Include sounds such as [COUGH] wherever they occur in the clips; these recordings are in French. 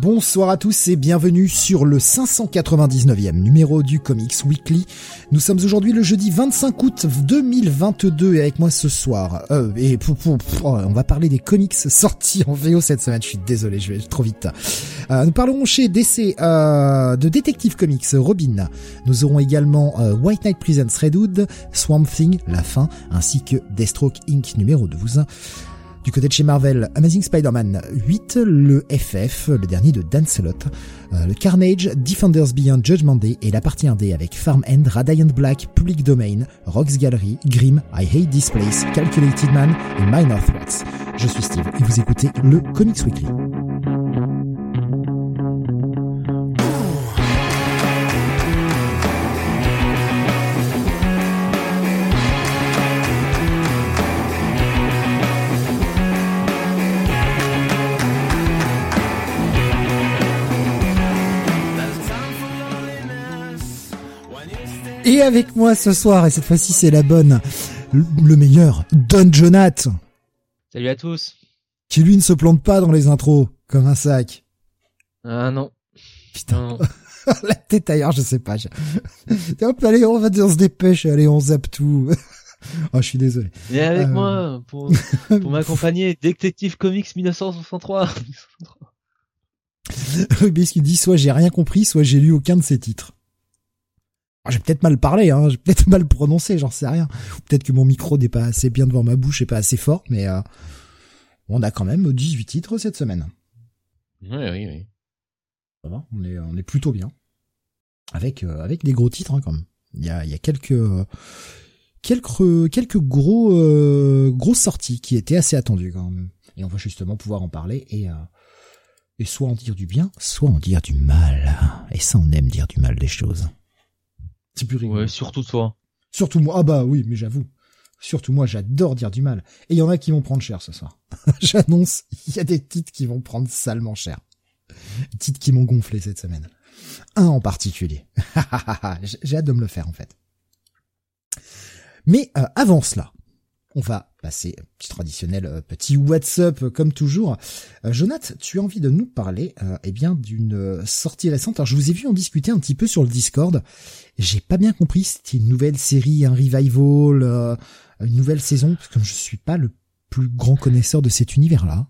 Bonsoir à tous et bienvenue sur le 599e numéro du Comics Weekly. Nous sommes aujourd'hui le jeudi 25 août 2022 et avec moi ce soir, euh, et oh, on va parler des comics sortis en VO cette semaine. Je suis désolé, je vais trop vite. Euh, nous parlerons chez DC euh, de Detective Comics Robin. Nous aurons également euh, White Knight Presents Redwood, Swamp Thing, La Fin, ainsi que Deathstroke Inc. numéro 12. Du côté de chez Marvel, Amazing Spider-Man 8, le FF, le dernier de Dan Slott, euh, le Carnage, Defenders Beyond Judgment Day et la partie 1D avec Farm End, Radiant Black, Public Domain, Rocks Gallery, Grimm, I Hate This Place, Calculated Man et Minor Threats. Je suis Steve et vous écoutez le Comics Weekly. Et avec moi ce soir, et cette fois-ci c'est la bonne, le meilleur, Don Jonath. Salut à tous. Qui lui ne se plante pas dans les intros, comme un sac. Ah non. Putain. [LAUGHS] la tête ailleurs, je sais pas. [LAUGHS] Hop, allez, on va on se dépêche, allez, on zappe tout. [LAUGHS] oh, je suis désolé. Et avec euh. moi, pour, pour m'accompagner, Détective Comics 1963. Oui, ce qu'il dit, soit j'ai rien compris, soit j'ai lu aucun de ses titres. Ah, j'ai peut-être mal parlé, hein, j'ai peut-être [LAUGHS] mal prononcé, j'en sais rien. Peut-être que mon micro n'est pas assez bien devant ma bouche et pas assez fort, mais euh, on a quand même 18 titres cette semaine. Oui, oui, oui. Ça va, on est, on est plutôt bien. Avec, euh, avec des gros titres, hein, quand même. Il y a, il y a quelques, quelques, quelques gros, euh, grosses sorties qui étaient assez attendues, quand même. Et on va justement pouvoir en parler et, et soit en dire du bien, soit en dire du mal. Et ça, on aime dire du mal des choses. Ouais, surtout toi. Surtout moi. Ah bah oui, mais j'avoue. Surtout moi, j'adore dire du mal. Et il y en a qui vont prendre cher ce soir. [LAUGHS] J'annonce, il y a des titres qui vont prendre salement cher. Des titres qui m'ont gonflé cette semaine. Un en particulier. [LAUGHS] J'ai hâte de me le faire en fait. Mais euh, avant cela, on va passer petit traditionnel euh, petit WhatsApp euh, comme toujours. Euh, Jonath, tu as envie de nous parler eh bien d'une sortie récente. Alors je vous ai vu en discuter un petit peu sur le Discord. J'ai pas bien compris si c'était une nouvelle série, un revival, une nouvelle saison parce que je suis pas le plus grand connaisseur de cet univers-là.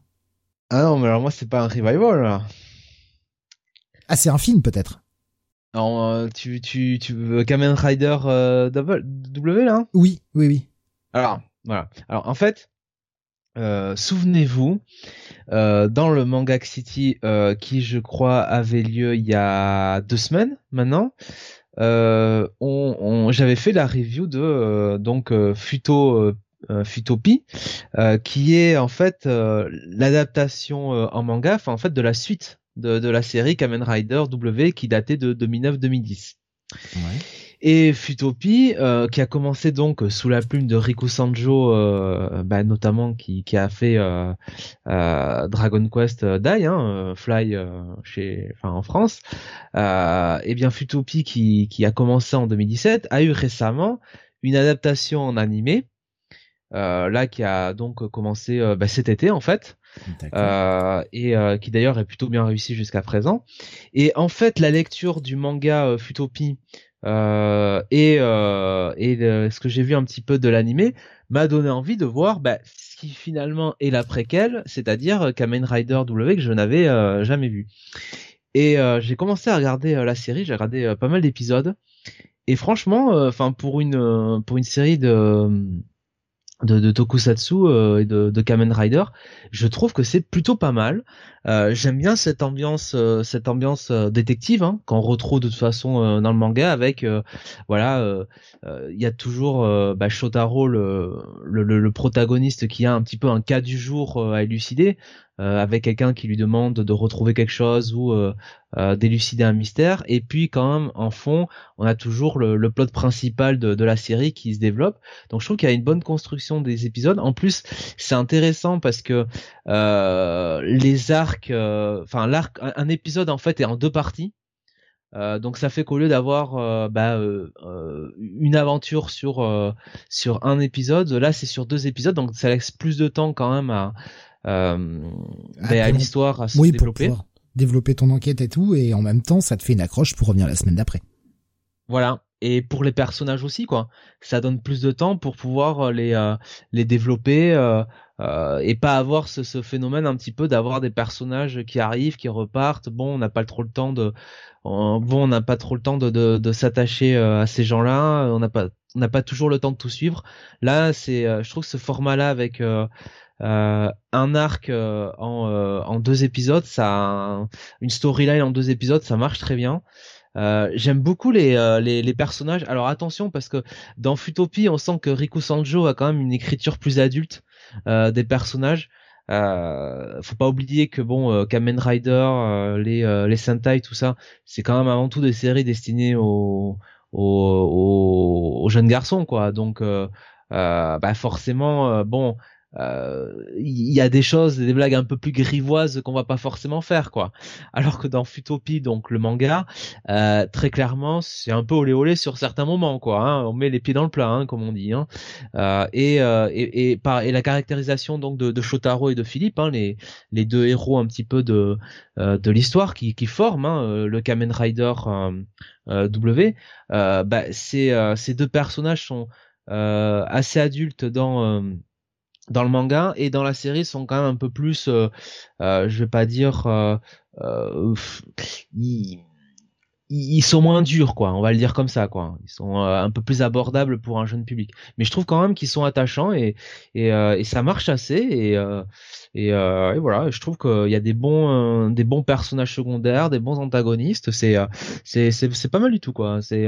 Ah non, mais alors moi c'est pas un revival là. Ah c'est un film peut-être. Alors tu tu tu veux Kamen Rider W là? Oui, oui oui. Alors voilà. Alors en fait, euh, souvenez-vous, euh, dans le Manga City, euh, qui je crois avait lieu il y a deux semaines maintenant, on, j'avais fait la review de donc Futo Futopie, qui est en fait l'adaptation en manga, enfin en fait de la suite de, la série Kamen Rider W qui datait de 2009-2010. Ouais. Et Futopie, euh, qui a commencé donc sous la plume de Riku Sanjo, euh, bah, notamment qui, qui a fait euh, Dragon Quest Die, hein, Fly chez, enfin en France. et bien Futopie, qui, qui a commencé en 2017, a eu récemment une adaptation en animé, là qui a donc commencé bah, cet été en fait. Euh, et qui d'ailleurs est plutôt bien réussi jusqu'à présent. Et en fait, la lecture du manga Futopie euh, et, euh, et ce que j'ai vu un petit peu de l'animé m'a donné envie de voir bah, ce qui finalement est la préquelle, c'est-à-dire Kamen Rider W que je n'avais euh, jamais vu. Et euh, j'ai commencé à regarder la série, j'ai regardé pas mal d'épisodes. Et franchement, enfin pour une pour une série de de, de Tokusatsu euh, et de, de, Kamen Rider, je trouve que c'est plutôt pas mal. Euh, J'aime bien cette ambiance, euh, cette ambiance euh, détective hein, qu'on retrouve de toute façon dans le manga avec, voilà, il y a toujours bah, Shotaro le, le, le, protagoniste qui a un petit peu un cas du jour à élucider. Avec quelqu'un qui lui demande de retrouver quelque chose ou d'élucider un mystère. Et puis quand même en fond, on a toujours le, plot principal de, de, la série qui se développe. Donc je trouve qu'il y a une bonne construction des épisodes. En plus, c'est intéressant parce que les arcs, enfin l'arc, un épisode en fait est en deux parties. Euh, donc ça fait qu'au lieu d'avoir euh, bah, euh, une aventure sur sur un épisode, là c'est sur deux épisodes, donc ça laisse plus de temps quand même à à, bah, à l'histoire à se oui, développer. Pour développer ton enquête et tout, et en même temps ça te fait une accroche pour revenir la semaine d'après. Voilà. Et pour les personnages aussi, quoi. Ça donne plus de temps pour pouvoir les les développer et pas avoir ce, ce, phénomène un petit peu d'avoir des personnages qui arrivent, qui repartent. Bon, on n'a pas trop le temps de bon, on n'a pas trop le temps de, de, s'attacher euh, à ces gens-là. On n'a pas, on n'a pas toujours le temps de tout suivre. Là, c'est, euh, je trouve que ce format-là avec euh, un arc en, en deux épisodes, ça, une storyline en deux épisodes, ça marche très bien. J'aime beaucoup les, les, les, personnages. Alors attention parce que dans Futopie, on sent que Riku Sanjo a quand même une écriture plus adulte des personnages. Euh, faut pas oublier que bon, euh, Kamen Rider, euh, les euh, les Sentai, tout ça, c'est quand même avant tout des séries destinées aux aux, aux jeunes garçons, quoi. Donc, bah forcément, bon, il euh, y a des choses, des blagues un peu plus grivoises qu'on va pas forcément faire, quoi. Alors que dans Futopie, donc le manga, euh, très clairement, c'est un peu olé olé sur certains moments, quoi. Hein. On met les pieds dans le plat, hein, comme on dit. Hein. Euh, et, et, et, par, et la caractérisation donc de, de Shotaro et de Philippe, hein, les, les deux héros un petit peu de, de l'histoire qui, qui forment hein, le Kamen Rider W, bah, ces, ces deux personnages sont assez adultes dans dans le manga et dans la série sont quand même un peu plus euh, euh, je vais pas dire euh, euh ils, ils, sont moins durs quoi. On va le dire comme ça quoi. Ils sont euh, un peu plus abordables pour un jeune public. Mais je trouve quand même qu'ils sont attachants et et, et ça marche assez et et, et, voilà. Je trouve qu'il y a des bons des bons personnages secondaires des bons antagonistes. C'est c'est c'est pas mal du tout quoi. C'est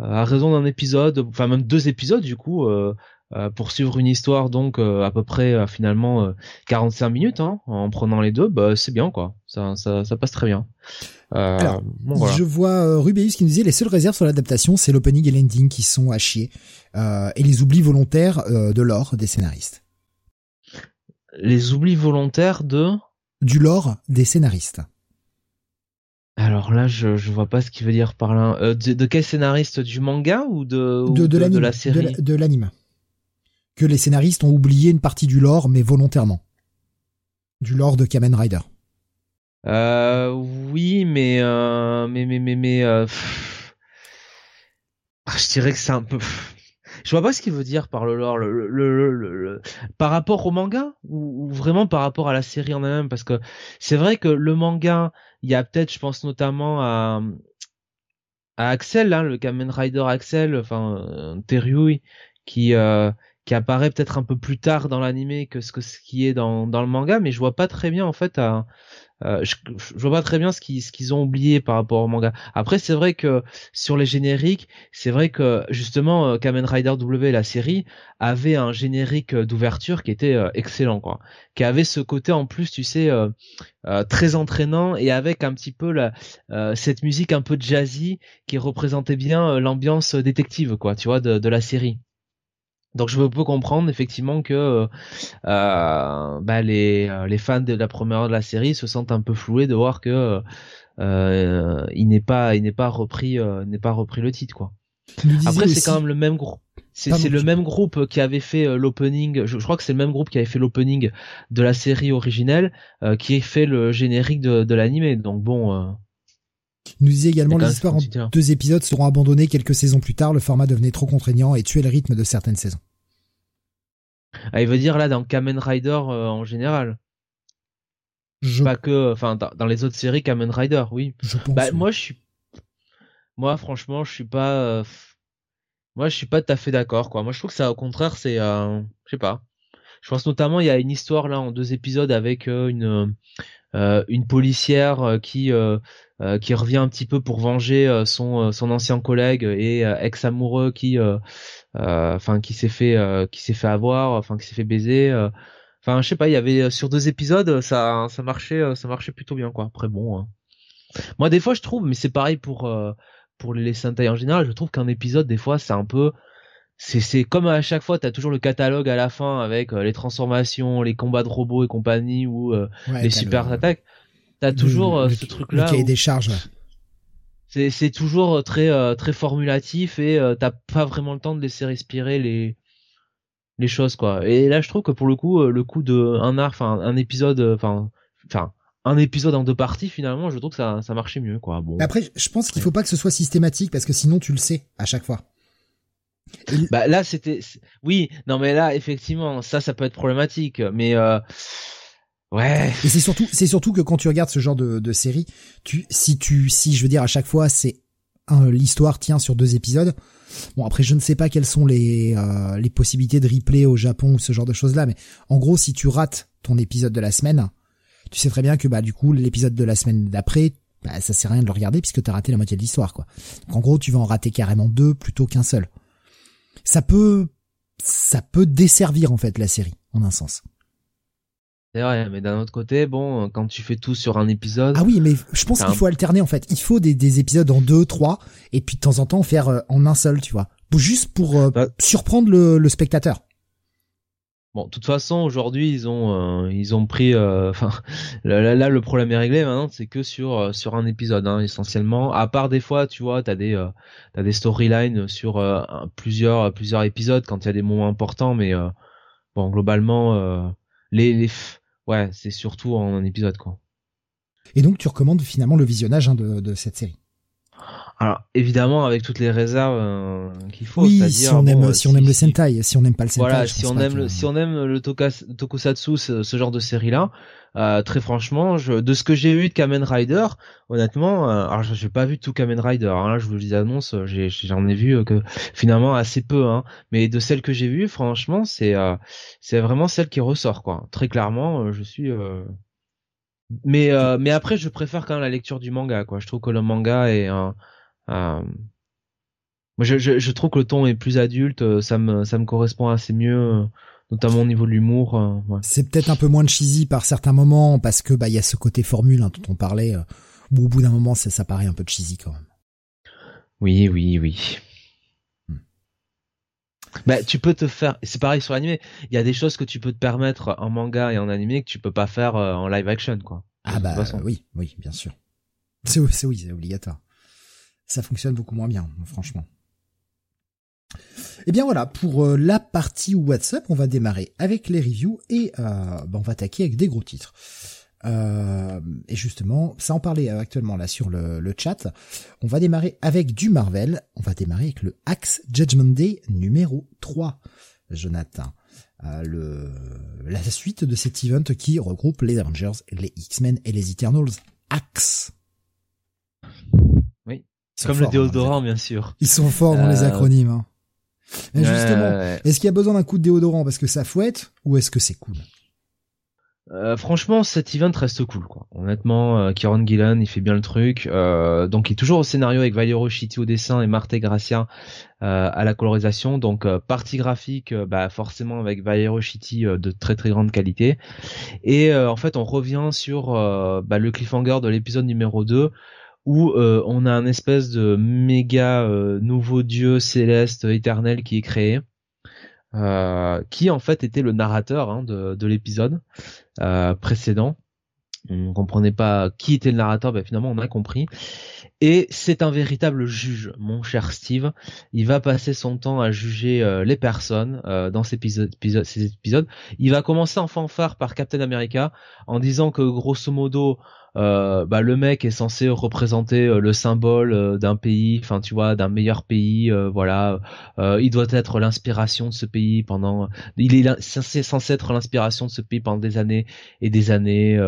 à raison d'un épisode enfin même deux épisodes du coup euh, pour suivre une histoire donc euh, à peu près euh, finalement 45 minutes hein, en prenant les deux bah c'est bien quoi. Ça, ça, ça passe très bien. Alors, je vois Rubéus qui nous disait les seules réserves sur l'adaptation c'est l'opening et l'ending qui sont à chier et les oublis volontaires de l'or des scénaristes. Les oublis volontaires de? Du lore des scénaristes. Alors là, je je vois pas ce qu'il veut dire par là. de, quel scénariste? Du manga ou de de, de, la série? De l'anime que les scénaristes ont oublié une partie du lore, mais volontairement. Du lore de Kamen Rider. Euh, oui, mais, euh, mais, mais, mais, mais, euh, ah, je dirais que c'est un peu, je vois pas ce qu'il veut dire par le lore, le, le, le, par rapport au manga ou, vraiment par rapport à la série en elle-même, parce que c'est vrai que le manga, il y a peut-être, je pense notamment à, à Axel, hein, le Kamen Rider Axel, enfin, euh, Terui, qui, euh, qui apparaît peut-être un peu plus tard dans l'animé que ce que ce qui est dans, dans le manga, mais je vois pas très bien en fait à, euh, je, vois pas très bien ce qu'ils ont oublié par rapport au manga. Après c'est vrai que sur les génériques, c'est vrai que justement euh, Kamen Rider W la série avait un générique d'ouverture qui était euh, excellent quoi, qui avait ce côté en plus tu sais euh, très entraînant et avec un petit peu la cette musique un peu jazzy qui représentait bien l'ambiance détective quoi, tu vois de, de la série. Donc je peux comprendre effectivement que euh, euh bah, les, euh, les fans de la première heure de la série se sentent un peu floués de voir que euh, il n'est pas il n'est pas repris n'est pas repris le titre quoi. Après c'est quand même le même groupe. C'est le même groupe qui avait fait l'opening. Je, crois que c'est le même groupe qui avait fait l'opening de la série originelle qui a fait le générique de, de l'animé. Donc bon. Il nous disait également les histoires en deux épisodes seront abandonnées quelques saisons plus tard. Le format devenait trop contraignant et tuait le rythme de certaines saisons. Ah, il veut dire là dans Kamen Rider euh, en général. Pas que, enfin dans, les autres séries Kamen Rider, oui. bah, moi je suis, moi franchement je suis pas, euh, moi je suis pas tout à fait d'accord quoi. Moi je trouve que ça au contraire c'est, euh... je sais pas. Je pense notamment il y a une histoire là en deux épisodes avec euh, une une policière qui euh, qui revient un petit peu pour venger euh, son euh, son ancien collègue et ex amoureux qui enfin qui s'est fait qui s'est fait avoir enfin qui s'est fait baiser Enfin, je sais pas, il y avait sur deux épisodes, ça, ça marchait, ça marchait plutôt bien, quoi. Après, bon. Hein. Moi, des fois, je trouve, mais c'est pareil pour pour les Sentai en général. Je trouve qu'un épisode, des fois, c'est un peu, c'est comme à chaque fois, t'as toujours le catalogue à la fin avec les transformations, les combats de robots et compagnie ou les super attaques. T'as toujours ce truc-là. Le cahier des charges c'est c'est toujours euh, très euh, très formulatif et euh, t'as pas vraiment le temps de laisser respirer les les choses quoi. Et là je trouve que pour le coup le coup de un art enfin un épisode enfin enfin un épisode en deux parties finalement je trouve que ça ça marchait mieux quoi. Bon. Après je pense qu'il faut pas que ce soit systématique parce que sinon tu le sais à chaque fois. Bah là c'était oui non mais là effectivement ça ça peut être problématique mais euh, Ouais. Et c'est surtout, c'est surtout que quand tu regardes ce genre de, de série, tu, si tu, si je veux dire à chaque fois, c'est l'histoire tient sur deux épisodes. Bon après je ne sais pas quelles sont les euh, les possibilités de replay au Japon ou ce genre de choses là, mais en gros si tu rates ton épisode de la semaine, tu sais très bien que bah du coup l'épisode de la semaine d'après, bah, ça sert à rien de le regarder puisque t'as raté la moitié de l'histoire quoi. Donc en gros tu vas en rater carrément deux plutôt qu'un seul. Ça peut ça peut desservir en fait la série en un sens. C'est vrai, mais d'un autre côté, bon, quand tu fais tout sur un épisode. Ah oui, mais je pense qu'il faut alterner en fait. Il faut des, des, épisodes en deux, trois, et puis de temps en temps faire euh, en un seul, tu vois, juste pour euh, bah surprendre le, le, spectateur. Bon, de toute façon, aujourd'hui, ils ont euh, ils ont pris. [LAUGHS] Enfin, là, là, le problème est réglé maintenant. C'est que sur sur un épisode, hein, essentiellement. À part des fois, tu vois, t'as des t'as des storylines sur plusieurs plusieurs épisodes quand il y a des moments importants, mais bon, globalement, les, les ouais, c'est surtout en un épisode quoi. Et donc tu recommandes finalement le visionnage hein, de, de cette série. Alors évidemment avec toutes les réserves euh, qu'il faut. Oui, si on aime, si, on aime le Sentai, si on n'aime pas le Sentai. Voilà, si on aime, le, si on aime le tokusatsu, ce, genre de série là, euh, très franchement, je, de ce que j'ai vu de Kamen Rider, honnêtement, euh, alors j'ai pas vu tout Kamen Rider. Hein, là, je vous les annonce, j'en ai, vu que finalement assez peu. Hein, mais de celles que j'ai vues, franchement, c'est c'est vraiment celle qui ressort quoi. Très clairement, je suis mais mais après je préfère quand même la lecture du manga quoi je trouve que le manga est un euh, moi, je, je, je, trouve que le ton est plus adulte, euh, ça me, ça me correspond assez mieux, euh, notamment au niveau de l'humour. Ouais. C'est peut-être un peu moins de cheesy par certains moments, parce que bah il y a ce côté formule hein, dont on parlait, où au bout d'un moment ça, ça paraît un peu cheesy quand même. Oui, oui, oui. Hmm. Bah, tu peux te faire, c'est pareil sur l'animé. Il y a des choses que tu peux te permettre en manga et en animé que tu peux pas faire en live action, quoi. Ah bah oui, oui, bien sûr. C'est oui, c'est obligatoire ça fonctionne beaucoup moins bien, franchement. Et eh bien voilà, pour euh, la partie WhatsApp, on va démarrer avec les reviews et euh, bah, on va attaquer avec des gros titres. Euh, et justement, ça en parlait actuellement là sur le, le, chat. On va démarrer avec du Marvel. On va démarrer avec le Axe Judgment Day numéro 3, Jonathan. le, la suite de cet event qui regroupe les Avengers, les X-Men et les Eternals. Axe. Comme le déodorant, bien sûr. Ils sont forts dans les euh, acronymes. Hein. Mais justement, est-ce qu'il y a besoin d'un coup de déodorant parce que ça fouette ou est-ce que c'est cool? Euh, franchement, cet event reste cool, quoi. Honnêtement, euh, Kieron Gillan, il fait bien le truc. Euh, donc, il est toujours au scénario avec Valiero Chiti au dessin et Marte Gracia euh, à la colorisation. Donc, partie graphique, bah forcément avec Valiero Chiti de très très grande qualité. Et en fait, on revient sur bah, le cliffhanger de l'épisode numéro 2 où euh, on a un espèce de méga euh, nouveau dieu céleste éternel qui est créé, euh, qui en fait était le narrateur hein, de, de l'épisode précédent. On comprenait pas qui était le narrateur, ben finalement on a compris. Et c'est un véritable juge, mon cher Steve. Il va passer son temps à juger les personnes dans ces ces épisodes. Il va commencer en fanfare par Captain America en disant que grosso modo euh, bah, le mec est censé représenter euh, le symbole euh, d'un pays, enfin tu vois, d'un meilleur pays, voilà. il doit être l'inspiration de ce pays pendant, il est censé, censé être l'inspiration de ce pays pendant des années et des années.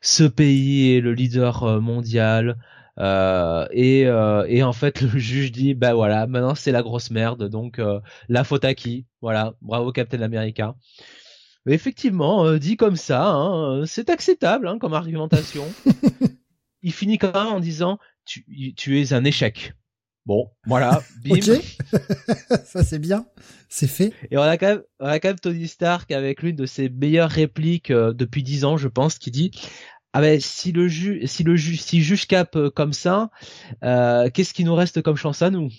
ce pays est le leader mondial. et, et en fait [LAUGHS] le juge dit bah voilà maintenant c'est la grosse merde donc la faute à qui? Voilà bravo Captain America effectivement, euh, dit comme ça, hein, euh, c'est acceptable hein, comme argumentation. [LAUGHS] il finit quand même en disant tu, tu es un échec. Bon, voilà, [LAUGHS] bim. ok, [LAUGHS] ça c'est bien, c'est fait. Et on a quand même, on a quand même Tony Stark avec l'une de ses meilleures répliques euh, depuis dix ans, je pense, qui dit ah ben si le juge, si le juge, si juge cap euh, comme ça, euh, qu'est-ce qui nous reste comme chance à nous?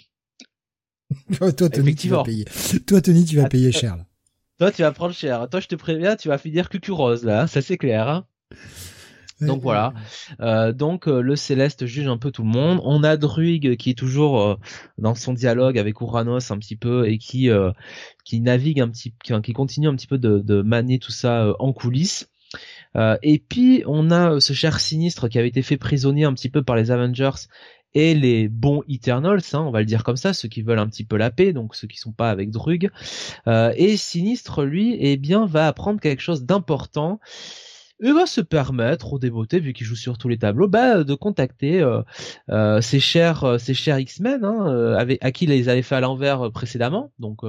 Toi, Tony, tu vas payer. Toi, Tony, tu vas ah, payer cher. Là. Toi, tu vas prendre cher. Toi, je te préviens, tu vas finir cucu rose là, ça c'est clair. Hein donc voilà. Euh, donc euh, le Céleste juge un peu tout le monde. On a Druig qui est toujours euh, dans son dialogue avec Uranos un petit peu et qui qui navigue un petit, qui, qui, continue un petit peu de, de manier tout ça en coulisses. et puis on a ce cher sinistre qui avait été fait prisonnier un petit peu par les Avengers et les bons Eternals, hein, on va le dire comme ça, ceux qui veulent un petit peu la paix, donc ceux qui sont pas avec Drug. et Sinistre, lui, eh bien, va apprendre quelque chose d'important il va se permettre aux dévotés, vu qu'il joue sur tous les tableaux, bah, de contacter euh, euh, ses chers, euh, ses chers X-Men, hein, avec, à qui ils avaient fait à l'envers précédemment. Donc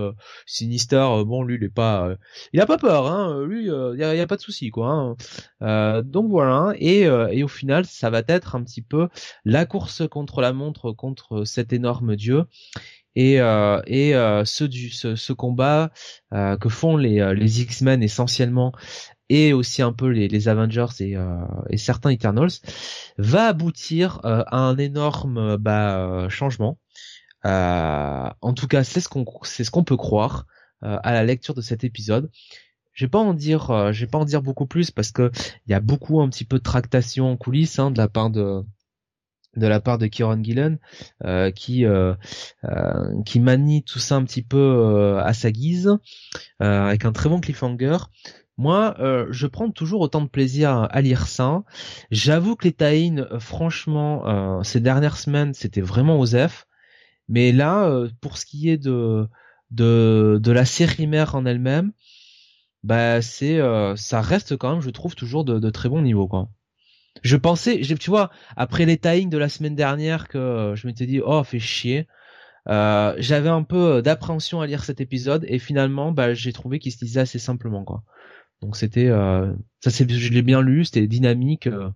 Sinister, bon, lui, il est pas, il a pas peur, hein, lui, il y a, pas de souci, quoi. Hein. donc voilà, et, au final, ça va être un petit peu la course contre la montre, contre cet énorme dieu et, et ce, combat que font les, les X-Men essentiellement et aussi un peu les, les Avengers et, euh, et, certains Eternals, va aboutir euh, à un énorme bah, changement. Euh, en tout cas, c'est ce qu'on c'est ce qu'on peut croire à la lecture de cet épisode. Je vais pas en dire, je vais pas en dire beaucoup plus parce que il y a beaucoup un petit peu de tractation en coulisses hein, de la part de de la part de Kieron Gillen euh, qui euh, qui manie tout ça un petit peu à sa guise avec un très bon cliffhanger moi, euh, je prends toujours autant de plaisir à lire ça. J'avoue que les euh, franchement, euh, ces dernières semaines, c'était vraiment osef. Mais là, pour ce qui est de de, de la série mère en elle-même, bah c'est ça reste quand même, je trouve toujours de, de très bon niveau quoi. Je pensais, tu vois, après les tie de la semaine dernière que je m'étais dit oh fait chier. j'avais un peu d'appréhension à lire cet épisode et finalement bah j'ai trouvé qu'il se lisait assez simplement quoi. Donc c'était euh, ça c'est je l'ai bien lu, c'était dynamique. Euh,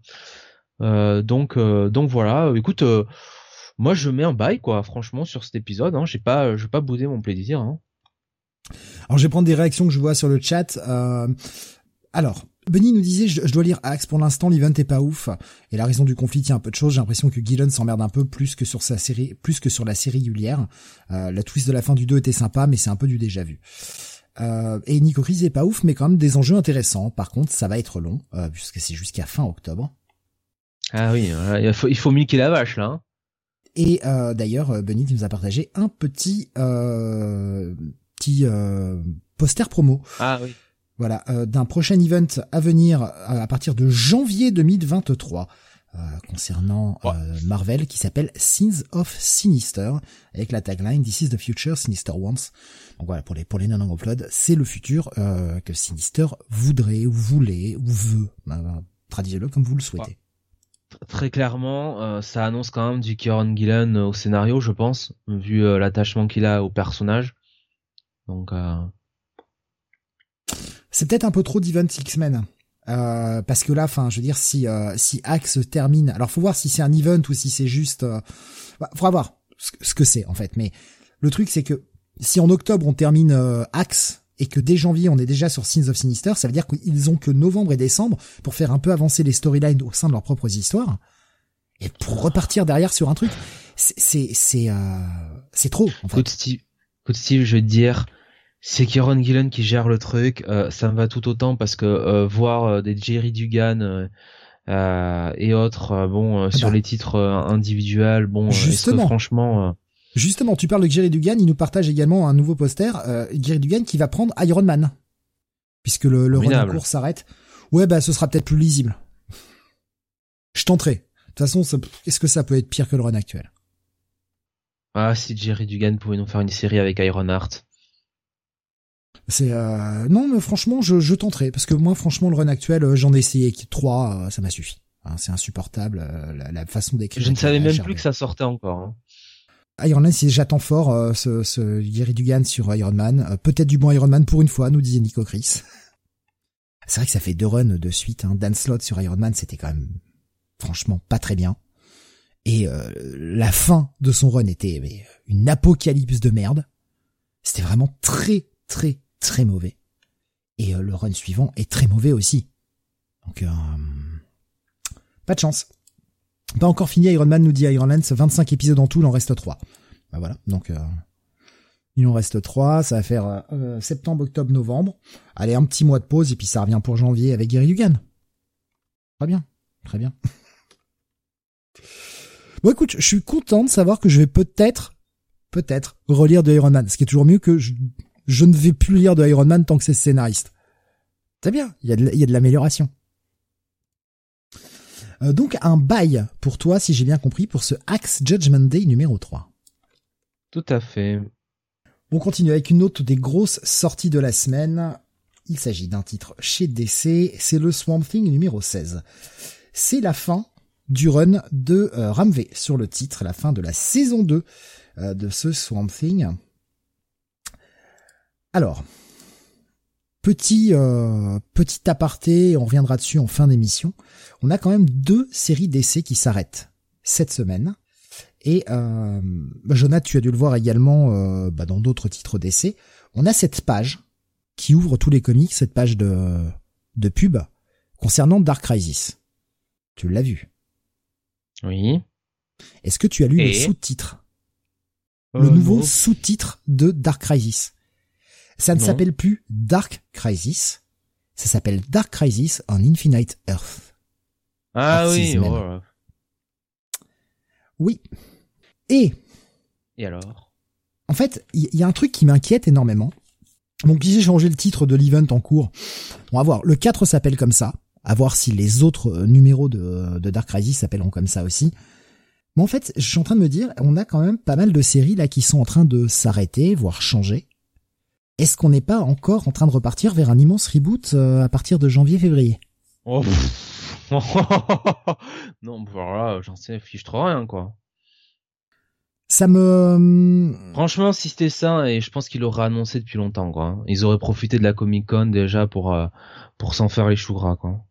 euh, donc donc voilà. Écoute, moi je mets un bail quoi. Franchement sur cet épisode, hein, j'ai pas je pas bouder mon plaisir. Hein. Alors je vais prendre des réactions que je vois sur le chat. alors, Benny nous disait, je, dois lire Axe, pour l'instant l'event est pas ouf, et la raison du conflit tient un peu de choses, j'ai l'impression que Gillen s'emmerde un peu plus que sur sa série, plus que sur la série régulière. Euh, la twist de la fin du 2 était sympa, mais c'est un peu du déjà vu. Euh, et Nico Chris est pas ouf, mais quand même des enjeux intéressants. Par contre, ça va être long, euh, puisque c'est jusqu'à fin octobre. Ah oui, il faut, il faut milquer la vache là. Hein. Et euh, d'ailleurs, euh, Benny nous a partagé un petit euh, petit euh, poster promo. Ah oui. Voilà, d'un prochain event à venir à partir de janvier 2023. Euh, concernant euh, Marvel qui s'appelle Sins of Sinister avec la tagline This is the future Sinister wants. Donc voilà pour les pour les non anglophones, c'est le futur euh, que Sinister voudrait ou voulait ou veut. Traduisez-le comme vous le souhaitez. Très clairement, ça annonce quand même du Kieron Gillen au scénario, je pense, vu l'attachement qu'il a au personnage. Donc c'est peut-être un peu trop d'event X-Men. Euh, parce que là, enfin, je veux dire, si euh, si Axe termine, alors faut voir si c'est un event ou si c'est juste, euh, bah, faudra voir ce, que c'est en fait. Mais le truc, c'est que si en octobre on termine euh, Axe et que dès janvier on est déjà sur Sins of Sinister, ça veut dire qu'ils ont que novembre et décembre pour faire un peu avancer les storylines au sein de leurs propres histoires et pour repartir derrière sur un truc. C'est c'est c'est trop. En fait. Je veux dire c'est Kieron Gillen qui gère le truc. Euh, ça me va tout autant parce que euh, voir euh, des Jerry Dugan et autres, bon, sur bah. les titres individuels, bon, justement, franchement. Justement, tu parles de Jerry Dugan, il nous partage également un nouveau poster. Jerry Dugan qui va prendre Iron Man, puisque le, le run cours s'arrête. Ouais, bah ce sera peut-être plus lisible. Je tenterai. De toute façon, est-ce que ça peut être pire que le run actuel? Ah, si Jerry Dugan pouvait nous faire une série avec Iron Heart. C'est euh, non, mais franchement, je, je tenterai parce que moi, franchement, le run actuel, euh, j'en ai essayé trois, euh, ça m'a suffi. Hein, c'est insupportable la, façon d'écrire. Je ne savais même plus que ça sortait encore. Hein. Iron Man, si j'attends fort ce, ce Gary Dugan sur Iron Man, peut-être du bon Iron Man pour une fois, nous disait Nico Chris. [LAUGHS] C'est vrai que ça fait deux runs de suite. Hein. Dan Slott sur Iron Man, c'était quand même franchement pas très bien. Et euh, la fin de son run était mais, une apocalypse de merde. C'était vraiment très très très mauvais. Et euh, le run suivant est très mauvais aussi. Donc euh, pas de chance. Pas encore fini Iron Man nous dit Iron Lance, 25 épisodes en tout, il en reste 3. Bah voilà, donc il en reste 3, ça va faire septembre, octobre, novembre. Allez, un petit mois de pause et puis ça revient pour janvier avec Gary Dugan. Très bien, très bien. [LAUGHS] Bon écoute, je suis content de savoir que je vais peut-être, peut-être, relire de Iron Man. Ce qui est toujours mieux que je, ne vais plus lire de Iron Man tant que c'est scénariste. C'est bien, il y a de, l'amélioration. Euh, donc un bail pour toi, si j'ai bien compris, pour ce Axe Judgment Day numéro 3. Tout à fait. On continue avec une autre des grosses sorties de la semaine. Il s'agit d'un titre chez DC, c'est le Swamp Thing numéro 16. C'est la fin du run de euh, Ramvé sur le titre, la fin de la saison 2 euh, de ce Swamp Thing. Alors, petit euh, petit aparté, on reviendra dessus en fin d'émission. On a quand même deux séries d'essais qui s'arrêtent cette semaine. Et euh, Jonathan, tu as dû le voir également bah, dans d'autres titres d'essais. On a cette page qui ouvre tous les comics, cette page de, de pub concernant Dark Crisis. Tu l'as vu? Oui. Est-ce que tu as lu le sous-titre? Euh, Le nouveau sous-titre de Dark Crisis. Ça ne s'appelle plus Dark Crisis, ça s'appelle Dark Crisis on Infinite Earth. Ah oui. Oh. Oui. Et. Et alors? En fait, il y, a un truc qui m'inquiète énormément. Donc j'ai changé le titre de l'event en cours. On va voir. Le 4 s'appelle comme ça à voir si les autres euh, numéros de, Dark Crisis s'appelleront comme ça aussi. Mais en fait, je suis en train de me dire, on a quand même pas mal de séries là qui sont en train de s'arrêter, voire changer. Est-ce qu'on n'est pas encore en train de repartir vers un immense reboot euh, à partir de janvier-février oh, [LAUGHS] Non, voilà, j'en sais, fiche trop rien quoi. Ça me... Franchement, si c'était ça, et je pense qu'il l'aurait annoncé depuis longtemps, quoi. Ils auraient profité de la Comic Con déjà pour euh, pour s'en faire les choux gras, quoi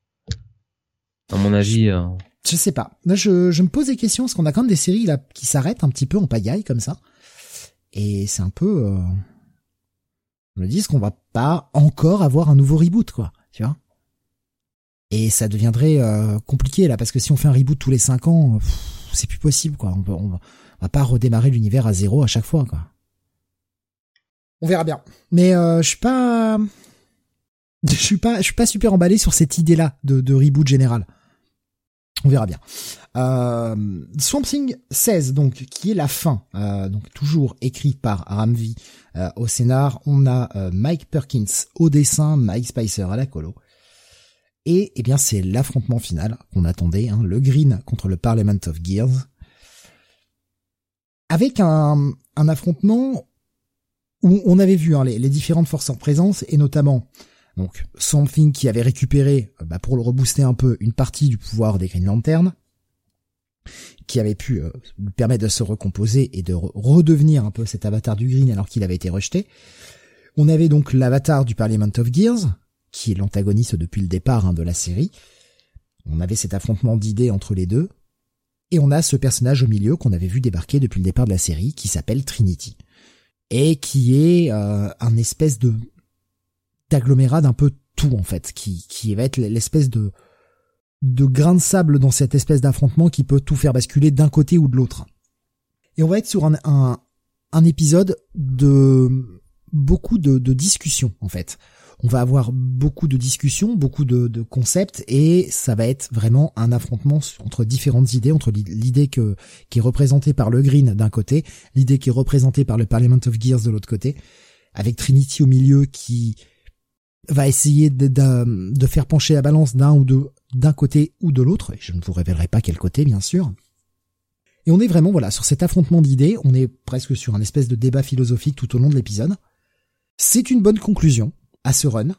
à mon avis. Euh... Je sais pas. Je, je me pose des questions parce qu'on a quand même des séries là qui s'arrêtent un petit peu en pagaille comme ça, et c'est un peu. Euh... Je me dis qu'on va pas encore avoir un nouveau reboot, quoi. Tu vois. Et ça deviendrait euh, compliqué là parce que si on fait un reboot tous les cinq ans, c'est plus possible, quoi. On, on, va pas redémarrer l'univers à zéro à chaque fois, quoi. On verra bien. Mais euh, je suis pas [LAUGHS] je suis pas, je suis pas super emballé sur cette idée-là de, de reboot général. On verra bien. Euh, Swamp Thing 16, donc, qui est la fin, euh, donc toujours écrit par Ramvi euh, au scénar. On a euh, Mike Perkins au dessin, Mike Spicer à la colo. Et eh bien c'est l'affrontement final qu'on attendait, hein, le Green contre le Parliament of Gears. Avec un, un affrontement où on avait vu hein, les, les, différentes forces en présence, et notamment donc Something qui avait récupéré, euh, bah, pour le rebooster un peu, une partie du pouvoir des Green Lantern, qui avait pu euh, lui permettre de se recomposer et de redevenir un peu cet avatar du Green alors qu'il avait été rejeté. On avait donc l'avatar du Parliament of Gears, qui est l'antagoniste depuis le départ hein, de la série. On avait cet affrontement d'idées entre les deux. Et on a ce personnage au milieu qu'on avait vu débarquer depuis le départ de la série, qui s'appelle Trinity. Et qui est euh, un espèce de agglomérat d'un peu tout en fait, qui, qui va être l'espèce de de grain de sable dans cette espèce d'affrontement qui peut tout faire basculer d'un côté ou de l'autre. Et on va être sur un, un, un épisode de beaucoup de, de, discussions en fait. On va avoir beaucoup de discussions, beaucoup de, de, concepts et ça va être vraiment un affrontement entre différentes idées, entre l'idée que qui est représentée par le Green d'un côté, l'idée qui est représentée par le Parliament of Gears de l'autre côté, avec Trinity au milieu qui va essayer de, faire pencher la balance d'un ou de d'un côté ou de l'autre. Je ne vous révélerai pas quel côté, bien sûr. Et on est vraiment voilà sur cet affrontement d'idées. On est presque sur un espèce de débat philosophique tout au long de l'épisode. C'est une bonne conclusion à ce run.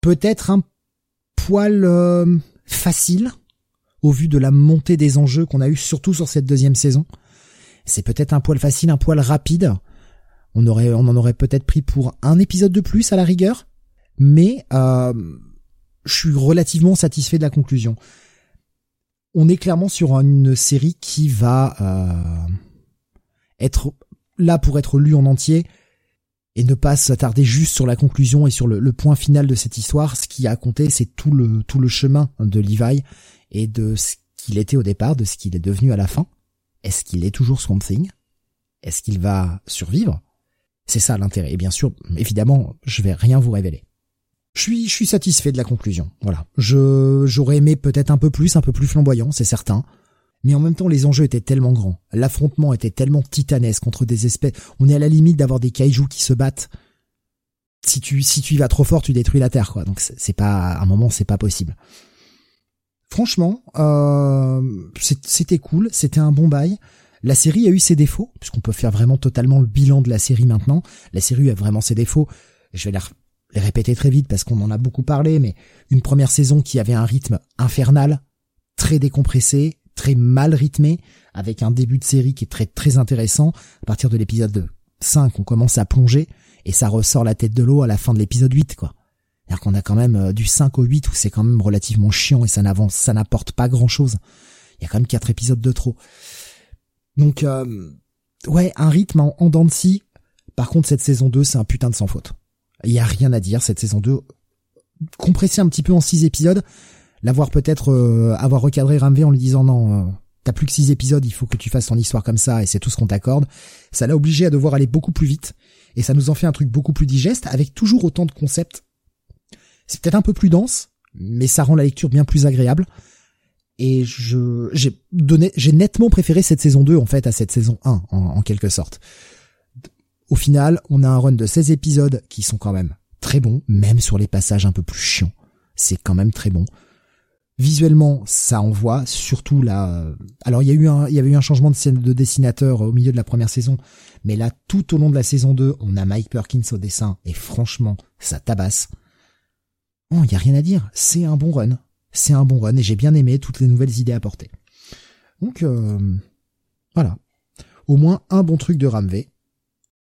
Peut-être un poil euh, facile au vu de la montée des enjeux qu'on a eu surtout sur cette deuxième saison. C'est peut-être un poil facile, un poil rapide. On on en aurait peut-être pris pour un épisode de plus à la rigueur mais euh, je suis relativement satisfait de la conclusion. on est clairement sur une série qui va euh, être là pour être lue en entier et ne pas s'attarder juste sur la conclusion et sur le, point final de cette histoire. Ce qui a compté, c'est tout le tout le chemin de Levi et de ce qu'il était au départ, de ce qu'il est devenu à la fin. Est-ce qu'il est toujours Swamp Thing? Est-ce qu'il va survivre? C'est ça l'intérêt. Et bien sûr, évidemment, je vais rien vous révéler. Je suis, satisfait de la conclusion. Voilà. Je, j'aurais aimé peut-être un peu plus, un peu plus flamboyant, c'est certain. Mais en même temps, les enjeux étaient tellement grands. L'affrontement était tellement titanesque contre des espèces. On est à la limite d'avoir des kaijus qui se battent. Si tu, si tu y vas trop fort, tu détruis la terre, quoi. Donc c'est pas, à un moment, c'est pas possible. Franchement, euh, c'était cool, c'était un bon bail. La série a eu ses défauts, puisqu'on peut faire vraiment totalement le bilan de la série maintenant. La série a vraiment ses défauts. Je vais leur les répéter très vite parce qu'on en a beaucoup parlé, mais une première saison qui avait un rythme infernal, très décompressé, très mal rythmé, avec un début de série qui est très très intéressant. À partir de l'épisode 5, on commence à plonger et ça ressort la tête de l'eau à la fin de l'épisode 8, quoi. C'est-à-dire qu'on a quand même euh, du 5 au 8 où c'est quand même relativement chiant et ça n'avance, ça n'apporte pas grand chose. Il y a quand même quatre épisodes de trop. Donc, euh, ouais, un rythme en, en dents de scie. Par contre, cette saison 2, c'est un putain de sans faute. Il y a rien à dire cette saison 2 compressée un petit peu en six épisodes, l'avoir peut-être euh, avoir recadré Ramvé en lui disant non, euh, t'as plus que six épisodes, il faut que tu fasses ton histoire comme ça et c'est tout ce qu'on t'accorde. Ça l'a obligé à devoir aller beaucoup plus vite et ça nous en fait un truc beaucoup plus digeste avec toujours autant de concepts. C'est peut-être un peu plus dense, mais ça rend la lecture bien plus agréable. Et je j'ai donné j'ai nettement préféré cette saison 2 en fait à cette saison 1 en quelque sorte. Au final, on a un run de 16 épisodes qui sont quand même très bons, même sur les passages un peu plus chiants. C'est quand même très bon. Visuellement, ça envoie, surtout là. Alors il y a eu un, il y avait eu un changement de, scène de dessinateur au milieu de la première saison, mais là tout au long de la saison 2, on a Mike Perkins au dessin et franchement, ça tabasse. Oh, y a rien à dire, c'est un bon run, c'est un bon run et j'ai bien aimé toutes les nouvelles idées apportées. Donc euh, voilà, au moins un bon truc de Ramvé.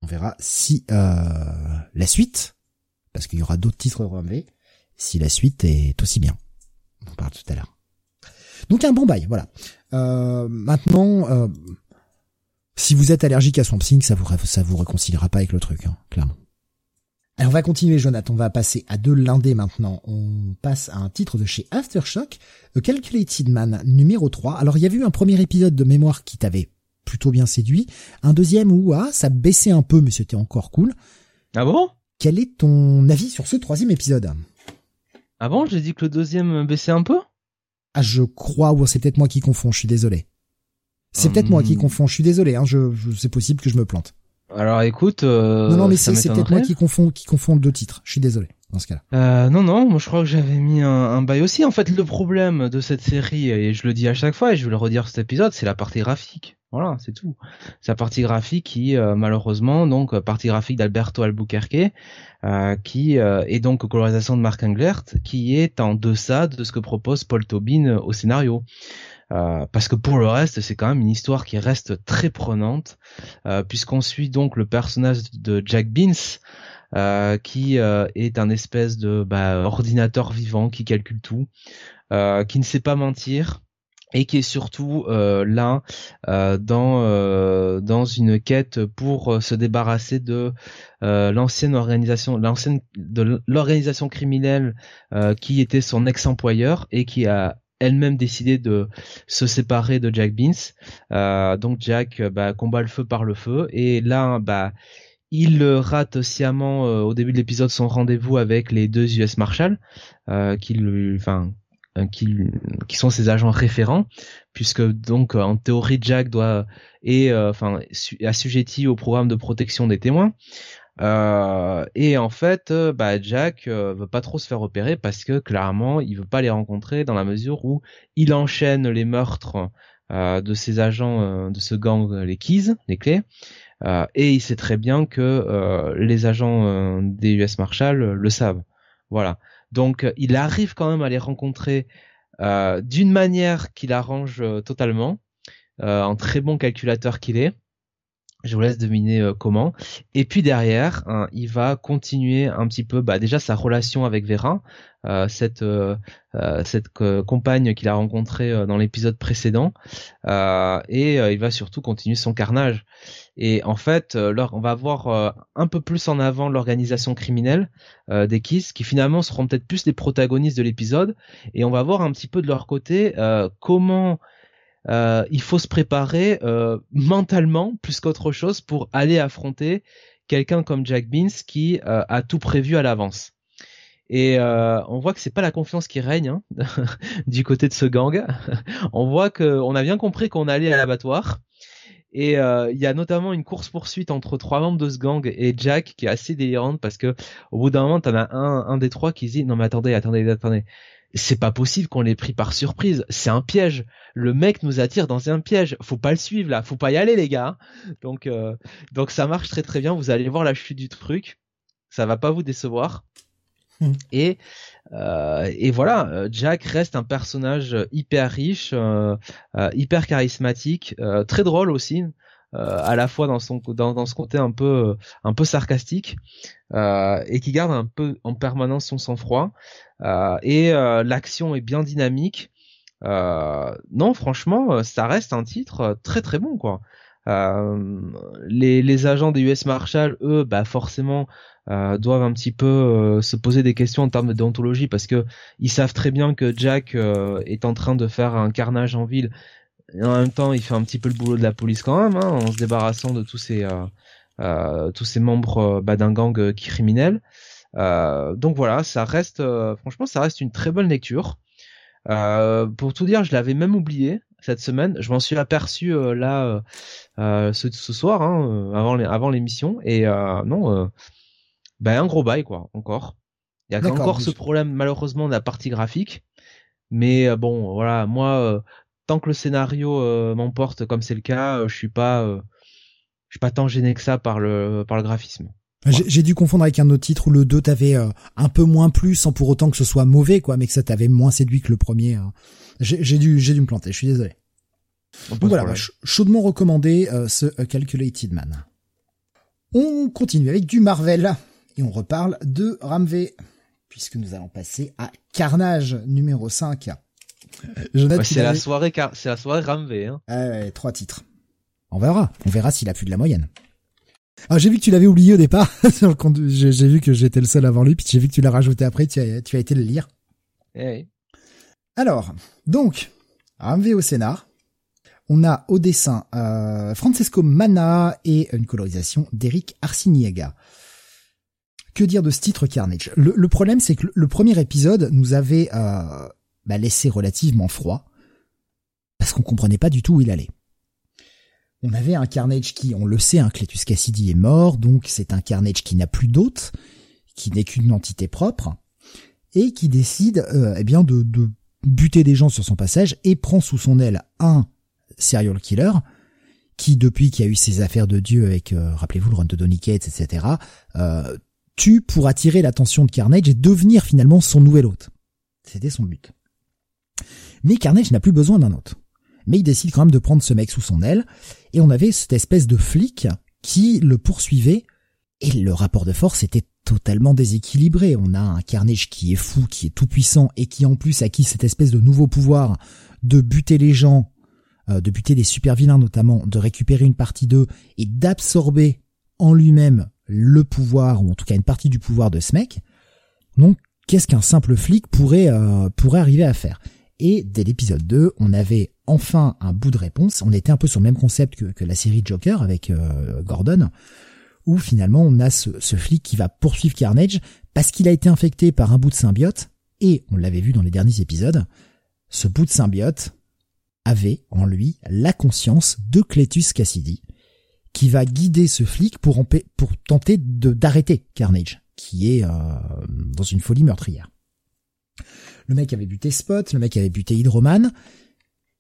On verra si euh, la suite, parce qu'il y aura d'autres titres relevés, si la suite est aussi bien. On parle tout à l'heure. Donc un bon bail, voilà. Euh, maintenant, euh, si vous êtes allergique à Swamp Thing, ça vous vous réconciliera pas avec le truc, hein, clairement. Alors on va continuer, Jonathan. On va passer à de l'indé maintenant. On passe à un titre de chez Aftershock, The Calculated Man numéro 3. Alors il y avait eu un premier épisode de mémoire qui t'avait plutôt bien séduit. Un deuxième où ah, ça baissait un peu, mais c'était encore cool. Ah bon? Quel est ton avis sur ce troisième épisode? Ah bon? J'ai dit que le deuxième baissait un peu? Ah, je crois, ou c'est peut-être moi qui confonds, je suis désolé. C'est peut-être moi qui hum. confonds, je suis désolé, hein, je, c'est possible que je me plante. Alors écoute, euh, non non mais c'est peut-être moi qui confonds qui confond deux titres. Je suis désolé dans ce cas-là. Euh, non non, moi je crois que j'avais mis un, un bail aussi. En fait, le problème de cette série et je le dis à chaque fois et je vais le redire cet épisode, c'est la partie graphique. Voilà, c'est tout. La partie graphique qui, euh, malheureusement, donc euh, partie graphique d'Alberto Albuquerque, euh, qui est donc colorisation de Mark Englert, qui est en deçà de ce que propose Paul Tobin au scénario. parce que pour le reste, c'est quand même une histoire qui reste très prenante, puisqu'on suit donc le personnage de Jack Beans, qui est un espèce de bah, ordinateur vivant qui calcule tout, qui ne sait pas mentir, et qui est surtout euh, là euh, dans euh, dans une quête pour se débarrasser de l'ancienne organisation l'ancienne de l'organisation criminelle qui était son ex-employeur et qui a elle-même décidé de se séparer de Jack Beans. donc Jack bah, combat le feu par le feu et là bah il rate sciemment au début de l'épisode son rendez-vous avec les deux US Marshals qui lui qui, qui sont ses agents référents, puisque donc euh, en théorie Jack doit est euh, enfin assujetti au programme de protection des témoins. Euh, et en fait, bah, Jack veut pas trop se faire opérer parce que clairement, il veut pas les rencontrer dans la mesure où il enchaîne les meurtres de ses agents de ce gang, les Keys, les clés, et il sait très bien que les agents des US Marshall le savent. Voilà. Donc euh, il arrive quand même à les rencontrer euh, d'une manière qui l'arrange euh, totalement, un très bon calculateur qu'il est. Je vous laisse deviner euh, comment. Et puis derrière, hein, il va continuer un petit peu, bah, déjà sa relation avec Vera, euh, cette euh, cette compagne qu'il a rencontrée dans l'épisode précédent, et il va surtout continuer son carnage. Et en fait, on va voir un peu plus en avant l'organisation criminelle des Kiss, qui finalement seront peut-être plus les protagonistes de l'épisode, et on va voir un petit peu de leur côté comment euh, il faut se préparer euh, mentalement plus qu'autre chose pour aller affronter quelqu'un comme Jack Beans qui euh, a tout prévu à l'avance. Et on voit que c'est pas la confiance qui règne hein, [LAUGHS] du côté de ce gang. [LAUGHS] on voit qu'on a bien compris qu'on allait à l'abattoir. Et il y a notamment une course poursuite entre trois membres de ce gang et Jack qui est assez délirante parce que au bout d'un moment t'en as un, un des trois qui dit non mais attendez attendez attendez c'est pas possible qu'on l'ait pris par surprise. C'est un piège. Le mec nous attire dans un piège. Faut pas le suivre là. Faut pas y aller les gars. Donc euh, donc ça marche très très bien. Vous allez voir la chute du truc. Ça va pas vous décevoir. Hmm. Et euh, et voilà, Jack reste un personnage hyper riche, euh, hyper charismatique, très drôle aussi. Euh, à la fois dans son dans, dans, ce côté un peu un peu sarcastique euh, et qui garde un peu en permanence son sang-froid euh, et l'action est bien dynamique. non, franchement, ça reste un titre très très bon quoi. les, les agents des US Marshall, eux, bah forcément, doivent un petit peu se poser des questions en termes de déontologie parce que ils savent très bien que Jack est en train de faire un carnage en ville et en même temps, il fait un petit peu le boulot de la police quand même, hein, en se débarrassant de tous ces euh, euh tous ces membres euh, bah, d'un gang euh, criminel. donc voilà, ça reste, franchement, ça reste une très bonne lecture. pour tout dire, je l'avais même oublié cette semaine. Je m'en suis aperçu là ce, ce, soir, hein, avant avant l'émission, et non, ben un gros bail quoi, encore. Il y a encore ce problème malheureusement de la partie graphique. Mais bon, voilà, moi, tant que le scénario euh, m'emporte comme c'est le cas, euh, je suis pas euh, je suis pas tant gêné que ça par le par le graphisme. J'ai dû confondre avec un autre titre où le 2 t'avait un peu moins plu sans pour autant que ce soit mauvais quoi, mais que ça t'avait moins séduit que le premier. Hein. J'ai dû j'ai dû me planter, je suis désolé. Donc voilà, bah, chaudement recommandé ce Calculated Man. On continue avec du Marvel et on reparle de Ramvé puisque nous allons passer à Carnage numéro 5 c'est la soirée, c'est la soirée Ramvé. Hein. ouais, trois titres. On verra. On verra s'il a plus de la moyenne. Ah, j'ai vu que tu l'avais oublié au départ. [LAUGHS] j'ai vu que j'étais le seul avant lui, puis j'ai vu que tu l'as rajouté après. Tu as, tu as été le lire. Eh Alors, donc, Ramvé au scénar. On a au dessin euh, Francesco Mana et une colorisation d'Eric Arciniega. Que dire de ce titre Carnage? Le, problème, c'est que le premier épisode nous avait euh, bah, laissé relativement froid, parce qu'on comprenait pas du tout où il allait. On avait un Carnage qui, on le sait, un Cletus Cassidy est mort, donc c'est un Carnage qui n'a plus d'hôte, qui n'est qu'une entité propre, et qui décide euh, eh bien de, de buter des gens sur son passage et prend sous son aile un serial killer qui, depuis qu'il y a eu ses affaires de Dieu avec, euh, rappelez-vous, le run de Donny Cates, etc., euh, tue pour attirer l'attention de Carnage et devenir finalement son nouvel hôte. C'était son but. Mais Carnage n'a plus besoin d'un autre. Mais il décide quand même de prendre ce mec sous son aile, et on avait cette espèce de flic qui le poursuivait, et le rapport de force était totalement déséquilibré. On a un Carnage qui est fou, qui est tout puissant, et qui en plus acquis cette espèce de nouveau pouvoir de buter les gens, euh, de buter les super vilains notamment, de récupérer une partie d'eux, et d'absorber en lui-même le pouvoir, ou en tout cas une partie du pouvoir de ce mec. Donc qu'est-ce qu'un simple flic pourrait, euh, pourrait arriver à faire? Et dès l'épisode 2, on avait enfin un bout de réponse. On était un peu sur le même concept que, la série Joker avec euh, Gordon, où finalement on a ce, flic qui va poursuivre Carnage parce qu'il a été infecté par un bout de symbiote, et on l'avait vu dans les derniers épisodes, ce bout de symbiote avait en lui la conscience de Cletus Cassidy, qui va guider ce flic pour, tenter d'arrêter Carnage, qui est euh, dans une folie meurtrière. Le mec avait buté Spot, le mec avait buté Hydroman.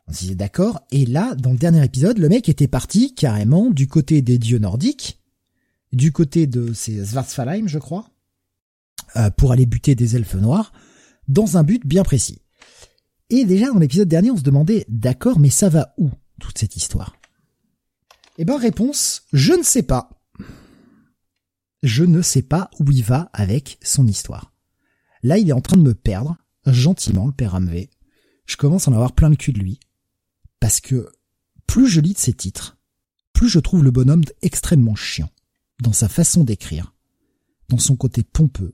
On se disait d'accord. Et là, dans le dernier épisode, le mec était parti carrément du côté des dieux nordiques, du côté de ces Svartsfalheim, je crois, euh, pour aller buter des elfes noirs, dans un but bien précis. Et déjà, dans l'épisode dernier, on se demandait, d'accord, mais ça va où, toute cette histoire? Eh ben réponse, je ne sais pas. Je ne sais pas où il va avec son histoire. Là, il est en train de me perdre, gentiment, le père Ramvé. Je commence à en avoir plein le cul de lui. Parce que plus je lis de ses titres, plus je trouve le bonhomme extrêmement chiant. Dans sa façon d'écrire, dans son côté pompeux,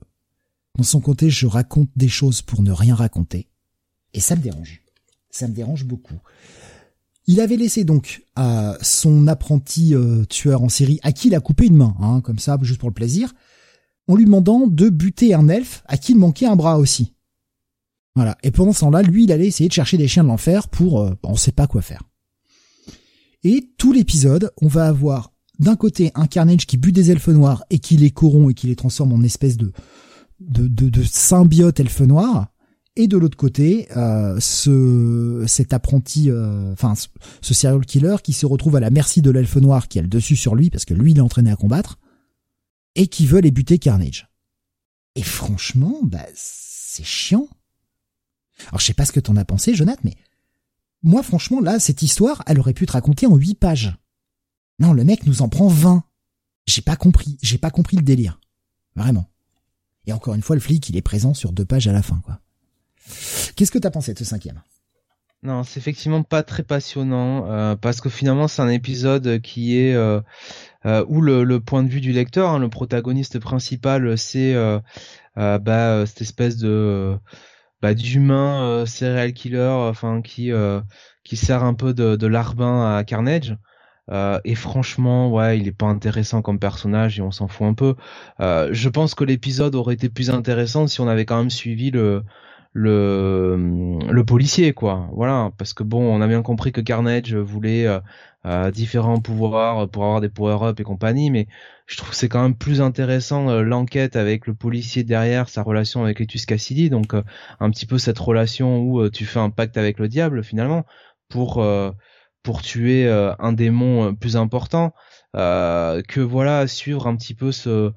dans son côté je raconte des choses pour ne rien raconter. Et ça me dérange. Ça me dérange beaucoup. Il avait laissé donc à son apprenti euh, tueur en série, à qui il a coupé une main, hein, comme ça, juste pour le plaisir, en lui demandant de buter un elfe à qui il manquait un bras aussi. Voilà. Et pendant ce temps-là, lui, il allait essayer de chercher des chiens de l'enfer pour, euh, on sait pas quoi faire. Et tout l'épisode, on va avoir d'un côté un Carnage qui bute des elfes noirs et qui les corrompt et qui les transforme en espèce de de, de, de symbiote elfe noir, et de l'autre côté, euh, ce cet apprenti, euh, enfin ce, serial killer qui se retrouve à la merci de l'elfe noir qui a le dessus sur lui parce que lui il est entraîné à combattre et qui veut les buter Carnage. Et franchement, bah c'est chiant. Alors je sais pas ce que t'en as pensé, Jonathan, mais moi franchement là cette histoire, elle aurait pu être racontée en huit pages. Non, le mec nous en prend 20. J'ai pas compris, j'ai pas compris le délire. Vraiment. Et encore une fois, le flic, il est présent sur deux pages à la fin, quoi. Qu'est-ce que t'as pensé de ce cinquième? Non, c'est effectivement pas très passionnant euh, parce que finalement c'est un épisode qui est euh, euh, où le, point de vue du lecteur, hein, le protagoniste principal, c'est bah, cette espèce de bah, d'humain serial killer, enfin qui qui sert un peu de, de larbin à Carnage. Euh, et franchement, ouais, il est pas intéressant comme personnage et on s'en fout un peu. Euh, je pense que l'épisode aurait été plus intéressant si on avait quand même suivi le le le policier, quoi. Voilà, parce que bon, on a bien compris que Carnage voulait euh, différents pouvoirs pour avoir des power-up et compagnie, mais je trouve que c'est quand même plus intéressant l'enquête avec le policier derrière, sa relation avec Etus Cassidy, donc un petit peu cette relation où tu fais un pacte avec le diable finalement pour pour tuer euh, un démon euh, plus important euh, que voilà suivre un petit peu ce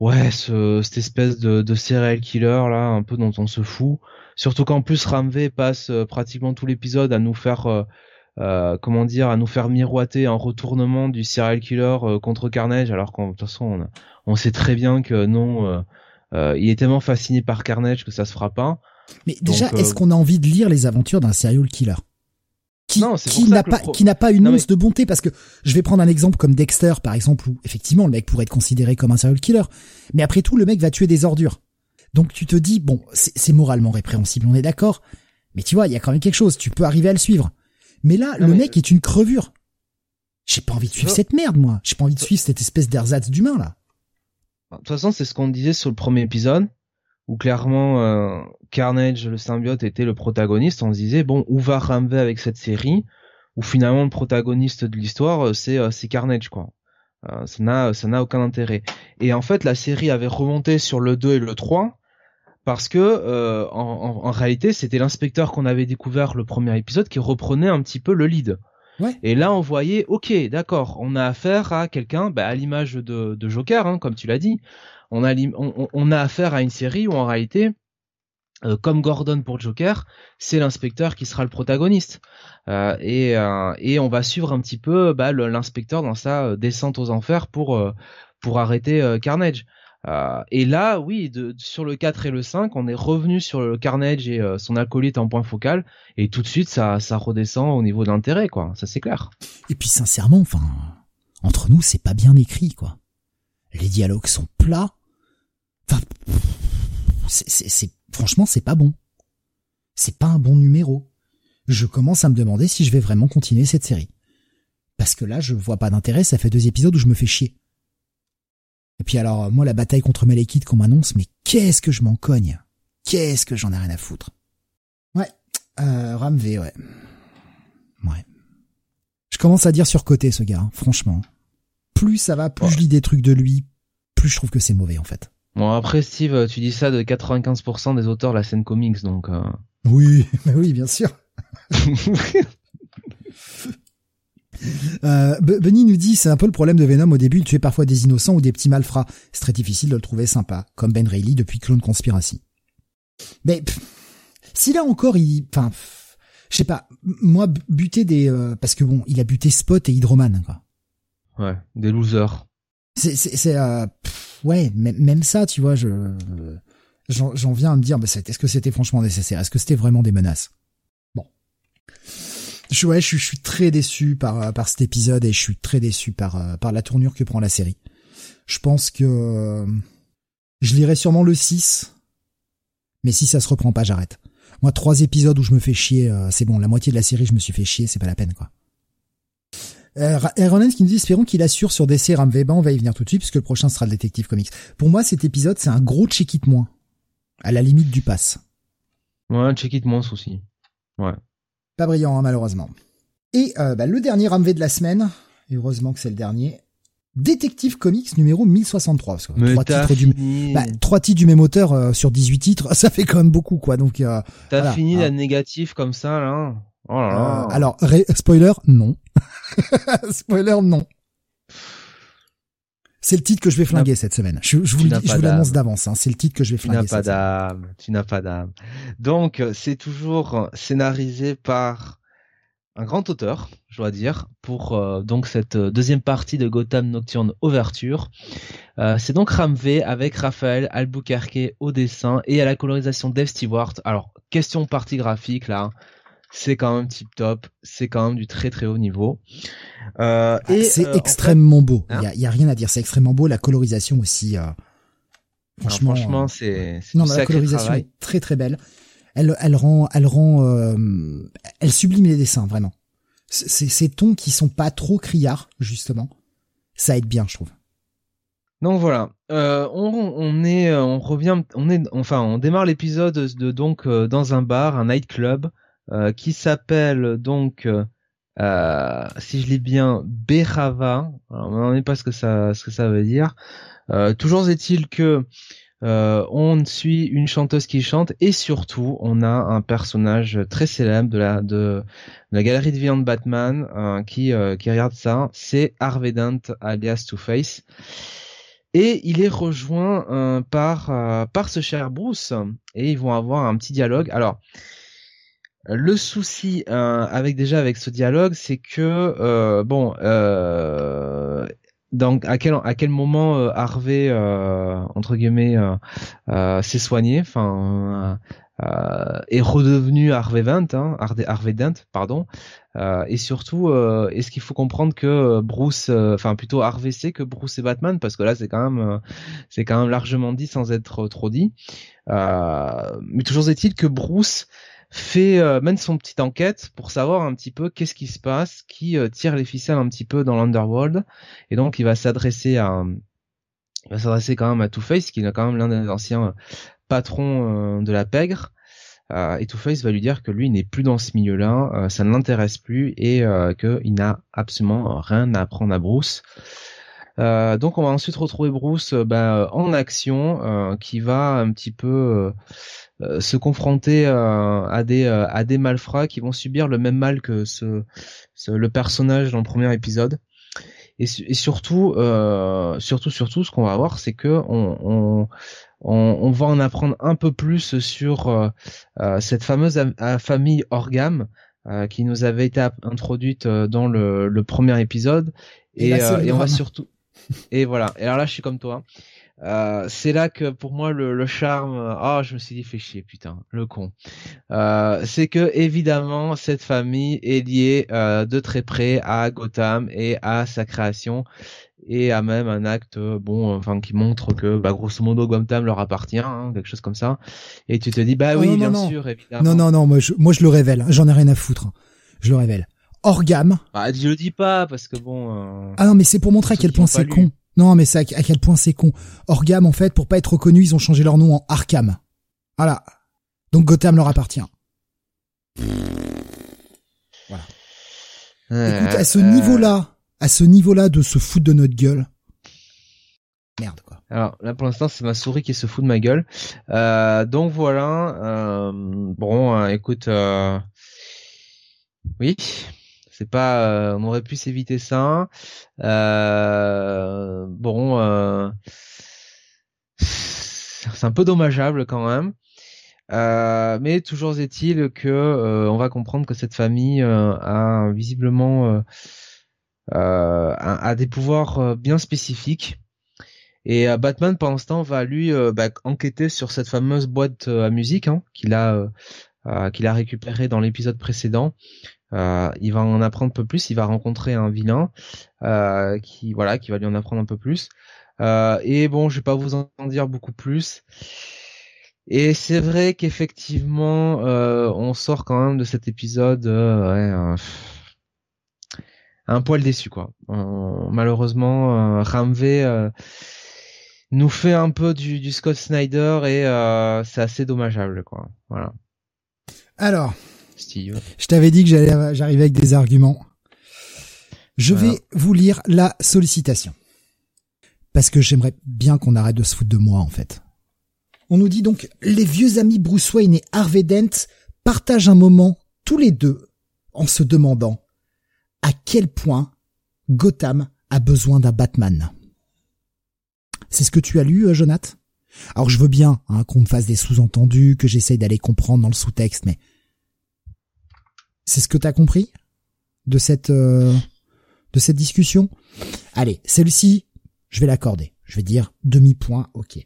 ouais ce, cette espèce de, de serial killer là un peu dont on se fout. Surtout qu'en plus Ramvé passe pratiquement tout l'épisode à nous faire euh, comment dire à nous faire miroiter un retournement du serial killer contre Carnage alors qu'en toute façon on, on, sait très bien que non il est tellement fasciné par Carnage que ça se fera pas. Mais déjà est-ce qu'on a envie de lire les aventures d'un serial killer? Qui, n'a pas qui n'a pas une once de bonté parce que je vais prendre un exemple comme Dexter par exemple où effectivement le mec pourrait être considéré comme un serial killer. Mais après tout le mec va tuer des ordures. Donc tu te dis bon c'est moralement répréhensible on est d'accord. Mais tu vois il y a quand même quelque chose tu peux arriver à le suivre. Mais là le mec est une crevure. J'ai pas envie de suivre cette merde moi. J'ai pas envie de suivre cette espèce d'ersatz d'humain là. De toute façon c'est ce qu'on disait sur le premier épisode où clairement euh, Carnage, le symbiote, était le protagoniste, on se disait bon, où va Ramvé avec cette série Où finalement le protagoniste de l'histoire, euh, c'est euh, c'est Carnage quoi. ça n'a ça n'a aucun intérêt. Et en fait, la série avait remonté sur le 2 et le 3 parce que en, en, réalité, c'était l'inspecteur qu'on avait découvert le premier épisode qui reprenait un petit peu le lead. Ouais. Et là, on voyait, ok, d'accord, on a affaire à quelqu'un, bah, à l'image de, de Joker, hein, comme tu l'as dit, on a, affaire à une série où en réalité, euh, comme Gordon pour Joker, c'est l'inspecteur qui sera le protagoniste. Euh, et, euh, et on va suivre un petit peu bah, l'inspecteur dans sa descente aux enfers pour, pour arrêter Carnage. et là, oui, de, sur le 4 et le 5, on est revenu sur le Carnage et son acolyte en point focal, et tout de suite, ça, ça redescend au niveau d'intérêt, quoi. Ça c'est clair. Et puis sincèrement, enfin, entre nous, c'est pas bien écrit, quoi. Les dialogues sont plats, Enfin, c'est, franchement, c'est pas bon. C'est pas un bon numéro. Je commence à me demander si je vais vraiment continuer cette série. Parce que là, je vois pas d'intérêt, ça fait deux épisodes où je me fais chier. Et puis alors, moi, la bataille contre Malekith qu'on m'annonce, mais qu'est-ce que je m'en cogne? Qu'est-ce que j'en ai rien à foutre? Ouais, euh, Ramvé, ouais. Ouais. Je commence à dire surcoté ce gars, hein, franchement. Plus ça va, plus je lis des trucs de lui, plus je trouve que c'est mauvais en fait. Bon après Steve, tu dis ça de 95% des auteurs de la scène comics donc. Euh... Oui, [LAUGHS] oui bien sûr. [LAUGHS] euh, Benny nous dit c'est un peu le problème de Venom au début, il tuait parfois des innocents ou des petits malfrats. C'est très difficile de le trouver sympa, comme Ben Reilly depuis Clone Conspiracy. Mais si là encore il, enfin, je sais pas, moi buter des, euh, parce que bon, il a buté Spot et Hydroman quoi. ouais, des losers. C'est, c'est, c'est euh, ouais, même ça, tu vois, je, j'en, viens à me dire, est-ce que c'était franchement nécessaire? Est-ce que c'était vraiment des menaces? Bon, je, ouais, je, suis très déçu par par cet épisode et je suis très déçu par par la tournure que prend la série. Je pense que je lirai sûrement le 6, mais si ça se reprend pas, j'arrête. Moi, trois épisodes où je me fais chier, euh, c'est bon. La moitié de la série, je me suis fait chier, c'est pas la peine, quoi. Euh, Ronan qui nous dit espérons qu'il assure sur DC Ram on va y venir tout de suite puisque le prochain sera le détective comics. Pour moi cet épisode c'est un gros check it moins. À la limite du pass. Ouais, check it moins aussi. Ouais. Pas brillant hein, malheureusement. Et euh, bah, le dernier Ram de la semaine, heureusement que c'est le dernier, Détective Comics numéro 1063. Parce que trois, titres du, bah, trois titres du même auteur euh, sur 18 titres, [LAUGHS] ça fait quand même beaucoup, quoi. Donc, euh, T'as fini la négatif comme ça, là? Oh là, là. Euh, alors, spoiler, non. [LAUGHS] spoiler, non. C'est le titre que je vais flinguer cette semaine. Je, je vous, l'annonce d'avance. Hein. C'est le titre que je vais flinguer. Tu n'as pas d'âme. Tu n'as pas d'âme. Donc, c'est toujours scénarisé par un grand auteur, je dois dire, pour euh, donc cette euh, deuxième partie de Gotham Nocturne Ouverture. Euh, c'est donc Ramvé avec Raphaël Albuquerque au dessin et à la colorisation Dave Stewart. Alors, question partie graphique là, c'est quand même tip top, c'est quand même du très très haut niveau. Ah, et c'est extrêmement beau. Il y, a, rien à dire, c'est extrêmement beau. La colorisation aussi. franchement, franchement c'est non, la colorisation est très très belle elle, elle rend, elle rend, euh, elle sublime les dessins vraiment. Ces tons qui sont pas trop criards justement, ça aide bien, je trouve. Donc voilà, euh, on, on, est, euh, on revient, on est, enfin, on démarre l'épisode de donc dans un bar, un nightclub, euh, qui s'appelle donc, si je lis bien, Berava. Alors, on ne sait pas ce que ça, ce que ça veut dire. toujours est-il que euh, on suit une chanteuse qui chante et surtout on a un personnage très célèbre de la de, la galerie de viande Batman euh, qui euh, qui regarde ça, c'est Harvey Dent alias Two Face et il est rejoint par par ce cher Bruce et ils vont avoir un petit dialogue. Alors le souci avec déjà avec ce dialogue, c'est que bon, donc à quel à quel moment euh, Harvey euh, entre guillemets euh, s'est soigné, enfin est redevenu Harvey Dent, hein, Harvey Dent, pardon, et surtout est-ce qu'il faut comprendre que Bruce, enfin plutôt Harvey sait que Bruce est Batman parce que là c'est quand même c'est quand même largement dit sans être trop dit, mais toujours est-il que Bruce fait euh, mène son petite enquête pour savoir un petit peu qu'est-ce qui se passe, qui euh, tire les ficelles un petit peu dans l'underworld, et donc il va s'adresser à, il va s'adresser quand même à Two Face, qui est quand même l'un des anciens patrons euh, de la pègre. et Two Face va lui dire que lui n'est plus dans ce milieu-là, ça ne l'intéresse plus et qu'il n'a absolument rien à apprendre à Bruce. donc on va ensuite retrouver Bruce ben, en action, qui va un petit peu euh, se confronter euh, à des euh, à des malfrats qui vont subir le même mal que ce, le personnage dans le premier épisode. Et, et surtout, surtout, surtout, ce qu'on va voir, c'est que on, on, on, va en apprendre un peu plus sur cette fameuse famille Orgam qui nous avait été introduite dans le, le premier épisode. Et, et, on va surtout. Et voilà. Et alors là, je suis comme toi. Euh, c'est là que pour moi le, le charme, ah je me suis dit fait chier putain, le con. Euh, c'est que évidemment cette famille est liée euh, de très près à Gotham et à sa création et à même un acte bon enfin qui montre que bah, grosso modo Gotham leur appartient, hein, quelque chose comme ça. Et tu te dis bah oui bien sûr évidemment. Non non non moi je, moi je le révèle, j'en ai rien à foutre, hein. je le révèle. Orgam. Ah, je le dis pas parce que bon. ah non mais c'est pour montrer à quel point c'est con. Non, mais c'est à, quel point c'est con. Orgam, en fait, pour pas être reconnu, ils ont changé leur nom en Arkham. Voilà. Donc Gotham leur appartient. Voilà. Écoute, à ce niveau-là, à ce niveau-là de se foutre de notre gueule. Merde, quoi. Alors là, pour l'instant, c'est ma souris qui se fout de ma gueule. Euh, donc voilà. Euh, bon, euh, écoute. Oui c'est pas, euh, on aurait pu s'éviter ça. Euh, bon, euh, c'est un peu dommageable quand même. mais toujours est-il que on va comprendre que cette famille a visiblement a, des pouvoirs bien spécifiques. Et Batman, pendant ce temps, va lui bah, enquêter sur cette fameuse boîte à musique hein, qu'il a qu'il a récupéré dans l'épisode précédent. Euh, il va en apprendre un peu plus. Il va rencontrer un vilain euh, qui voilà qui va lui en apprendre un peu plus. Euh, et bon, je vais pas vous en dire beaucoup plus. Et c'est vrai qu'effectivement, on sort quand même de cet épisode ouais, un poil déçu quoi. malheureusement, Ramvé nous fait un peu du, du Scott Snyder et c'est assez dommageable quoi. Voilà. Alors, je t'avais dit que j'allais, j'arrivais avec des arguments. Je vais vous lire la sollicitation. Parce que j'aimerais bien qu'on arrête de se foutre de moi, en fait. On nous dit donc, les vieux amis Bruce Wayne et Harvey Dent partagent un moment, tous les deux, en se demandant à quel point Gotham a besoin d'un Batman. C'est ce que tu as lu, euh, Jonath Alors je veux bien hein, qu'on me fasse des sous-entendus, que j'essaye d'aller comprendre dans le sous-texte, mais c'est ce que t'as compris de cette euh, de cette discussion? Allez, celle-ci, je vais l'accorder. Je vais dire demi-point, ok.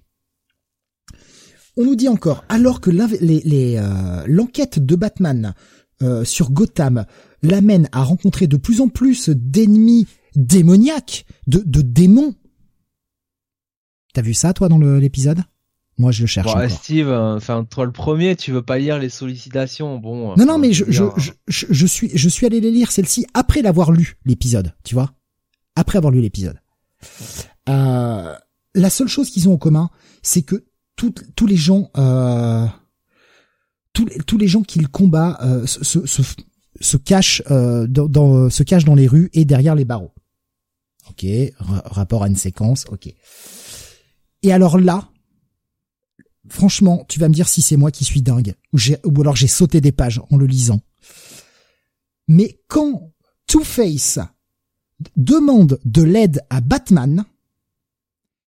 On nous dit encore, alors que euh, l'enquête de Batman euh, sur Gotham l'amène à rencontrer de plus en plus d'ennemis démoniaques, de, de démons. T'as vu ça, toi, dans l'épisode? Moi, je le cherche. Bon, Steve, euh, enfin, toi le premier, tu veux pas lire les sollicitations, bon. Non, non, mais je, je, je, je, suis, je suis allé les lire celle-ci après l'avoir lu l'épisode, tu vois, après avoir lu l'épisode. Euh, la seule chose qu'ils ont en commun, c'est que tous les gens, euh, tous, tous les gens qu'ils combattent euh, se, se, se, cachent euh, dans, dans, se cachent dans les rues et derrière les barreaux. Ok, rapport à une séquence. Ok. Et alors là, franchement, tu vas me dire si c'est moi qui suis dingue, ou, ou alors j'ai sauté des pages en le lisant. Mais quand Two-Face demande de l'aide à Batman,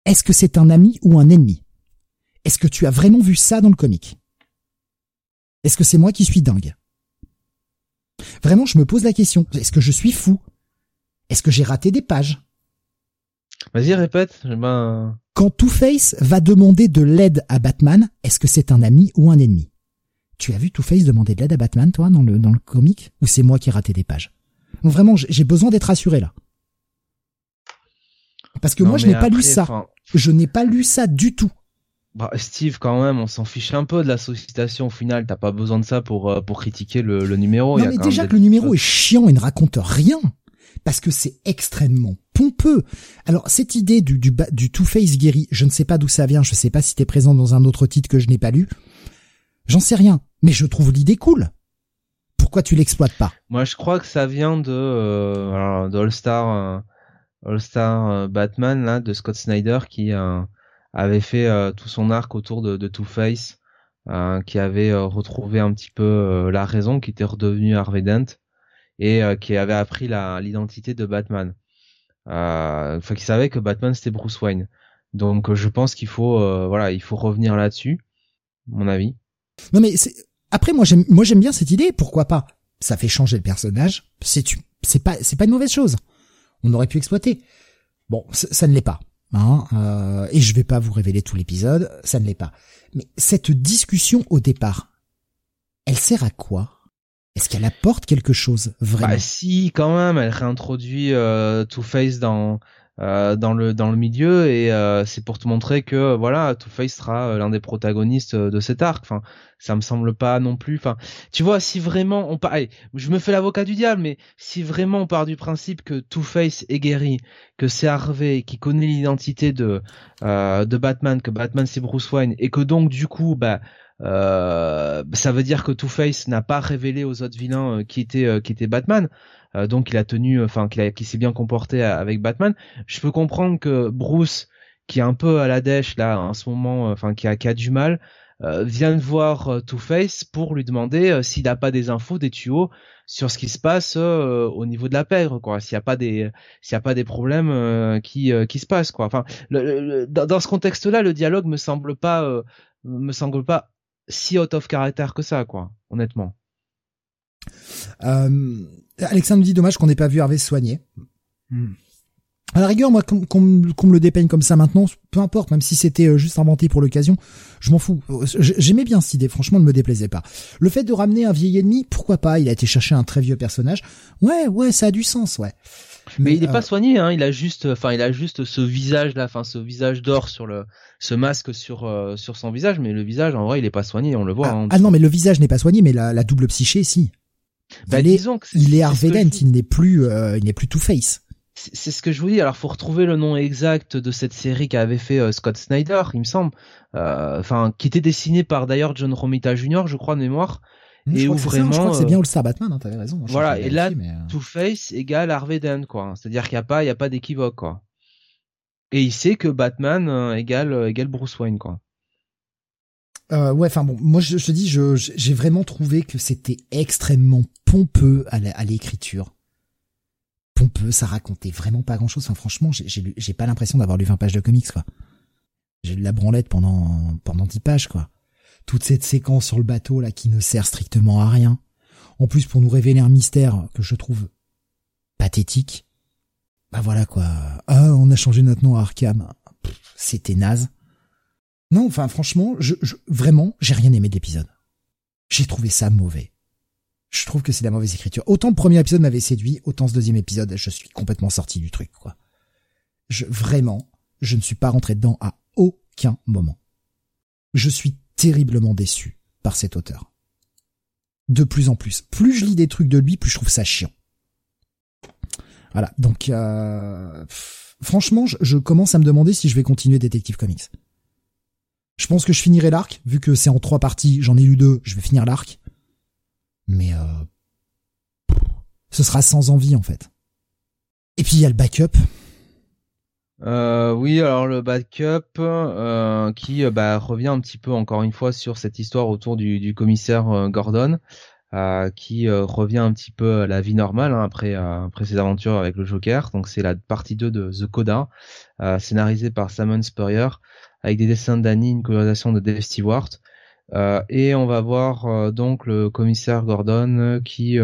est-ce que c'est un ami ou un ennemi? Est-ce que tu as vraiment vu ça dans le comic? Est-ce que c'est moi qui suis dingue? Vraiment, je me pose la question. Est-ce que je suis fou? Est-ce que j'ai raté des pages? Vas-y, répète. Ben... Quand Two-Face va demander de l'aide à Batman, est-ce que c'est un ami ou un ennemi? Tu as vu Two-Face demander de l'aide à Batman, toi, dans le, dans le comic? Ou c'est moi qui ai raté des pages? Vraiment, j'ai besoin d'être rassuré, là. Parce que moi, je n'ai pas lu ça. Je n'ai pas lu ça du tout. Bah, Steve, quand même, on s'en fiche un peu de la sollicitation au final. T'as pas besoin de ça pour euh, pour critiquer le, le numéro. Non, mais déjà que le numéro est chiant et ne raconte rien parce que c'est extrêmement pompeux. Alors cette idée du, du, Two-Face guéri, je ne sais pas d'où ça vient, je ne sais pas si t'es présent dans un autre titre que je n'ai pas lu. J'en sais rien, mais je trouve l'idée cool. Pourquoi tu l'exploites pas? Moi, je crois que ça vient de, euh, All Star, euh, All euh, Batman là, de Scott Snyder qui euh, avait fait tout son arc autour de, de Two-Face, qui avait retrouvé un petit peu la raison, qui était redevenu Harvey Dent et euh, qui avait appris l'identité de Batman. Euh, enfin, qui savait que Batman c'était Bruce Wayne. Donc, euh, je pense qu'il faut, voilà, il faut revenir là-dessus, mon avis. Non mais après moi j'aime moi j'aime bien cette idée. Pourquoi pas? Ça fait changer le personnage. C'est c'est pas c'est pas une mauvaise chose. On aurait pu exploiter. Bon, ça ne l'est pas. Hein, euh, et je vais pas vous révéler tout l'épisode, ça ne l'est pas. Mais cette discussion au départ, elle sert à quoi? Est-ce qu'elle apporte quelque chose vraiment? Bah si, quand même, elle réintroduit euh, Two Face dans euh, dans le dans le milieu et euh, c'est pour te montrer que voilà, Two Face sera euh, l'un des protagonistes de cet arc. Enfin, ça me semble pas non plus. Enfin, tu vois, si vraiment on part, je me fais l'avocat du diable, mais si vraiment on part du principe que Two Face est guéri, que c'est Harvey qui connaît l'identité de euh, de Batman, que Batman c'est Bruce Wayne et que donc du coup, bah euh, ça veut dire que Two-Face n'a pas révélé aux autres vilains euh, qui était euh, qui Batman. donc il a tenu, enfin qu'il qui s'est bien comporté avec Batman. Je peux comprendre que Bruce, qui est un peu à la dèche là en ce moment, enfin qui a, qui a du mal, vient de voir Two-Face pour lui demander s'il n'a pas des infos, des tuyaux sur ce qui se passe au niveau de la pègre, quoi. S'il n'y a pas des, s'il y a pas des problèmes qui qui se passent, quoi. Enfin, dans, dans, ce contexte-là, le dialogue me semble pas me semble pas si out of character que ça, quoi, honnêtement. Euh, Alexandre me dit dommage qu'on n'ait pas vu Harvey se soigner. Hmm. À la rigueur, moi, qu'on me le dépeigne comme ça maintenant, peu importe, même si c'était euh, juste inventé pour l'occasion, je m'en fous. Euh, j'aimais bien cette idée, franchement, ne me déplaisait pas. Le fait de ramener un vieil ennemi, pourquoi pas Il a été chercher un très vieux personnage. Ouais, ouais, ça a du sens, ouais. Mais, il est pas euh, soigné, hein. Il a juste, enfin, il a juste ce visage là, enfin, ce visage d'or sur le, ce masque sur sur son visage, mais le visage, en vrai, il est pas soigné, on le voit. Ah, hein, ah non, mais le visage n'est pas soigné, mais la, la double psyché, si. Bah, il, est, il est Harvey Dent, il n'est plus, il n'est plus Two Face c'est ce que je vous dis. Alors, faut retrouver le nom exact de cette série qu'avait fait euh, Scott Snyder, il me semble. Euh, enfin, qui était dessiné par d'ailleurs John Romita Jr., je crois de mémoire. Mmh, et où vraiment, je crois que c'est bien All Star Batman. Hein, T'avais raison. Voilà. Et là, euh, Two Face égale Harvey Dent, quoi. C'est-à-dire qu'il n'y a pas, il y a pas d'équivoque, quoi. Et il sait que Batman égale égale Bruce Wayne, quoi. Euh, ouais, enfin bon, moi je, je te dis, j'ai vraiment trouvé que c'était extrêmement pompeux à l'écriture pompeux, ça racontait vraiment pas grand chose. Enfin, franchement, j'ai pas l'impression d'avoir lu 20 pages de comics, quoi. J'ai lu la branlette pendant, pendant 10 pages, quoi. Toute cette séquence sur le bateau, là, qui ne sert strictement à rien. En plus, pour nous révéler un mystère que je trouve pathétique. Bah voilà, quoi. Ah, on a changé notre nom à Arkham. C'était naze. Non, enfin, franchement, vraiment, j'ai rien aimé de l'épisode. J'ai trouvé ça mauvais je trouve que c'est la mauvaise écriture. Autant le premier épisode m'avait séduit, autant ce deuxième épisode, je suis complètement sorti du truc, quoi. Vraiment, je ne suis pas rentré dedans à aucun moment. Je suis terriblement déçu par cet auteur. De plus en plus. Plus je lis des trucs de lui, plus je trouve ça chiant. Voilà, donc euh, franchement, je, commence à me demander si je vais continuer Detective Comics. Je pense que je finirai l'arc, vu que c'est en trois parties, j'en ai lu deux, je vais finir l'arc mais euh, ce sera sans envie en fait. Et puis il y a le backup. Euh, oui, alors le backup euh, qui euh, bah, revient un petit peu encore une fois sur cette histoire autour du, commissaire euh, Gordon, qui revient un petit peu à la vie normale hein, après après ses aventures avec le Joker. Donc c'est la partie 2 de The Coda, scénarisée par Simon Spurrier, avec des dessins d'Annie, une colorisation de Dave Stewart. Et on va voir donc le commissaire Gordon qui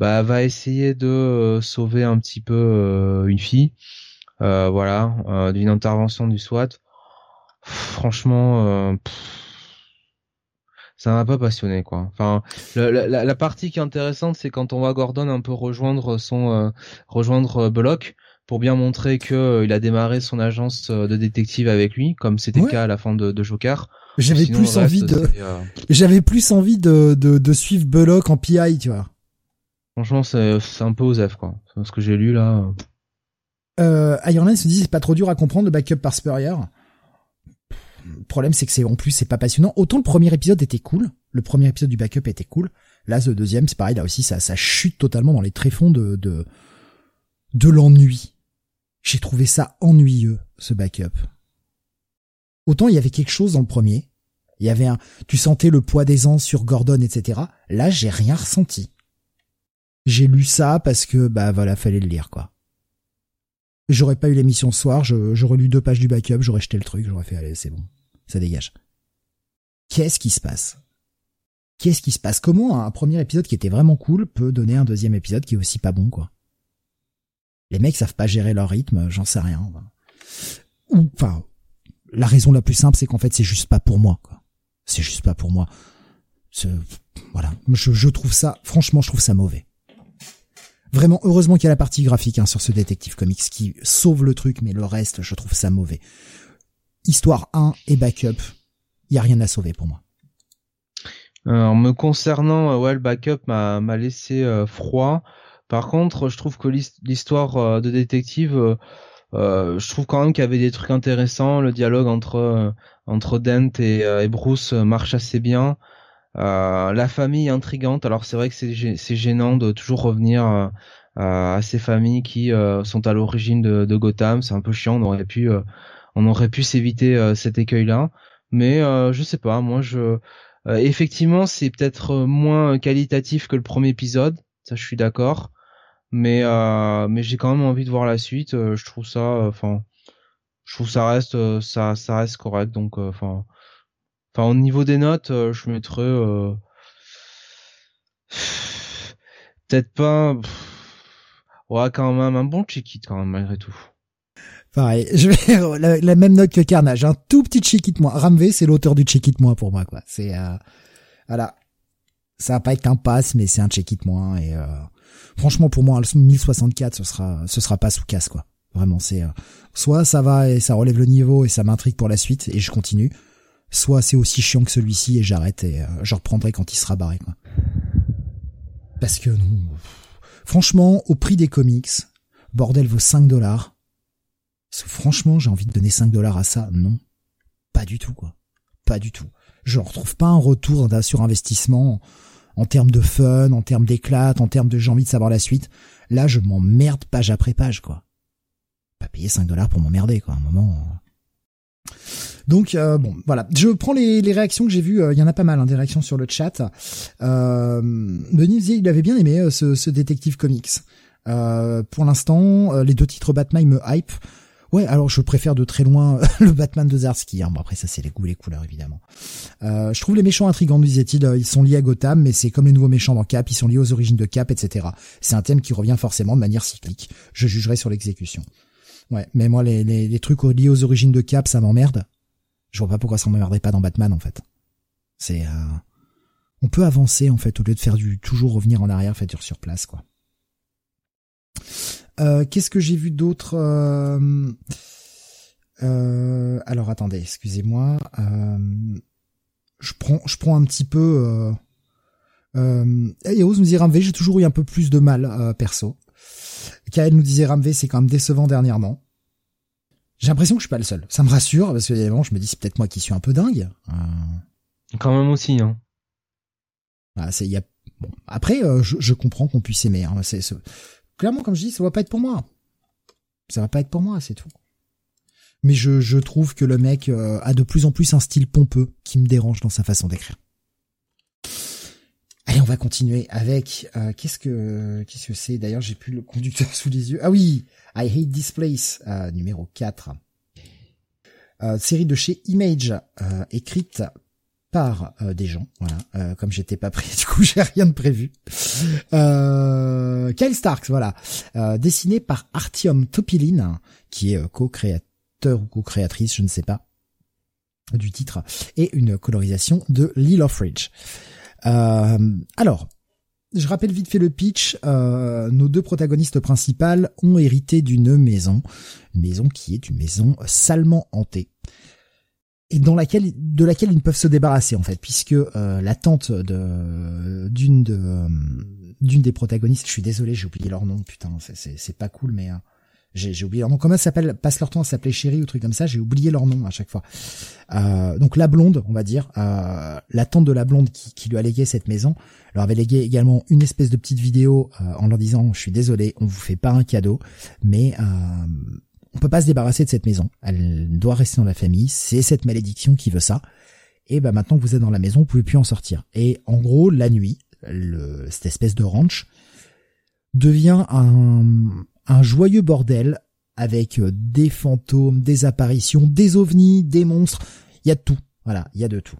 bah, va essayer de sauver un petit peu une fille, voilà, d'une intervention du SWAT. Franchement, ça m'a pas passionné quoi. Enfin, la, la, partie qui est intéressante, c'est quand on voit Gordon un peu rejoindre son rejoindre Bullock pour bien montrer que il a démarré son agence de détective avec lui, comme c'était le cas à la fin de, de Joker. J'avais plus envie de, euh, j'avais plus envie de, de, de suivre Bullock en PI, tu vois. Franchement, c'est, c'est un peu osef, quoi. Ce que j'ai lu, là. Euh, Iron se dit, c'est pas trop dur à comprendre, le backup par Spurrier. Le problème, c'est que c'est, en plus, c'est pas passionnant. Autant le premier épisode était cool. Le premier épisode du backup était cool. Là, le deuxième, c'est pareil, là aussi, ça, ça chute totalement dans les tréfonds de, de, de l'ennui. J'ai trouvé ça ennuyeux, ce backup. Autant il y avait quelque chose dans le premier. Il y avait un, tu sentais le poids des ans sur Gordon, etc. Là, j'ai rien ressenti. J'ai lu ça parce que, bah voilà, fallait le lire, quoi. J'aurais pas eu l'émission ce soir, j'aurais lu deux pages du backup, j'aurais jeté le truc, j'aurais fait, allez, c'est bon. Ça dégage. Qu'est-ce qui se passe? Qu'est-ce qui se passe? Comment un premier épisode qui était vraiment cool peut donner un deuxième épisode qui est aussi pas bon, quoi? Les mecs savent pas gérer leur rythme, j'en sais rien. Ou, enfin, la raison la plus simple, c'est qu'en fait, c'est juste pas pour moi. Quoi. C'est juste pas pour moi. Voilà, je, je, trouve ça, franchement, je trouve ça mauvais. Vraiment, heureusement qu'il y a la partie graphique hein, sur ce détective comics qui sauve le truc, mais le reste, je trouve ça mauvais. Histoire 1 et backup, il y a rien à sauver pour moi. En me concernant, euh, ouais, le backup m'a laissé euh, froid. Par contre, je trouve que l'histoire euh, de détective euh, je trouve quand même qu'il y avait des trucs intéressants. Le dialogue entre euh, entre Dent et, euh, et Bruce marche assez bien. La famille intrigante. Alors c'est vrai que c'est gênant de toujours revenir à ces familles qui sont à l'origine de, de, Gotham. C'est un peu chiant. On aurait pu on aurait pu s'éviter cet écueil-là. Mais je sais pas. Moi je effectivement c'est peut-être moins qualitatif que le premier épisode. Ça je suis d'accord mais euh, mais j'ai quand même envie de voir la suite. Euh, je trouve ça, euh, enfin, je trouve ça reste ça ça reste correct. Donc enfin, enfin au niveau des notes, je mettrais peut-être pas. Ouais, quand même un bon check quand même malgré tout. Pareil, [LAUGHS] je vais la, même note que Carnage, un tout petit check it moi. Ramvé, c'est l'auteur du check it moi pour moi quoi. C'est euh, voilà, ça va pas être un pass, mais c'est un check it moins et euh, franchement pour moi 1064 ce sera ce sera pas sous casse quoi. Vraiment c'est euh, soit ça va et ça relève le niveau et ça m'intrigue pour la suite et je continue, soit c'est aussi chiant que celui-ci et j'arrête et euh, je reprendrai quand il sera barré quoi. Parce que non, franchement au prix des comics, bordel vaut 5 dollars. Franchement j'ai envie de donner 5 dollars à ça, non, pas du tout quoi, pas du tout. Je ne retrouve pas un retour sur investissement en termes de fun, en termes d'éclat, en termes de j'ai envie de savoir la suite. Là, je m'emmerde page après page, quoi. Pas payer 5 dollars pour m'emmerder, quoi, à un moment. Donc euh, bon, voilà. Je prends les, réactions que j'ai vues. Euh, il y en a pas mal, hein, des réactions sur le chat. Euh, il avait bien aimé euh, ce, ce détective comics. pour l'instant, les deux titres Batman me hype. Ouais, alors je préfère de très loin [LAUGHS] le Batman de Zarsky. Hein. Bon, après ça c'est les goûts les couleurs évidemment. Je trouve les méchants intrigants, disait-il. Ils sont liés à Gotham, mais c'est comme les nouveaux méchants dans Cap. Ils sont liés aux origines de Cap, etc. C'est un thème qui revient forcément de manière cyclique. Je jugerai sur l'exécution. Ouais, mais moi les, les, les trucs liés aux origines de Cap, ça m'emmerde. Je vois pas pourquoi ça m'emmerderait pas dans Batman en fait. C'est euh... on peut avancer en fait au lieu de faire du toujours revenir en arrière, faire sur place quoi. Euh, qu'est-ce que j'ai vu d'autre euh, euh, Alors attendez, excusez-moi. je prends, je prends un petit peu. Euh, Eos nous dit Ramvé, j'ai toujours eu un peu plus de mal perso. Kael nous disait Ramvé, c'est quand même décevant dernièrement. J'ai l'impression que je suis pas le seul. Ça me rassure parce que évidemment, je me dis c'est peut-être moi qui suis un peu dingue. Quand même aussi, hein. Ah, c'est, y a, bon. Après, je, je, comprends qu'on puisse aimer. Hein. C'est, clairement, comme je dis, ça va pas être pour moi. Ça va pas être pour moi, c'est tout. Mais je, je trouve que le mec euh, a de plus en plus un style pompeux qui me dérange dans sa façon d'écrire. Allez, on va continuer avec euh, qu'est-ce que qu'est-ce que c'est? D'ailleurs, j'ai plus le conducteur [LAUGHS] sous les yeux. Ah oui, I Hate This Place, euh, numéro 4. série de chez Image, écrite par euh, des gens, voilà. Euh, comme j'étais pas [LAUGHS] prêt, du coup j'ai rien de prévu. Euh, Kyle Starks, voilà, euh, dessiné par Artyom Topilin, qui est co-créateur ou co-créatrice, je ne sais pas, du titre, et une colorisation de Offridge. Alors, je rappelle vite fait le pitch. nos deux protagonistes principales ont hérité d'une maison, une maison qui est une maison salement hantée et dans laquelle de laquelle ils ne peuvent se débarrasser en fait puisque euh, la tante de d'une de euh, d'une des protagonistes je suis désolé j'ai oublié leur nom putain c'est pas cool mais euh, j'ai oublié leur nom comment ça s'appelle? Passe leur temps à s'appeler chérie ou truc comme ça j'ai oublié leur nom à chaque fois donc la blonde on va dire la tante de la blonde qui, qui lui a légué cette maison leur avait légué également une espèce de petite vidéo en leur disant je suis désolé on vous fait pas un cadeau mais on peut pas se débarrasser de cette maison. Elle doit rester dans la famille. C'est cette malédiction qui veut ça. Et ben maintenant que vous êtes dans la maison, vous pouvez plus en sortir. Et en gros, la nuit, le, cette espèce de ranch devient un, un joyeux bordel avec euh, des fantômes, des apparitions, des ovnis, des monstres. Il y a de tout. Voilà, il y a de tout.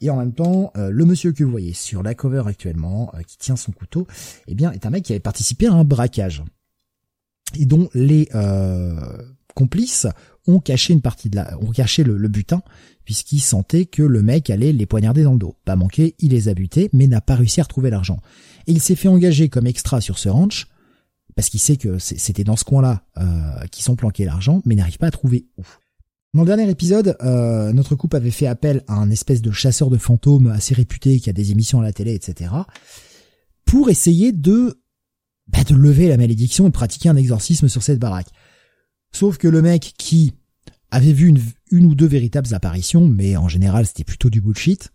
Et en même temps, euh, le monsieur que vous voyez sur la cover actuellement, euh, qui tient son couteau, eh bien, est un mec qui avait participé à un braquage et dont les euh, complices ont caché une partie de la, ont caché le, butin puisqu'ils sentaient que le mec allait les poignarder dans le dos. Pas manqué, il les a butés, mais n'a pas réussi à retrouver l'argent. Et il s'est fait engager comme extra sur ce ranch parce qu'il sait que c'était dans ce coin-là euh, qu'ils sont planqués l'argent, mais n'arrive pas à trouver où. Dans le dernier épisode, euh, notre couple avait fait appel à un espèce de chasseur de fantômes assez réputé qui a des émissions à la télé, etc., pour essayer de bah, de lever la malédiction et pratiquer un exorcisme sur cette baraque. Sauf que le mec qui avait vu une, ou deux véritables apparitions, mais en général c'était plutôt du bullshit,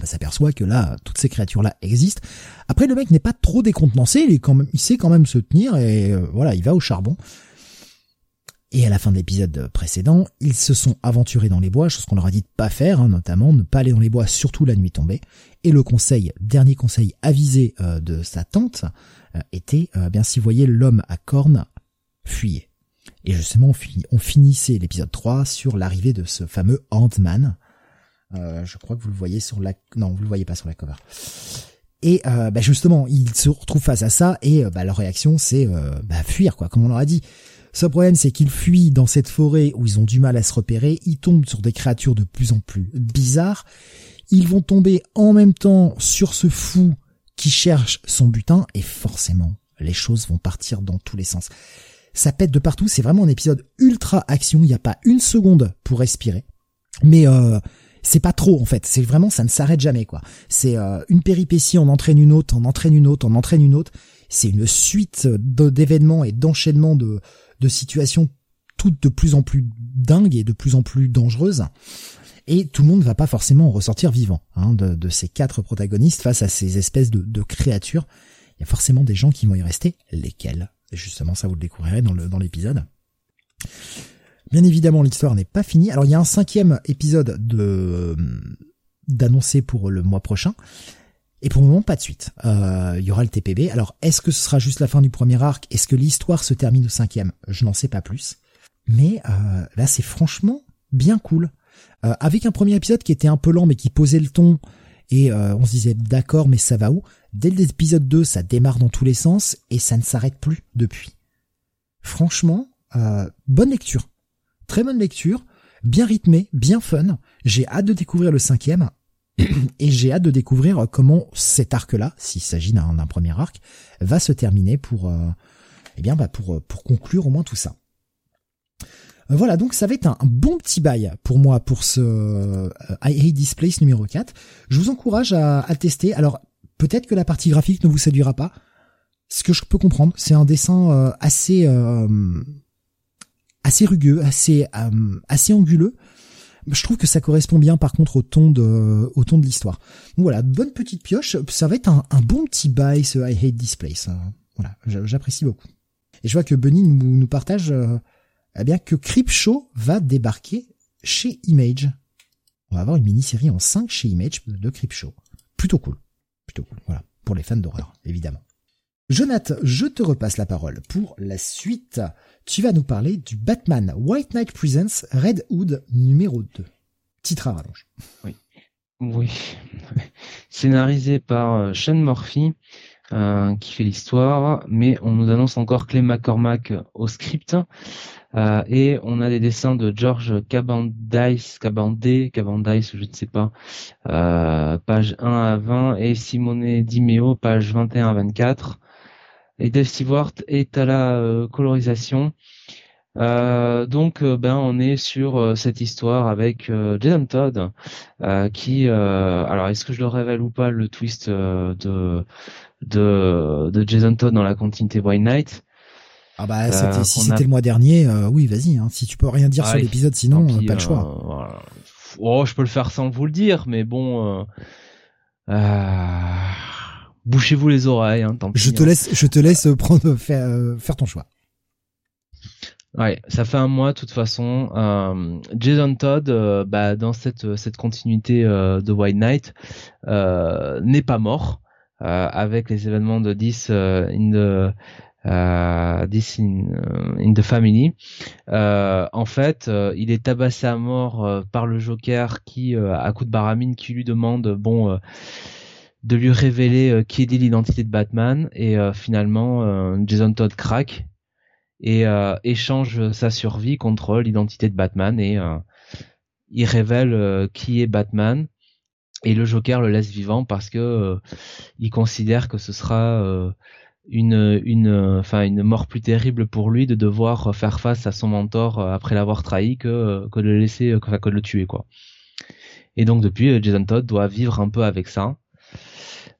bah, s'aperçoit que là, toutes ces créatures-là existent. Après, le mec n'est pas trop décontenancé, il, est quand même, il sait quand même se tenir et euh, voilà, il va au charbon. Et à la fin de l'épisode précédent, ils se sont aventurés dans les bois, chose qu'on leur a dit de pas faire, hein, notamment ne pas aller dans les bois, surtout la nuit tombée. Et le conseil, dernier conseil avisé euh, de sa tante, euh, était, euh, bien si vous voyez l'homme à cornes, fuyez. Et justement, on, finissait l'épisode 3 sur l'arrivée de ce fameux Ant-Man. Je crois que vous le voyez sur la... Non, vous le voyez pas sur la cover. Et euh, bah justement, ils se retrouvent face à ça et bah, leur réaction c'est bah, fuir quoi, comme on leur a dit. Ce problème c'est qu'ils fuient dans cette forêt où ils ont du mal à se repérer, ils tombent sur des créatures de plus en plus bizarres, ils vont tomber en même temps sur ce fou qui cherche son butin et forcément les choses vont partir dans tous les sens. Ça pète de partout, c'est vraiment un épisode ultra action, il n'y a pas une seconde pour respirer. Mais euh, c'est pas trop en fait, c'est vraiment ça ne s'arrête jamais quoi. C'est euh, une péripétie, on entraîne une autre, on entraîne une autre, on entraîne une autre. C'est une suite d'événements et d'enchaînements de, situations toutes de plus en plus dingues et de plus en plus dangereuses. Et tout le monde ne va pas forcément ressortir vivant hein, de, ces quatre protagonistes face à ces espèces de, de créatures. Il y a forcément des gens qui vont y rester. Lesquels? Justement, ça vous le découvrirez dans l'épisode. Bien évidemment, l'histoire n'est pas finie. Alors, il y a un cinquième épisode de d'annoncer pour le mois prochain. Et pour le moment, pas de suite. Euh, il y aura le TPB. Alors, est-ce que ce sera juste la fin du premier arc? Est-ce que l'histoire se termine au cinquième? Je n'en sais pas plus. Mais euh, là, c'est franchement bien cool. Euh, avec un premier épisode qui était un peu lent, mais qui posait le ton, et on se disait d'accord, mais ça va où? Dès l'épisode 2, ça démarre dans tous les sens, et ça ne s'arrête plus depuis. Franchement, bonne lecture. Très bonne lecture, bien rythmée, bien fun. J'ai hâte de découvrir le cinquième [CLEARS THROAT] et j'ai hâte de découvrir comment cet arc-là, s'il s'agit d'un premier arc, va se terminer pour, euh, eh bien, bah pour pour conclure au moins tout ça. Euh, voilà, donc ça va être un, bon petit bail pour moi pour ce euh, I Hate This Place numéro 4. Je vous encourage à, à tester. Alors peut-être que la partie graphique ne vous séduira pas. Ce que je peux comprendre, c'est un dessin assez assez rugueux, assez euh, assez anguleux. Je trouve que ça correspond bien par contre au ton de au ton de l'histoire. Voilà, bonne petite pioche. Ça va être un, bon petit bail ce I Hate This Place. Hein. Voilà, j'apprécie beaucoup. Et je vois que Bunny nous, nous partage euh, eh bien que Creepshow va débarquer chez Image. On va avoir une mini-série en 5 chez Image de Creepshow. Plutôt cool. Plutôt cool. Voilà. Pour les fans d'horreur, évidemment. Jonathan, je te repasse la parole pour la suite tu vas nous parler du Batman White Knight Presents Red Hood numéro 2. Titre à rallonge. Oui. Oui. [LAUGHS] Scénarisé par euh, Sean Murphy, euh, qui fait l'histoire, mais on nous annonce encore Clay McCormack au script. Euh, et on a des dessins de George Cabandice, Cabandé, Cabandice, je ne sais pas, page 1 à 20, et Simone Dimeo, page 21 à 24 et Dave Stewart est à la euh, colorisation. Euh, donc euh, ben on est sur cette histoire avec Jason Todd qui alors est-ce que je le révèle ou pas le twist de de de Jason Todd dans la continuité White Knight ah bah si c'était le mois dernier oui vas-y hein, si tu peux rien dire sur l'épisode sinon pas le choix. oh je peux le faire sans vous le dire mais bon bouchez-vous les oreilles. Hein, tant je te hein. laisse, je te laisse prendre, faire, euh, faire ton choix. Ouais, ça fait un mois de toute façon. Euh, Jason Todd, euh, bah, dans cette cette continuité de White Knight, n'est pas mort avec les événements de 10 in the in, in, the Family. en fait, il est tabassé à mort par le Joker qui, à coup de baramine, qui lui demande bon de lui révéler euh, qui est l'identité de Batman et euh, finalement euh, Jason Todd craque et échange sa survie contre l'identité de Batman et il révèle qui est Batman et le Joker le laisse vivant parce que il considère que ce sera une une enfin une mort plus terrible pour lui de devoir faire face à son mentor après l'avoir trahi que que de le laisser que, que de le tuer quoi. Et donc depuis Jason Todd doit vivre un peu avec ça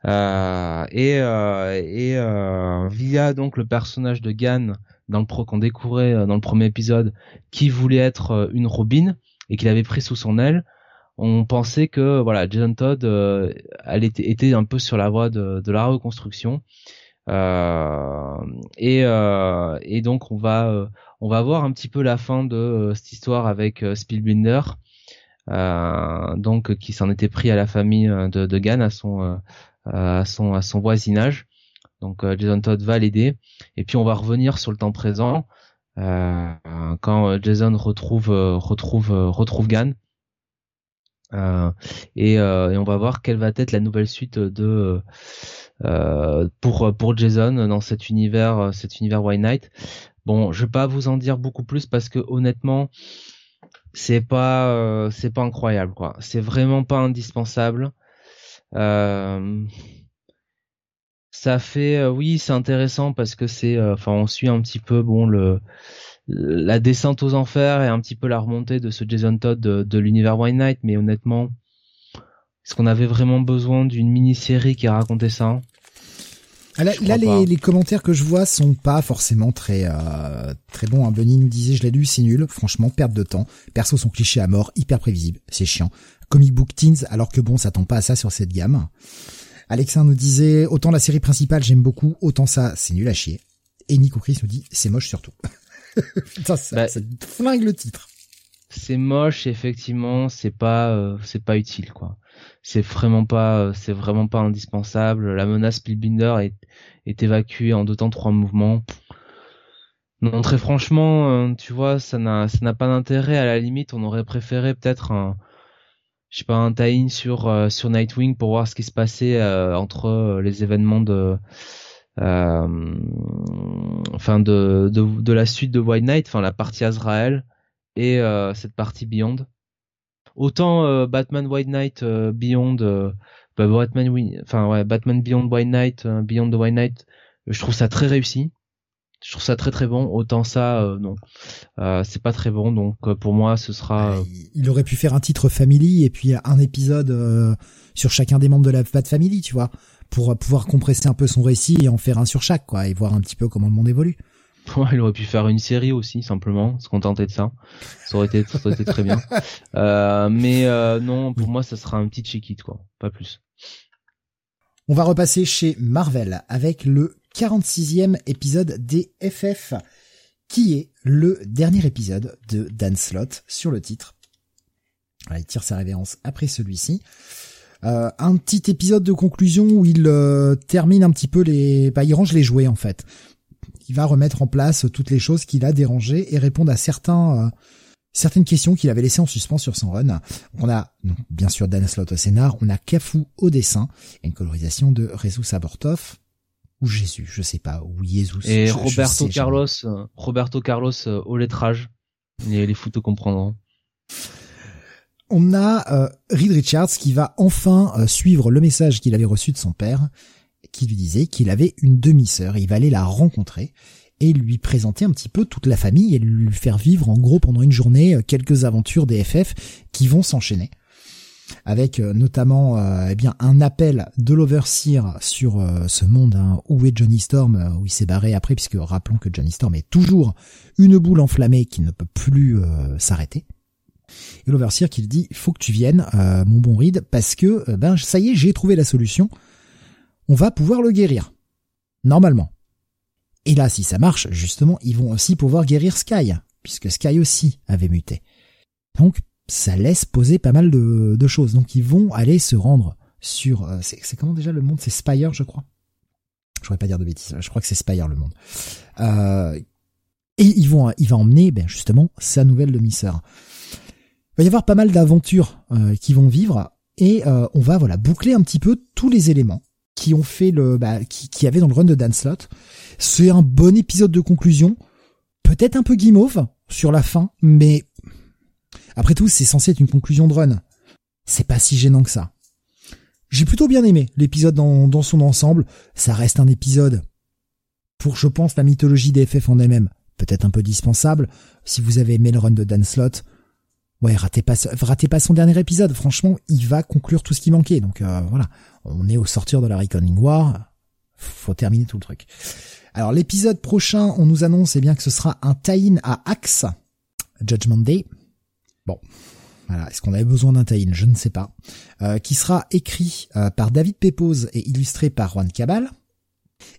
euh, et euh, et euh, via donc le personnage de Gann dans le pro qu'on découvrait dans le premier épisode, qui voulait être une Robin et qu'il avait pris sous son aile, on pensait que voilà Jason Todd était, un peu sur la voie de, de la reconstruction. Euh, et, euh, et donc on va on va voir un petit peu la fin de cette histoire avec Spielbinder donc qui s'en était pris à la famille de, de Gann à son à son à son voisinage. Donc euh, Jason Todd va l'aider. Et puis on va revenir sur le temps présent euh, quand euh, Jason retrouve retrouve retrouve Gann. et, et, on va voir quelle va être la nouvelle suite de pour pour Jason dans cet univers cet univers White Knight. Bon, je vais pas vous en dire beaucoup plus parce que honnêtement, c'est pas c'est pas incroyable quoi. C'est vraiment pas indispensable. Euh, ça fait euh, oui c'est intéressant parce que c'est euh, enfin on suit un petit peu bon le la descente aux enfers et un petit peu la remontée de ce Jason Todd de, l'univers White Knight mais honnêtement est-ce qu'on avait vraiment besoin d'une mini-série qui racontait ça? Ah, là, là les, les, commentaires que je vois sont pas forcément très très bons. Hein. Bunny nous disait, je l'ai lu, c'est nul. Franchement, perte de temps. Perso sont clichés à mort, hyper prévisible. C'est chiant comic book teens, alors que bon, ça tombe pas à ça sur cette gamme. Alexin nous disait, autant la série principale j'aime beaucoup, autant ça c'est nul à chier. Et Nico Chris nous dit, c'est moche surtout. [LAUGHS] Putain, ça, bah, ça flingue le titre. C'est moche, effectivement, c'est pas, euh, c'est pas utile, quoi. C'est vraiment pas, c'est vraiment pas indispensable. La menace Spellbinder est, évacuée en deux temps trois mouvements. Non, très franchement, euh, tu vois, ça n'a, ça n'a pas d'intérêt. À la limite, on aurait préféré peut-être un, tie-in sur euh, sur Nightwing pour voir ce qui se passait euh, entre les événements de la suite de White Knight, enfin la partie Azrael et cette partie Beyond. Autant Batman White Knight Beyond bah, Batman enfin ouais Batman Beyond White Knight Beyond the White Knight, je trouve ça très réussi je trouve ça très très bon. Autant ça, euh, non, euh, c'est pas très bon. Donc euh, pour moi, ce sera. Il aurait pu faire un titre family et puis un épisode sur chacun des membres de la Bat Family, tu vois, pour pouvoir compresser un peu son récit et en faire un sur chaque, quoi, et voir un petit peu comment le monde évolue. Il aurait pu faire une série aussi, simplement, se contenter de ça. Ça aurait été, ça aurait été très bien. [LAUGHS] mais non, pour moi, ça sera un petit check-it, quoi, pas plus. On va repasser chez Marvel avec le 46e épisode des FF, qui est le dernier épisode de Dan Slott sur le titre. il tire sa révérence après celui-ci. Euh, un petit épisode de conclusion où il euh, termine un petit peu les... Bah, il range les jouets en fait. Il va remettre en place toutes les choses qu'il a dérangées et répondre à certains... Euh, certaines questions qu'il avait laissées en suspens sur son run. On a bien sûr Dan Slott au scénar, on a Cafu au dessin et une colorisation de Rezu Sabortov ou Jésus, je sais pas, ou Jésus. Et Roberto Carlos, euh, Roberto Carlos euh, au lettrage. Les, les photos comprendront. On a euh, Reed Richards qui va enfin suivre le message qu'il avait reçu de son père, qui lui disait qu'il avait une demi-sœur. Il va aller la rencontrer et lui présenter un petit peu toute la famille et lui faire vivre en gros pendant une journée quelques aventures des FF qui vont s'enchaîner avec euh, notamment euh, eh bien un appel de l'Overseer sur euh, ce monde hein, où est Johnny Storm, où il s'est barré après, puisque rappelons que Johnny Storm est toujours une boule enflammée qui ne peut plus s'arrêter. Et l'Overseer qui lui dit faut que tu viennes, mon bon Reed, parce que ben ça y est, j'ai trouvé la solution. On va pouvoir le guérir. Normalement. Et là, si ça marche, justement, ils vont aussi pouvoir guérir Sky, puisque Sky aussi avait muté. Donc ça laisse poser pas mal de, choses. Donc ils vont aller se rendre sur... Euh, c'est comment déjà le monde? C'est Spire, je crois. Je pourrais pas dire de bêtises. Je crois que c'est Spire le monde. Euh, et ils vont, il va emmener ben, justement sa nouvelle demi-sœur. Il va y avoir pas mal d'aventures euh, qui vont vivre et on va voilà boucler un petit peu tous les éléments qui ont fait le bah, qui, qui avait dans le run de Dan Slott. C'est un bon épisode de conclusion, peut-être un peu guimauve sur la fin, mais après tout, c'est censé être une conclusion de run. C'est pas si gênant que ça. J'ai plutôt bien aimé l'épisode dans, son ensemble. Ça reste un épisode pour, je pense, la mythologie des FF en elle-même. Peut-être un peu dispensable. Si vous avez aimé le run de Dan Slott, ouais, ratez pas, ratez pas son dernier épisode. Franchement, il va conclure tout ce qui manquait. Donc euh, voilà, on est au sortir de la Reckoning War. Faut terminer tout le truc. Alors l'épisode prochain, on nous annonce eh bien que ce sera un tie-in à Axe, Judgment Day. Bon, voilà, est-ce qu'on avait besoin d'un tie Je ne sais pas. Euh, qui sera écrit euh, par David Pepose et illustré par Juan Cabal.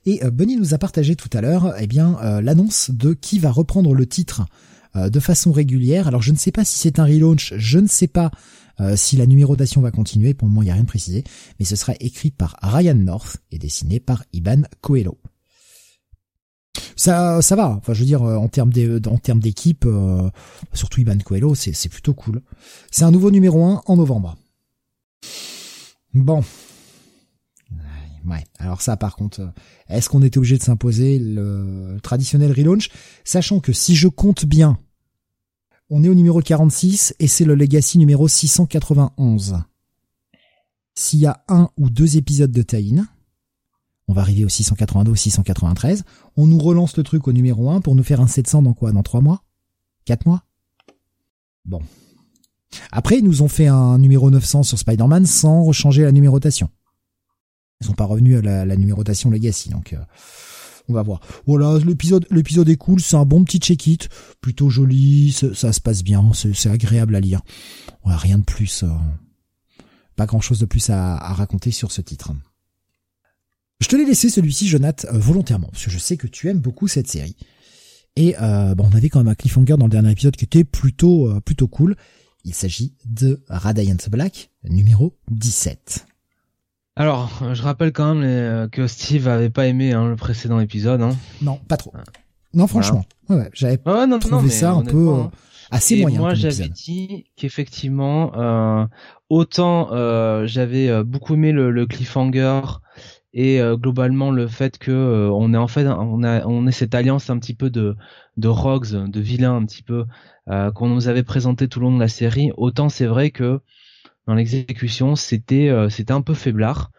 Et euh, Bunny nous a partagé tout à l'heure, eh bien, l'annonce de qui va reprendre le titre de façon régulière. Alors je ne sais pas si c'est un relaunch, je ne sais pas si la numérotation va continuer. Pour le moment, il n'y a rien de précisé, mais ce sera écrit par Ryan North et dessiné par Iban Coelho. Ça, ça va. Enfin, je veux dire, en termes en termes d'équipe, surtout Ivan Coelho, c'est, c'est plutôt cool. C'est un nouveau numéro 1 en novembre. Bon. Ouais. Alors ça, par contre, est-ce qu'on était obligé de s'imposer le traditionnel relaunch, sachant que si je compte bien, on est au numéro 46 et c'est le Legacy numéro 691. S'il y a un ou deux épisodes de Taïn, on va arriver au 682, 693, on nous relance le truc au numéro 1 pour nous faire un 700 dans quoi? Dans 3 mois? 4 mois? Bon. Après, ils nous ont fait un numéro 900 sur Spider-Man sans rechanger la numérotation. Ils sont pas revenus à la, numérotation Legacy, donc... Euh, on va voir. Voilà, l'épisode, l'épisode est cool, c'est un bon petit check-it, plutôt joli, ça, se passe bien, c'est, agréable à lire. Voilà, rien de plus, euh, pas grand chose de plus à, raconter sur ce titre. Je te l'ai laissé celui-ci, Jonathan, euh, volontairement, parce que je sais que tu aimes beaucoup cette série. Et euh, bon, on avait quand même un cliffhanger dans le dernier épisode qui était plutôt plutôt cool. Il s'agit de Radiant Black, numéro 17. Alors, je rappelle quand même euh, que Steve avait pas aimé hein, le précédent épisode. Hein. Non, pas trop. Non, franchement. Ouais, j'avais trouvé ça un peu euh, hein. assez moyen. Moi, j'avais dit qu'effectivement, euh, autant j'avais beaucoup aimé le, cliffhanger et globalement le fait que on est en fait on a on est cette alliance un petit peu de de rogues, de vilains un petit peu qu'on nous avait présenté tout le long de la série. Autant c'est vrai que dans l'exécution, c'était euh, c'était un peu faiblard.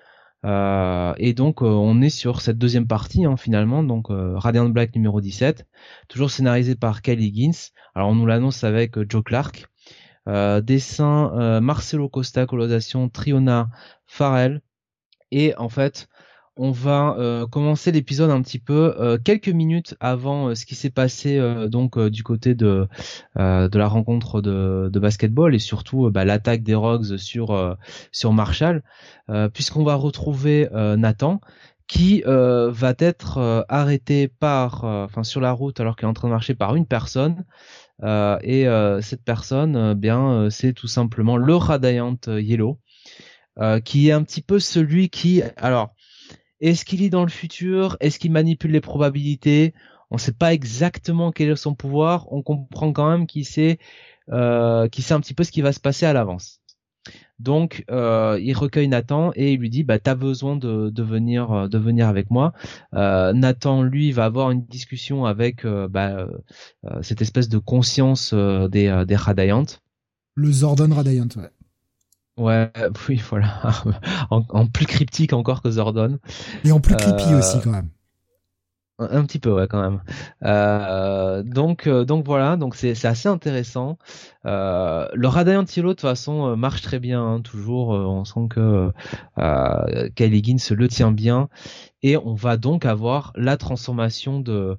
Euh, et donc euh, on est sur cette deuxième partie hein, finalement, donc Radiant Black numéro 17, toujours scénarisé par Kelly Higgins. Alors on nous l'annonce avec Joe Clark. dessin Marcelo Costa, colorisation Triona Farrell. Et en fait, on va euh, commencer l'épisode un petit peu euh, quelques minutes avant euh, ce qui s'est passé donc du côté de de la rencontre de, de basketball et surtout bah, l'attaque des Rogues sur sur Marshall puisqu'on va retrouver Nathan qui va être arrêté par enfin sur la route alors qu'il est en train de marcher par une personne et cette personne bien c'est tout simplement le Radiant Yellow qui est un petit peu celui qui alors est-ce qu'il lit dans le futur? Est-ce qu'il manipule les probabilités? On ne sait pas exactement quel est son pouvoir. On comprend quand même qu'il sait, euh, sait un petit peu ce qui va se passer à l'avance. Donc, euh, il recueille Nathan et il lui dit, bah, t'as besoin de, venir, euh, de venir avec moi. Nathan, lui, va avoir une discussion avec bah, cette espèce de conscience des, des Radiant. Le Zordon Radiant, ouais. Ouais, [LAUGHS] oui, voilà. en, plus cryptique encore que Zordon. Et en plus creepy euh, aussi quand même. Un, petit peu, ouais, quand même. Euh, donc, euh, donc voilà, donc c'est assez intéressant. Euh, le Radiant Yellow de toute façon euh, marche très bien, hein, toujours. on sent que euh, Kylie Higgins le tient bien et on va donc avoir la transformation de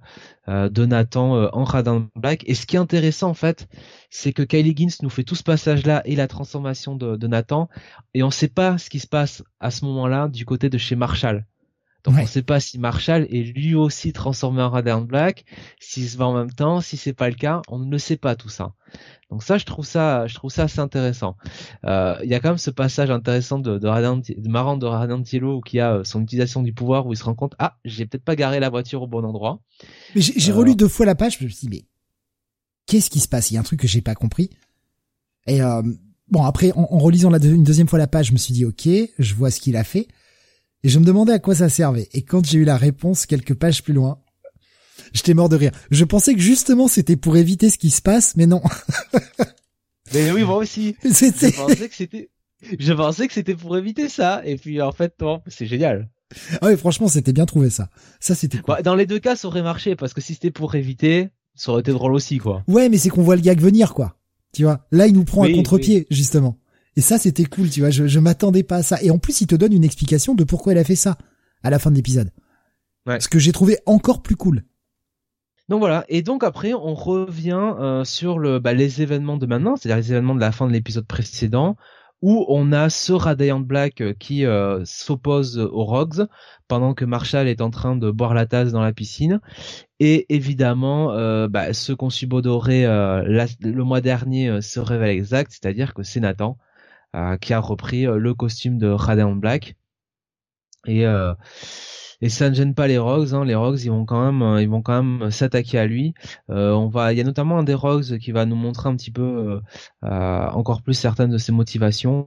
de Nathan en Radiant Black. Et ce qui est intéressant en fait, c'est que Kylie Higgins nous fait tout ce passage-là et la transformation de, de Nathan, et on ne sait pas ce qui se passe à ce moment-là du côté de chez Marshall. Donc on ne sait pas si Marshall est lui aussi transformé en Radiant Black, s'il se va en même temps, si c'est pas le cas, on ne le sait pas tout ça. Donc ça, je trouve ça, je trouve ça assez intéressant. Euh, il y a quand même ce passage intéressant de, de, Radiant, de marrant de qui a euh, son utilisation du pouvoir où il se rend compte, ah, j'ai peut-être pas garé la voiture au bon endroit. Mais j'ai relu euh, deux fois la page, je me suis dit, mais qu'est-ce qui se passe? Il y a un truc que j'ai pas compris. Et bon, après, en, relisant la une deuxième fois la page, je me suis dit, ok, je vois ce qu'il a fait. Et je me demandais à quoi ça servait. Et quand j'ai eu la réponse quelques pages plus loin, j'étais mort de rire. Je pensais que justement c'était pour éviter ce qui se passe, mais non. [LAUGHS] mais oui, moi aussi. [LAUGHS] Je pensais que c'était, je pensais que c'était pour éviter ça. Et puis en fait, c'est génial. Ah oui, franchement, c'était bien trouvé ça. Ça, c'était cool. Bah, dans les deux cas, ça aurait marché parce que si c'était pour éviter, ça aurait été drôle aussi, quoi. Ouais, mais c'est qu'on voit le gag venir, quoi. Tu vois. Là, il nous prend un contre-pied, justement. Et ça, c'était cool, tu vois. Je, je m'attendais pas à ça. Et en plus, il te donne une explication de pourquoi elle a fait ça à la fin de l'épisode. Ouais. Ce que j'ai trouvé encore plus cool. Donc voilà, et donc après on revient euh, sur le, bah, les événements de maintenant, c'est-à-dire les événements de la fin de l'épisode précédent, où on a ce Radiant Black euh, qui euh, s'oppose aux Rogues pendant que Marshall est en train de boire la tasse dans la piscine, et évidemment bah, ce qu'on subodoré le mois dernier se révèle exact, c'est-à-dire que c'est Nathan qui a repris le costume de Radiant Black, et et ça ne gêne pas les Rogues. Hein. Les Rogues, ils vont quand même, ils vont quand même s'attaquer à lui. on va, il y a notamment un des Rogues qui va nous montrer un petit peu encore plus certaines de ses motivations.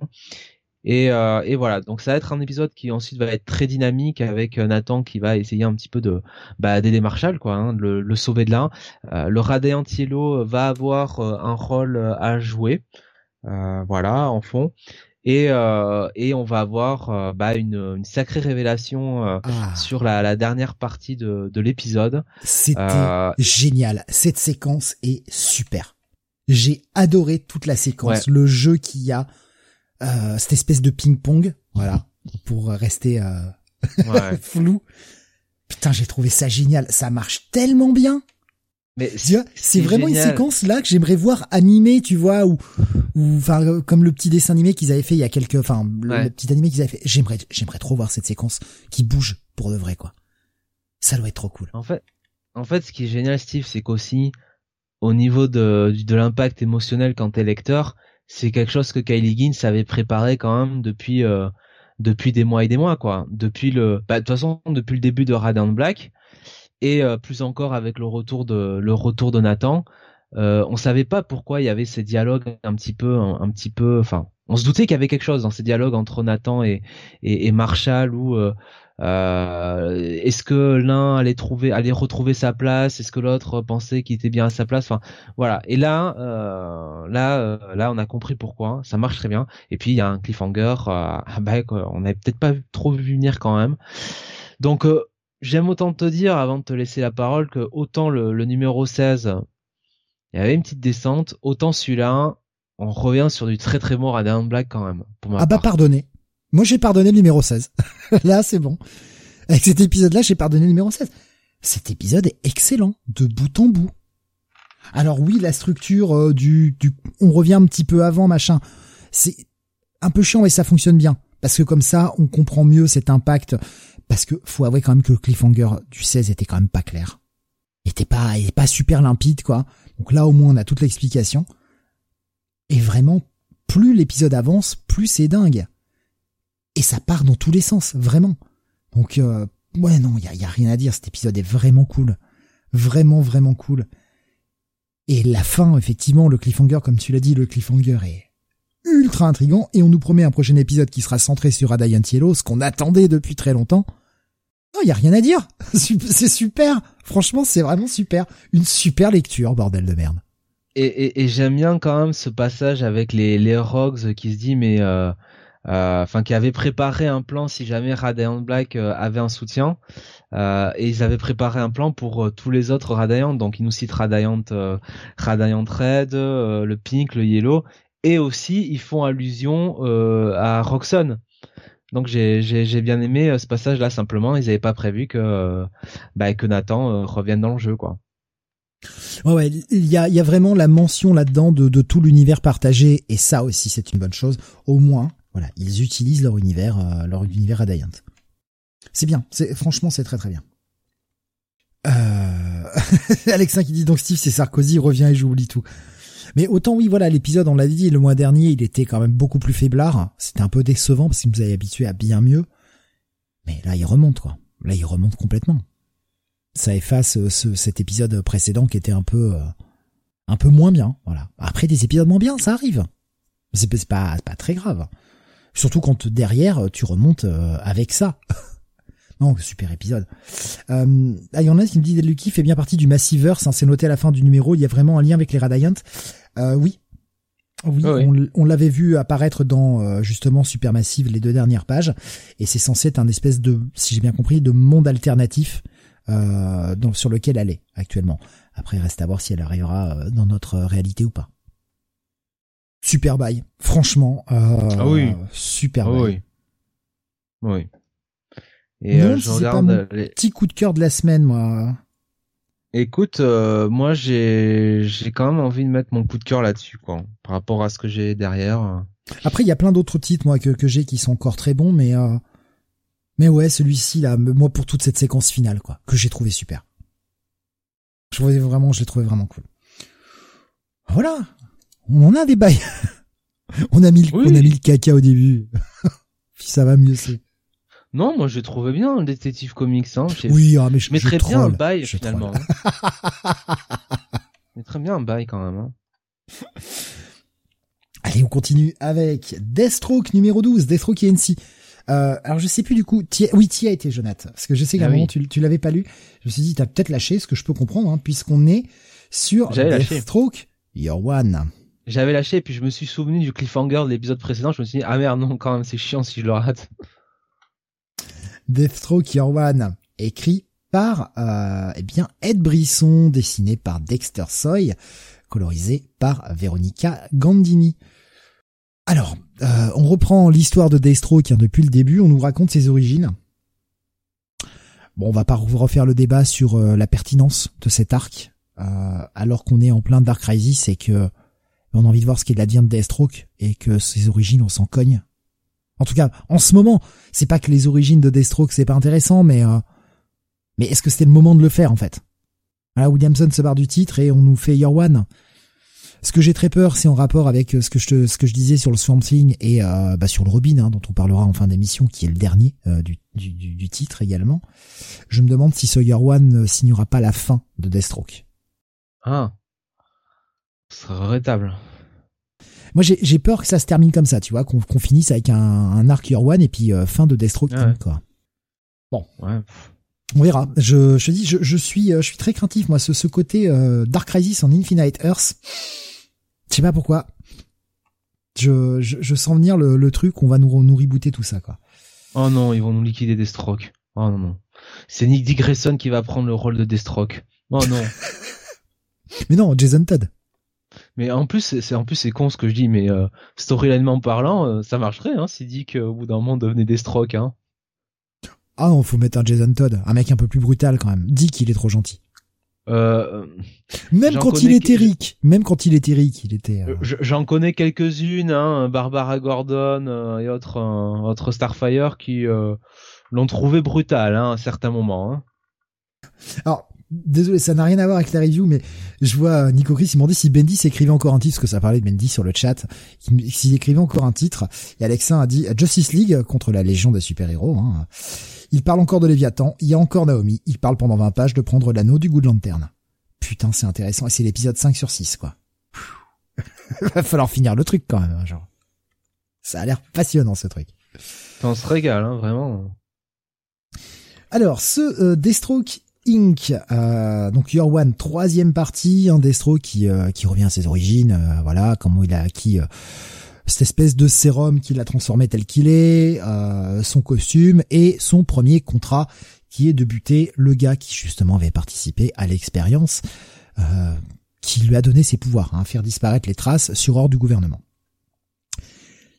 Et, euh, et, voilà, donc ça va être un épisode qui ensuite va être très dynamique avec euh, Nathan qui va essayer un petit peu de bah, d'aider Marshall, quoi, hein, le, le, sauver de là. Euh, le Radiant Yellow va avoir euh, un rôle à jouer, voilà, en fond. Et, et on va avoir bah, une, une sacrée révélation ah. sur la, la, dernière partie de, de l'épisode. C'était génial. Cette séquence est super. J'ai adoré toute la séquence, le jeu qu'il y a euh, cette espèce de ping-pong, voilà, pour rester euh, [LAUGHS] flou. Putain, j'ai trouvé ça génial. Ça marche tellement bien. Mais c'est vraiment une séquence là que j'aimerais voir animée, tu vois, ou enfin comme le petit dessin animé qu'ils avaient fait il y a quelques, enfin le, petit animé qu'ils avaient fait. J'aimerais j'aimerais trop voir cette séquence qui bouge pour de vrai quoi. Ça doit être trop cool. En fait, en fait, ce qui est génial, Steve, c'est qu'aussi au niveau de de l'impact émotionnel quand t'es lecteur, c'est quelque chose que Kylie Ginn avait préparé quand même depuis euh, depuis des mois et des mois quoi. Depuis le bah, de toute façon depuis le début de Radiant Black et euh, plus encore avec le retour de le retour de Nathan. Euh, on savait pas pourquoi il y avait ces dialogues un petit peu un, petit peu enfin on se doutait qu'il y avait quelque chose dans ces dialogues entre Nathan et et, et Marshall où euh, euh, est-ce que l'un allait trouver, allait retrouver sa place? Est-ce que l'autre pensait qu'il était bien à sa place? Enfin, voilà. Et là, euh, là, euh, là, on a compris pourquoi. Ça marche très bien. Et puis il y a un cliffhanger. Bah, on n'avait peut-être pas trop vu venir quand même. Donc, j'aime autant te dire, avant de te laisser la parole, que autant le, le numéro 16, il y avait une petite descente, autant celui-là, on revient sur du très très à Down Black quand même. ah bah pardonnez. Moi, j'ai pardonné le numéro 16. [LAUGHS] là, c'est bon. Avec cet épisode-là, j'ai pardonné le numéro 16. Cet épisode est excellent, de bout en bout. Alors oui, la structure euh, du, du, on revient un petit peu avant, machin. C'est un peu chiant, mais ça fonctionne bien. Parce que comme ça, on comprend mieux cet impact. Parce que faut avouer quand même que le cliffhanger du 16 était quand même pas clair. Il était pas, il pas super limpide, quoi. Donc là, au moins, on a toute l'explication. Et vraiment, plus l'épisode avance, plus c'est dingue et ça part dans tous les sens, vraiment. Donc euh, ouais non, il y y a, rien à dire, cet épisode est vraiment cool, vraiment vraiment cool. Et la fin, effectivement, le cliffhanger, comme tu l'as dit, le cliffhanger est ultra intrigant et on nous promet un prochain épisode qui sera centré sur Radiant Yellow, ce qu'on attendait depuis très longtemps. Il y a rien à dire. [LAUGHS] C'est super. Franchement, c'est vraiment super. Une super lecture, bordel de merde. Et, et, et j'aime bien quand même ce passage avec les, les Rogues qui se dit mais euh, euh, enfin qui avait préparé un plan si jamais Radiant Black euh, avait un soutien. Euh, et ils avaient préparé un plan pour tous les autres Radiant. Donc ils nous citent Radiant, Radiant Red, le Pink, le Yellow, et aussi ils font allusion à Roxon. Donc j'ai bien aimé ce passage là simplement. Ils n'avaient pas prévu que bah, que Nathan revienne dans le jeu quoi. Ouais, ouais, il y a, vraiment la mention là-dedans de, tout l'univers partagé, et ça aussi c'est une bonne chose. Au moins, voilà, ils utilisent leur univers, euh, leur univers Radiant. C'est bien, franchement c'est très très bien. Euh... [LAUGHS] Alexin qui dit donc Steve c'est Sarkozy revient et j'oublie tout. Mais autant oui voilà l'épisode on l'a dit le mois dernier il était quand même beaucoup plus faiblard. C'était un peu décevant parce qu'il nous avait habitué à bien mieux. Mais là il remonte quoi. Là il remonte complètement. Ça efface euh, ce, cet épisode précédent qui était un peu euh, un peu moins bien. Voilà. Après des épisodes moins bien ça arrive. C'est pas, pas très grave. Surtout quand derrière tu remontes euh, avec ça. [LAUGHS] non, super épisode. Euh, ah, il y en a qui me dit Lucky fait bien partie du Massiverse, hein, c'est noté à la fin du numéro, il y a vraiment un lien avec les Radiant. Euh, oui. Oui, ah on, l'avait vu apparaître dans euh, justement Supermassive les deux dernières pages, et c'est censé être un espèce de, si j'ai bien compris, de monde alternatif euh, sur lequel elle est actuellement. Après, reste à voir si elle arrivera dans notre réalité ou pas super bail. Franchement, euh, ah oui. super ah Oui. Oui. Et euh, je regarde petit coup de cœur de la semaine, moi. Écoute, euh, moi j'ai j'ai quand même envie de mettre mon coup de cœur là-dessus, quoi, par rapport à ce que j'ai derrière. Après, il y a plein d'autres titres, moi, que que j'ai qui sont encore très bons, mais euh... mais ouais, celui-ci là, moi pour toute cette séquence finale, quoi, que j'ai trouvé super. Je trouvais vraiment, je l'ai trouvé vraiment cool. Voilà on en a des bails. [LAUGHS] on a mis le, on a mis le caca au début. [LAUGHS] Puis ça va mieux, c'est. Non, moi je trouvais bien le détective comics. Hein. Oui, ah, mais je mettrais bien un bail finalement. [LAUGHS] je mettrais bien un bail quand même. Hein. Allez, on continue avec Deathstroke numéro 12, Deathstroke NC. Euh, alors je sais plus du coup, oui, tu a été Jonathan, parce que je sais qu'à un ah moment tu, tu l'avais pas lu. Je me suis dit, t'as peut-être lâché, ce que je peux comprendre, hein, puisqu'on est sur Deathstroke Your One. J'avais lâché, et puis je me suis souvenu du cliffhanger de l'épisode précédent. Je me suis dit, ah merde, non, quand même, c'est chiant si je le rate. Deathstroke Your One, écrit par euh, eh bien Ed Brisson, dessiné par Dexter Soy, colorisé par Veronica Gandini. Alors, euh, on reprend l'histoire de Deathstroke hein, depuis le début, on nous raconte ses origines. Bon, on va pas refaire le débat sur euh, la pertinence de cet arc, euh, alors qu'on est en plein Dark Crisis et que on a envie de voir ce qu'il advient de Deathstroke et que ses origines, on s'en cogne. En tout cas, en ce moment, c'est pas que les origines de Deathstroke c'est pas intéressant, mais mais est-ce que c'était le moment de le faire en fait? Voilà, Williamson se barre du titre et on nous fait Your One. Ce que j'ai très peur, c'est en rapport avec euh, ce que je ce que je disais sur le Swamp Thing et euh, bah, sur le Robin, hein, dont on parlera en fin d'émission, qui est le dernier euh, du, du, du, titre également. Je me demande si Sawyer One ne signera pas la fin de Deathstroke. Ah, ce serait regrettable. Moi, j'ai peur que ça se termine comme ça, tu vois, qu'on finisse avec un, un arc Year One et puis fin de Deathstroke, quoi. Bon. Ouais. On verra. Je, je dis, je, je suis, je suis très craintif, moi, ce, ce côté Dark Crisis en Infinite Earth. Je sais pas pourquoi. Je, je, sens venir le, le truc, on va nous, nous rebooter tout ça, quoi. Oh non, ils vont nous liquider Deathstroke. Oh non, non. C'est Nick Digresson qui va prendre le rôle de Deathstroke. Oh non. [LAUGHS] mais non, Jason Todd. Mais en plus, c'est en plus c'est con ce que je dis, mais euh, storylinement parlant, euh, ça marcherait, hein, s'il dit qu'au bout d'un moment devenait Deathstroke, hein. Ah non, faut mettre un Jason Todd, un mec un peu plus brutal quand même. Dit qu'il est trop gentil. Euh, même quand il était Eric, même quand il était Eric, il était. Euh... J'en connais quelques-unes, hein, Barbara Gordon euh, et autres, autres Starfire qui l'ont trouvé brutal hein, à certains moments. Hein. Alors, désolé, ça n'a rien à voir avec la review, mais je vois Nico Chris, il m'a dit si Bendy s'écrivait encore un titre, parce que ça parlait de Bendy sur le chat, s'il écrivait encore un titre, et Alexa a dit Justice League contre la Légion des super-héros. Hein. Il parle encore de Léviathan, il y a encore Naomi, il parle pendant 20 pages de prendre l'anneau du goût de lanterne. Putain, c'est intéressant, et c'est l'épisode 5 sur 6, quoi. [LAUGHS] Va falloir finir le truc quand même, genre. Ça a l'air passionnant ce truc. On se régale, hein, vraiment. Alors, ce euh, Deathstroke Inc. Euh, donc Your troisième partie, un Deathstroke qui, euh, qui revient à ses origines, euh, voilà, comment il a acquis cette espèce de sérum qui l'a transformé tel qu'il est, euh, son costume et son premier contrat qui est de buter le gars qui justement avait participé à l'expérience euh, qui lui a donné ses pouvoirs, hein, faire disparaître les traces sur ordre du gouvernement.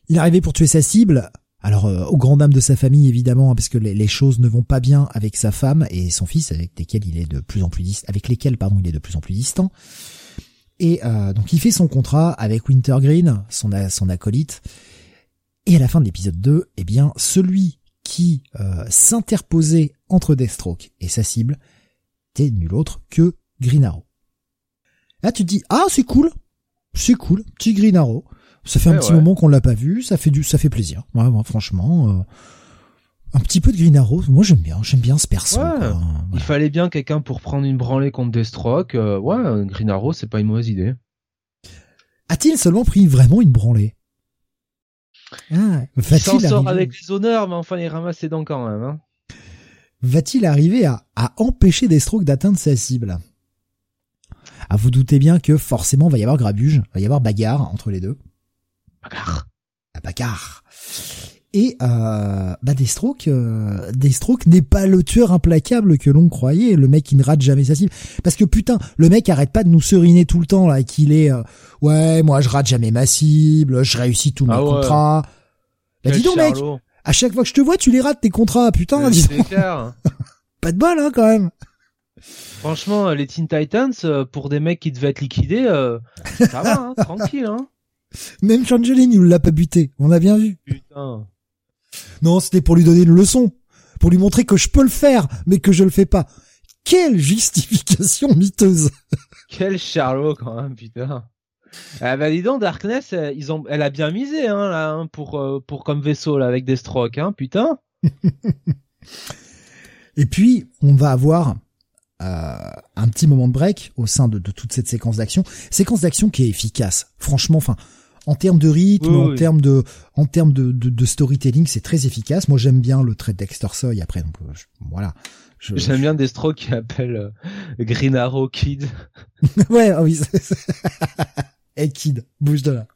Il arrivé pour tuer sa cible, alors euh, au grand dam de sa famille évidemment, parce que les, choses ne vont pas bien avec sa femme et son fils, avec lesquels il est de plus en plus distant. Et euh, donc il fait son contrat avec Wintergreen, son, son acolyte. Et à la fin de l'épisode 2, eh bien celui qui euh, s'interposait entre Deathstroke et sa cible était nul autre que Green Arrow. Là tu te dis ah c'est cool, c'est cool, petit Green Arrow. Ça fait un petit moment qu'on l'a pas vu, ça fait du, ça fait plaisir. Ouais, franchement. Euh, un petit peu de Green Arrow, moi j'aime bien, j'aime bien ce perso. Il fallait bien quelqu'un pour prendre une branlée contre Deathstroke. Euh, ouais, Green Arrow, c'est pas une mauvaise idée. A-t-il seulement pris vraiment une branlée ah, Il s'en sort avec les honneurs, mais enfin il ramasse ses dents quand même. Hein. Va-t-il arriver à, à empêcher Deathstroke d'atteindre sa cible? Ah, vous doutez bien que forcément il va y avoir grabuge, il va y avoir bagarre entre les deux. Bagarre. La bagarre. Et euh, bah Deathstroke, euh, Deathstroke n'est pas le tueur implacable que l'on croyait, le mec qui ne rate jamais sa cible. Parce que putain, le mec arrête pas de nous seriner tout le temps là, qu'il est euh, ouais, moi je rate jamais ma cible, je réussis tous mes ah contrats. Bah dis donc mec, à chaque fois que je te vois, tu les rates tes contrats, putain. Dis [LAUGHS] pas de bol hein quand même. Franchement, les Teen Titans euh, pour des mecs qui devaient être liquidés, ça va, hein, [LAUGHS] tranquille hein. Même Changeling, il l'a pas buté. On a bien vu. Putain. Non, c'était pour lui donner une leçon, pour lui montrer que je peux le faire, mais que je le fais pas. Quelle justification miteuse [LAUGHS] Quel charlot quand même, putain. Ah bah dis donc, Darkness, euh, ils ont, elle a bien misé hein là hein, pour euh, pour comme vaisseau là avec des strokes, hein, putain. [LAUGHS] Et puis, on va avoir euh, un petit moment de break au sein de, toute cette séquence d'action. Séquence d'action qui est efficace. Franchement, enfin, en termes de rythme, en termes de, en termes de, de, storytelling, c'est très efficace. Moi, j'aime bien le trait de Dexter Soy. Après, donc euh, voilà. J'aime bien Destro qui appelle euh, Green Arrow Kid. [LAUGHS] ouais, ah oui. [LAUGHS] hey Kid, bouge de là.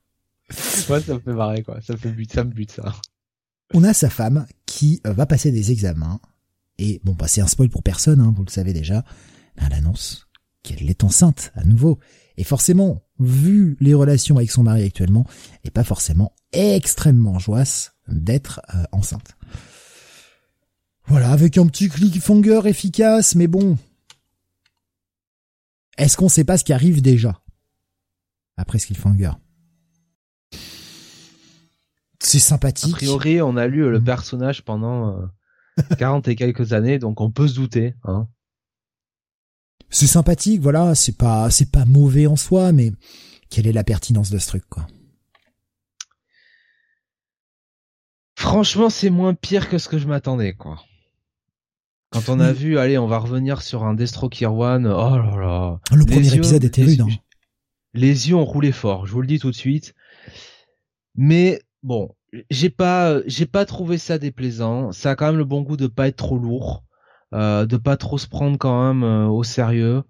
Ouais, ça me fait marrer quoi. Ça me fait but, ça me bute ça. On a sa femme qui va passer des examens et bon, bah, c'est un spoil pour personne, hein, vous le savez déjà. Elle annonce qu'elle est enceinte à nouveau. Et forcément, vu les relations avec son mari actuellement, elle est pas forcément extrêmement joyeuse d'être euh, enceinte. Voilà, avec un petit cliffhanger efficace, mais bon. Est-ce qu'on sait pas ce qui arrive déjà après ce cliffhanger? C'est sympathique. A priori, on a lu le mm. personnage pendant euh, 40 et quelques années, donc on peut se douter. Hein. C'est sympathique, voilà, c'est pas c'est pas mauvais en soi, mais quelle est la pertinence de ce truc, quoi? Franchement, c'est moins pire que ce que je m'attendais, quoi. Quand on a vu, allez, on va revenir sur un Destro One, oh là là. Le premier épisode était rude. Hein. Les yeux ont roulé fort, je vous le dis tout de suite. Mais bon, j'ai pas j'ai pas trouvé ça déplaisant. Ça a quand même le bon goût de pas être trop lourd, euh, de pas trop se prendre quand même euh, au sérieux.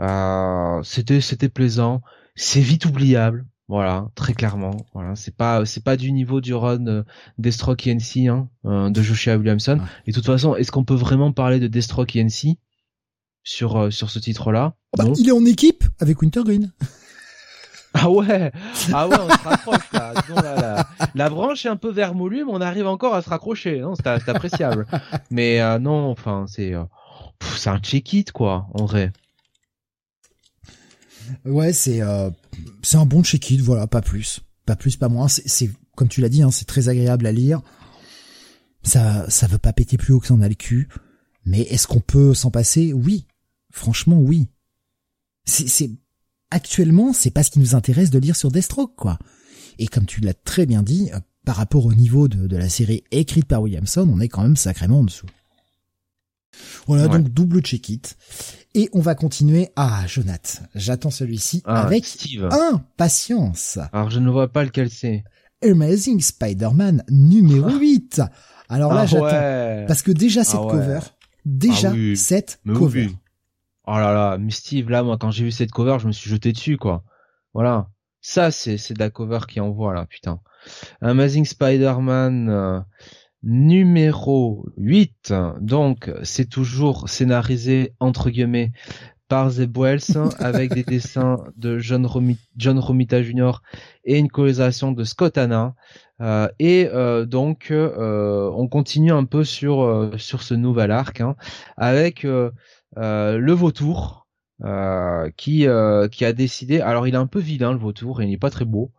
Euh, c'était c'était plaisant. C'est vite oubliable. Voilà, très clairement. Voilà, c'est pas c'est pas du niveau du run euh, Deathstroke ENC hein, euh, de Joshua Williamson. Et de toute façon, est-ce qu'on peut vraiment parler de Deathstroke ENC sur sur ce titre-là? Bah, Il est en équipe avec Wintergreen. [LAUGHS] Ah ouais, ah ouais, on se rapproche là. la, branche est un peu vermoulue, mais on arrive encore à se raccrocher. Non, c'est appréciable. mais euh, non, enfin, c'est euh, c'est un check-it quoi, en vrai. Ouais, c'est euh, c'est un bon check-it, voilà, pas plus, pas plus, pas moins. C'est comme tu l'as dit, hein, c'est très agréable à lire. Ça ça veut pas péter plus haut que ça en a le cul. Mais est-ce qu'on peut s'en passer? Oui, franchement, oui. C'est actuellement, c'est pas ce qui nous intéresse de lire sur Deathstroke, quoi. Et comme tu l'as très bien dit, euh, par rapport au niveau de, la série écrite par Williamson, on est quand même sacrément en dessous. Voilà, donc double check-it. Et on va continuer. Ah, Jonath, j'attends celui-ci ah, avec Steve. impatience. Alors, je ne vois pas lequel c'est. Amazing Spider-Man numéro 8. Alors là, ah j'attends. Parce que déjà cette ah cover, déjà cette cover. Oh là là, Steve, là, moi, quand j'ai vu cette cover, je me suis jeté dessus, quoi. Voilà. Ça, c'est, c'est de la cover qui envoie, là, putain. Amazing Spider-Man, euh, numéro 8. Donc, c'est toujours scénarisé, entre guillemets, par Zeb Wells, [LAUGHS] avec des dessins de John, Romita Jr. et une colorisation de Scott Hanna. Euh, et euh, donc, on continue un peu sur, sur ce nouvel arc, hein, avec euh, le vautour euh, qui euh, qui a décidé. Alors il est un peu vilain le vautour il n'est pas très beau.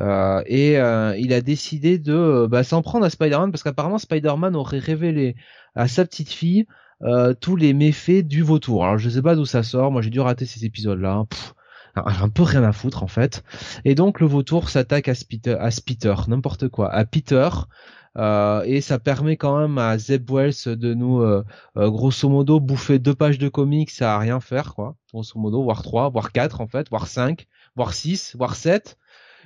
et il a décidé de bah, s'en prendre à Spider-Man parce qu'apparemment Spider-Man aurait révélé à sa petite fille tous les méfaits du vautour. Alors je sais pas d'où ça sort, moi j'ai dû rater ces épisodes-là. un peu rien à foutre en fait. Et donc le vautour s'attaque à à Peter, n'importe quoi, à Peter, euh, et ça permet quand même à Zeb Wells de nous, euh, euh, grosso modo, bouffer deux pages de comics à rien faire, quoi. Grosso modo, voire trois, voire quatre en fait, voire cinq, voire six, voire sept,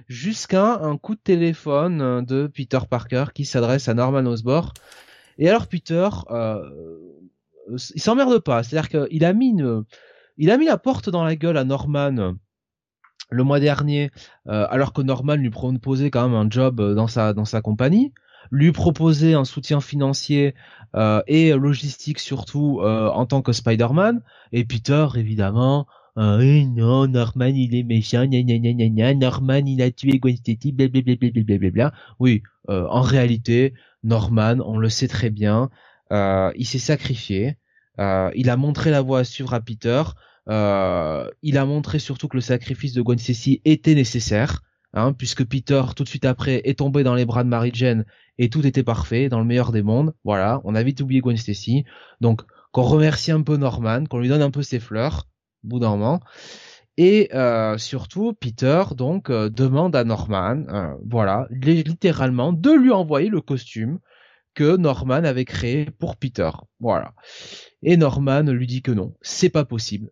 jusqu'à un coup de téléphone de Peter Parker qui s'adresse à Norman Osborn. Et alors Peter, il s'emmerde pas, c'est-à-dire qu'il a mis une, il a mis la porte dans la gueule à Norman le mois dernier, alors que Norman lui proposait quand même un job dans sa dans sa compagnie lui proposer un soutien financier euh, et logistique surtout euh, en tant que Spider-Man. Et Peter, évidemment, euh, non, Norman il est méchant, gna gna gna gna Norman il a tué Gwen Stacy, blablabla. Oui, euh, en réalité, Norman, on le sait très bien, euh, il s'est sacrifié, euh, il a montré la voie à suivre à Peter, il a montré surtout que le sacrifice de Gwen Stacy était nécessaire. Hein, puisque Peter tout de suite après est tombé dans les bras de Mary Jane et tout était parfait dans le meilleur des mondes. Voilà, on a vite oublié Gwen Stacy. Donc qu'on remercie un peu Norman, qu'on lui donne un peu ses fleurs, bout d'un moment. Et euh, surtout, Peter donc euh, demande à Norman, euh, voilà, littéralement, de lui envoyer le costume que Norman avait créé pour Peter. Voilà. Et Norman lui dit que non, c'est pas possible.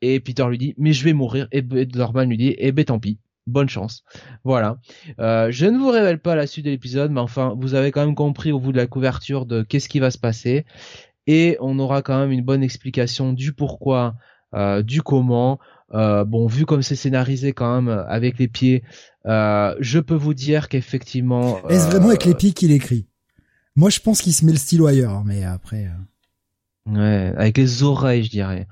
Et Peter lui dit, mais je vais mourir. Et Norman lui dit, eh ben tant pis, bonne chance. Voilà. Euh, je ne vous révèle pas la suite de l'épisode, mais enfin, vous avez quand même compris au bout de la couverture de qu'est-ce qui va se passer. Et on aura quand même une bonne explication du pourquoi, euh, du comment. Euh, bon, vu comme c'est scénarisé quand même avec les pieds, je peux vous dire qu'effectivement. Est-ce vraiment avec les pieds qu'il écrit? Moi, je pense qu'il se met le stylo ailleurs, mais après. Ouais, avec les oreilles, je dirais,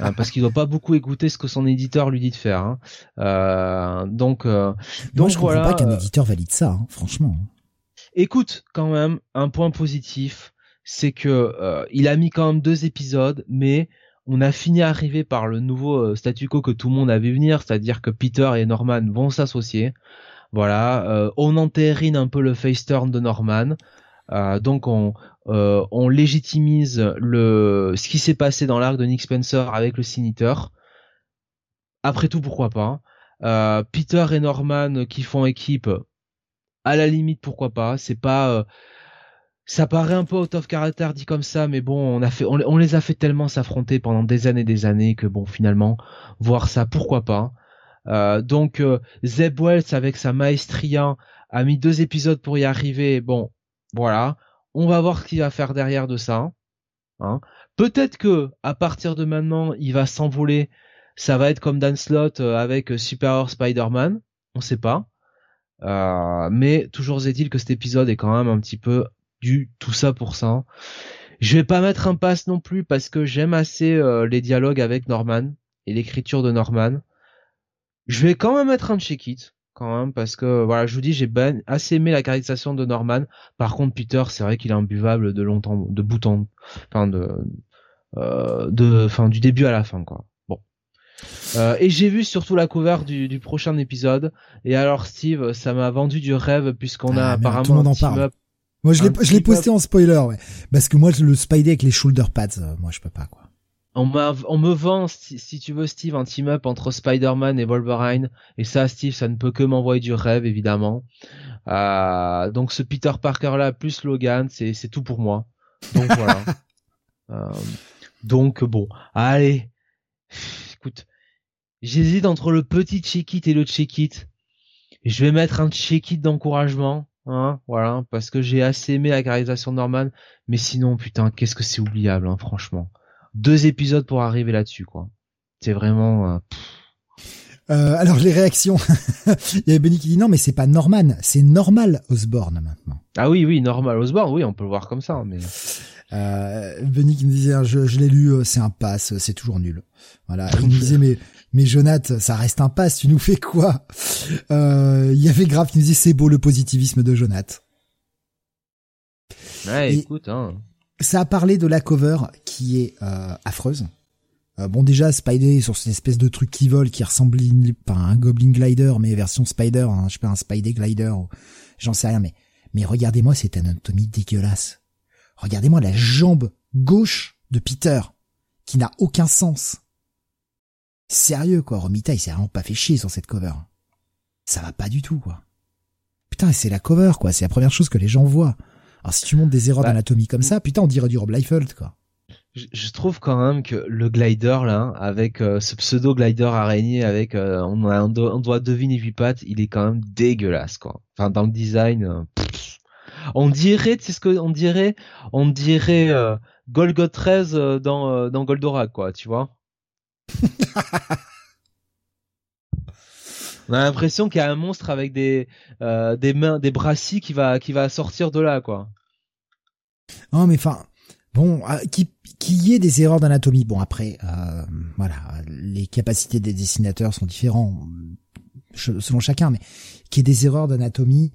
euh, [LAUGHS] parce qu'il doit pas beaucoup écouter ce que son éditeur lui dit de faire. Hein. Euh, donc, euh, donc je voilà. pas qu'un éditeur valide ça, hein, franchement. Écoute, quand même, un point positif, c'est que il a mis quand même deux épisodes, mais on a fini à arriver par le nouveau statu quo que tout le monde a vu venir, c'est-à-dire que Peter et Norman vont s'associer. Voilà, on entérine un peu le face turn de Norman. donc on, euh, on légitimise le ce qui s'est passé dans l'arc de Nick Spencer avec le Siniteur. Après tout, pourquoi pas euh, Peter et Norman qui font équipe, à la limite, pourquoi pas C'est pas euh, ça paraît un peu out of character dit comme ça, mais bon, on a fait, on, les a fait tellement s'affronter pendant des années, des années que bon, finalement, voir ça, pourquoi pas. donc Zeb Wells avec sa maestria a mis deux épisodes pour y arriver. Bon, voilà. On va voir ce qu'il va faire derrière de ça. Hein. Peut-être que à partir de maintenant, il va s'envoler. Ça va être comme Dan Slott euh, avec euh, Superior Spider-Man. On sait pas. Euh, mais toujours est-il que cet épisode est quand même un petit peu du tout ça pour ça. Je vais pas mettre un pass non plus parce que j'aime assez les dialogues avec Norman et l'écriture de Norman. Je vais quand même mettre un check-it quand même parce que voilà je vous dis j'ai ben, assez aimé la caractérisation de Norman. Par contre Peter c'est vrai qu'il est imbuvable de longtemps de bout en enfin de euh, de enfin du début à la fin quoi. Bon. Euh, et j'ai vu surtout la cover du, du, prochain épisode. Et alors Steve ça m'a vendu du rêve puisqu'on a ah, apparemment un parle. moi je l'ai je l'ai posté en spoiler ouais. Parce que moi le Spidey avec les shoulder pads. Euh, moi je peux pas quoi on, on, me vend, si, tu veux, Steve, un team-up entre Spider-Man et Wolverine. Et ça, Steve, ça ne peut que m'envoyer du rêve, évidemment. Euh, donc ce Peter Parker-là, plus Logan, c'est, c'est tout pour moi. Donc voilà. [LAUGHS] euh, donc bon, allez. Écoute, j'hésite entre le petit check-it et le check-it. Je vais mettre un check-it d'encouragement. Hein, voilà, parce que j'ai assez aimé la caractérisation de Norman, mais sinon, putain, qu'est-ce que c'est oubliable, hein, franchement deux épisodes pour arriver là-dessus, quoi. C'est vraiment. Euh, euh, alors les réactions, [LAUGHS] il y avait Benny qui dit non mais c'est pas Norman, c'est normal Osborne maintenant. Ah oui oui normal Osborne, oui on peut le voir comme ça mais. Euh, Benny qui me disait je, je l'ai lu, c'est un pass, c'est toujours nul. Voilà, il me [LAUGHS] disait mais mais Jonath, ça reste un pass, tu nous fais quoi? Euh, Il y avait grave qui nous disait c'est beau le positivisme de Jonath. Ouais, écoute hein ça a parlé de la cover qui est euh, affreuse. Euh, bon déjà Spider sur cette espèce de truc qui vole qui ressemble pas à un Goblin Glider mais version Spider, hein, je sais pas un Spider Glider, j'en sais rien mais mais regardez-moi cette anatomie dégueulasse. Regardez-moi la jambe gauche de Peter qui n'a aucun sens. Sérieux quoi, Romita il s'est vraiment pas fait chier sur cette cover. Ça va pas du tout quoi. Putain, c'est la cover quoi, c'est la première chose que les gens voient. Alors si tu montes des erreurs bah, d'anatomie comme ça, putain, on dirait du Rob Liefeld, quoi. Je, trouve quand même que le glider là, avec euh, ce pseudo glider araignée, avec euh, on, on, doit, deviner huit pattes, il est quand même dégueulasse quoi. Enfin dans le design, euh, on dirait, c'est ce que on dirait, on dirait Golgot 13 dans dans Goldorak quoi, tu vois? [LAUGHS] on a l'impression qu'il y a un monstre avec des des mains, des brassis qui va qui va sortir de là quoi. Non, mais enfin, bon, euh, qui qu'il y ait des erreurs d'anatomie. Bon, après, euh, voilà, les capacités des dessinateurs sont différents selon chacun, mais qu'il y ait des erreurs d'anatomie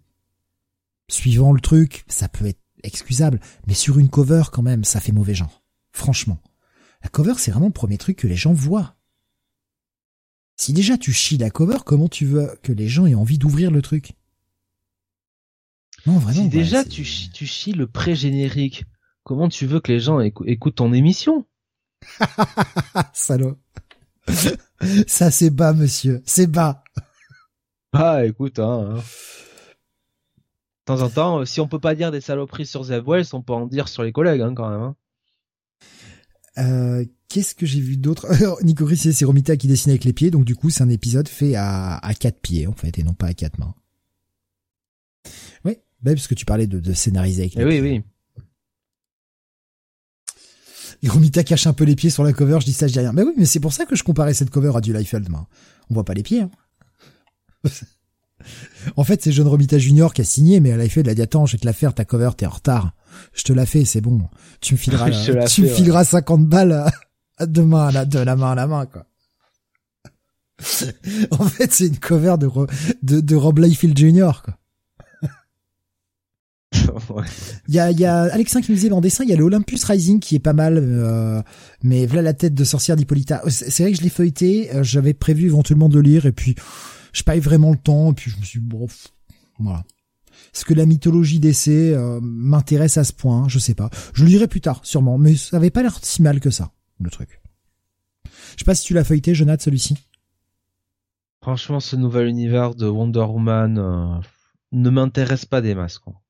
suivant le truc, ça peut être excusable. Mais sur une cover, quand même, ça fait mauvais genre. Franchement. La cover, c'est vraiment le premier truc que les gens voient. Si déjà tu chies la cover, comment tu veux que les gens aient envie d'ouvrir le truc? Non, vraiment. Si déjà tu, tu chies le pré-générique, comment tu veux que les gens écoutent ton émission? [LAUGHS] Salaud. [LAUGHS] Ça c'est bas, monsieur. C'est bas. Ah, écoute, hein. hein. temps en temps, si on peut pas dire des saloperies sur Zeb Wells, on peut en dire sur les collègues hein, quand même. Hein. Euh, Qu'est-ce que j'ai vu d'autre [LAUGHS] Nico Chris, c'est Romita qui dessine avec les pieds, donc du coup c'est un épisode fait à, à quatre pieds en fait et non pas à quatre mains. Oui, bah, parce que tu parlais de, de scénariser avec les oui, pieds. Oui, oui. Et Romita cache un peu les pieds sur la cover, je dis ça, je dis rien. Mais oui, mais c'est pour ça que je comparais cette cover à du Liefeld, moi. On voit pas les pieds. Hein. [LAUGHS] en fait, c'est John Romita Junior qui a signé, mais Liefeld a dit attends, je vais te la faire, ta cover, t'es en retard. Je te la fais, c'est bon. Tu me fileras, tu me fileras 50 balles à, demain, à la, de la main à la main, quoi. [LAUGHS] en fait, c'est une cover de, de, de Rob Liefeld Junior, quoi. [LAUGHS] Il y a, y a Alexin qui nous disait en dessin, il y a le Olympus Rising qui est pas mal, euh, mais voilà la tête de sorcière d'Hippolyta. C'est vrai que je l'ai feuilleté, euh, j'avais prévu éventuellement de le lire et puis je pas eu vraiment le temps et puis je me suis dit, bon, voilà. Est-ce que la mythologie d'essai euh, m'intéresse à ce point Je sais pas. Je le lirai plus tard, sûrement, mais ça avait pas l'air si mal que ça, le truc. Je sais pas si tu l'as feuilleté, Jonathan, celui-ci. Franchement, ce nouvel univers de Wonder Woman ne m'intéresse pas des masses, quoi.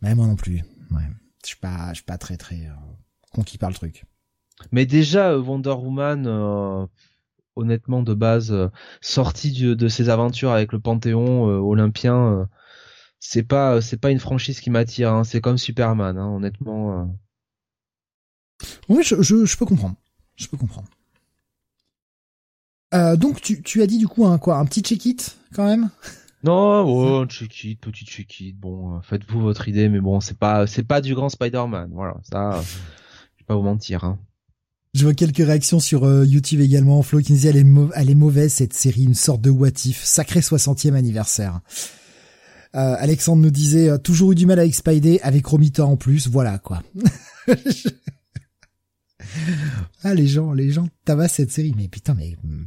Mais moi non plus. Ouais. Je suis pas, je suis pas très très euh, conquis par le truc. Mais déjà euh, Wonder Woman, euh, honnêtement de base, euh, sortie de ses aventures avec le Panthéon olympien, c'est pas, c'est pas une franchise qui m'attire. Hein. C'est comme Superman, hein, honnêtement. Oui, je, je, je, peux comprendre. Je peux comprendre. donc tu, tu as dit du coup un quoi, un petit check-it quand même? Non, oh, check it, petit check it. Bon, euh, faites-vous votre idée, mais bon, c'est pas, c'est pas du grand Spider-Man. Voilà, ça, je vais pas vous mentir. Hein. Je vois quelques réactions sur euh, YouTube également. Flo qui nous dit elle est, elle est mauvaise cette série, une sorte de what if, sacré 60e anniversaire. Euh, Alexandre nous disait toujours eu du mal avec Spidey, avec Romita en plus, voilà quoi. [LAUGHS] ah les gens, les gens tabassent cette série, mais putain mais hmm.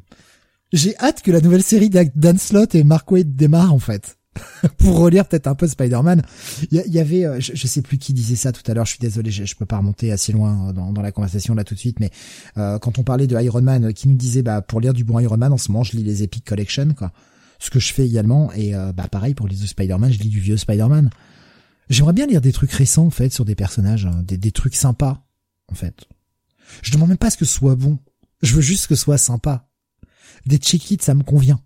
J'ai hâte que la nouvelle série Dan Slott et Mark Waid démarre en fait. [LAUGHS] pour relire peut-être un peu Spider-Man. Il y, avait, euh, je, sais plus qui disait ça tout à l'heure. Je suis désolé, je, je peux pas remonter assez loin euh, dans, dans, la conversation là tout de suite. Mais euh, quand on parlait de Iron Man, qui nous disait, bah pour lire du bon Iron Man en ce moment, je lis les Epic Collection, quoi. Ce que je fais également. Et bah pareil pour les deux Spider-Man, je lis du vieux Spider-Man. J'aimerais bien lire des trucs récents en fait sur des personnages, hein, des, trucs sympas en fait. Je demande même pas ce que ce soit bon. Je veux juste que ce soit sympa. Des check ça me convient.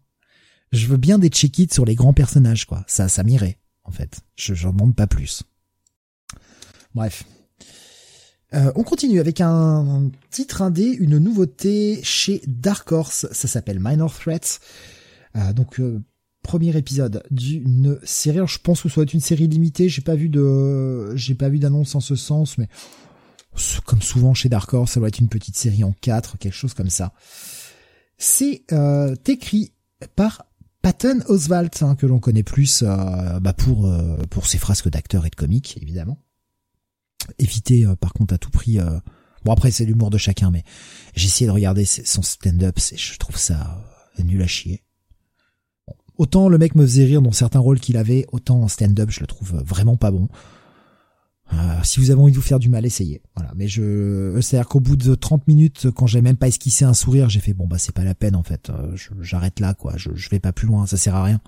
Je veux bien des check sur les grands personnages, quoi. Ça, ça m'irait, en fait. Je, j'en demande pas plus. Bref. Euh, on continue avec un, titre indé, une nouveauté chez Dark Horse. Ça s'appelle Minor Threats. Euh, donc, euh, premier épisode d'une série. je pense que ça doit être une série limitée. J'ai pas vu de, j'ai pas vu d'annonce en ce sens, mais comme souvent chez Dark Horse, ça doit être une petite série en quatre, quelque chose comme ça. C'est euh, écrit par Patton Oswalt, hein, que l'on connaît plus euh, bah pour euh, pour ses frasques d'acteurs et de comiques, évidemment. Éviter par contre à tout prix. Bon après c'est l'humour de chacun, mais j'ai essayé de regarder son stand-up, je trouve ça nul à chier. Autant le mec me faisait rire dans certains rôles qu'il avait, autant en stand-up je le trouve vraiment pas bon. Euh, si vous avez envie de vous faire du mal, essayez. Voilà. Mais je, c'est-à-dire qu'au bout de 30 minutes, quand j'ai même pas esquissé un sourire, j'ai fait bon bah c'est pas la peine en fait. Euh, j'arrête là quoi. Je, je vais pas plus loin. Ça sert à rien.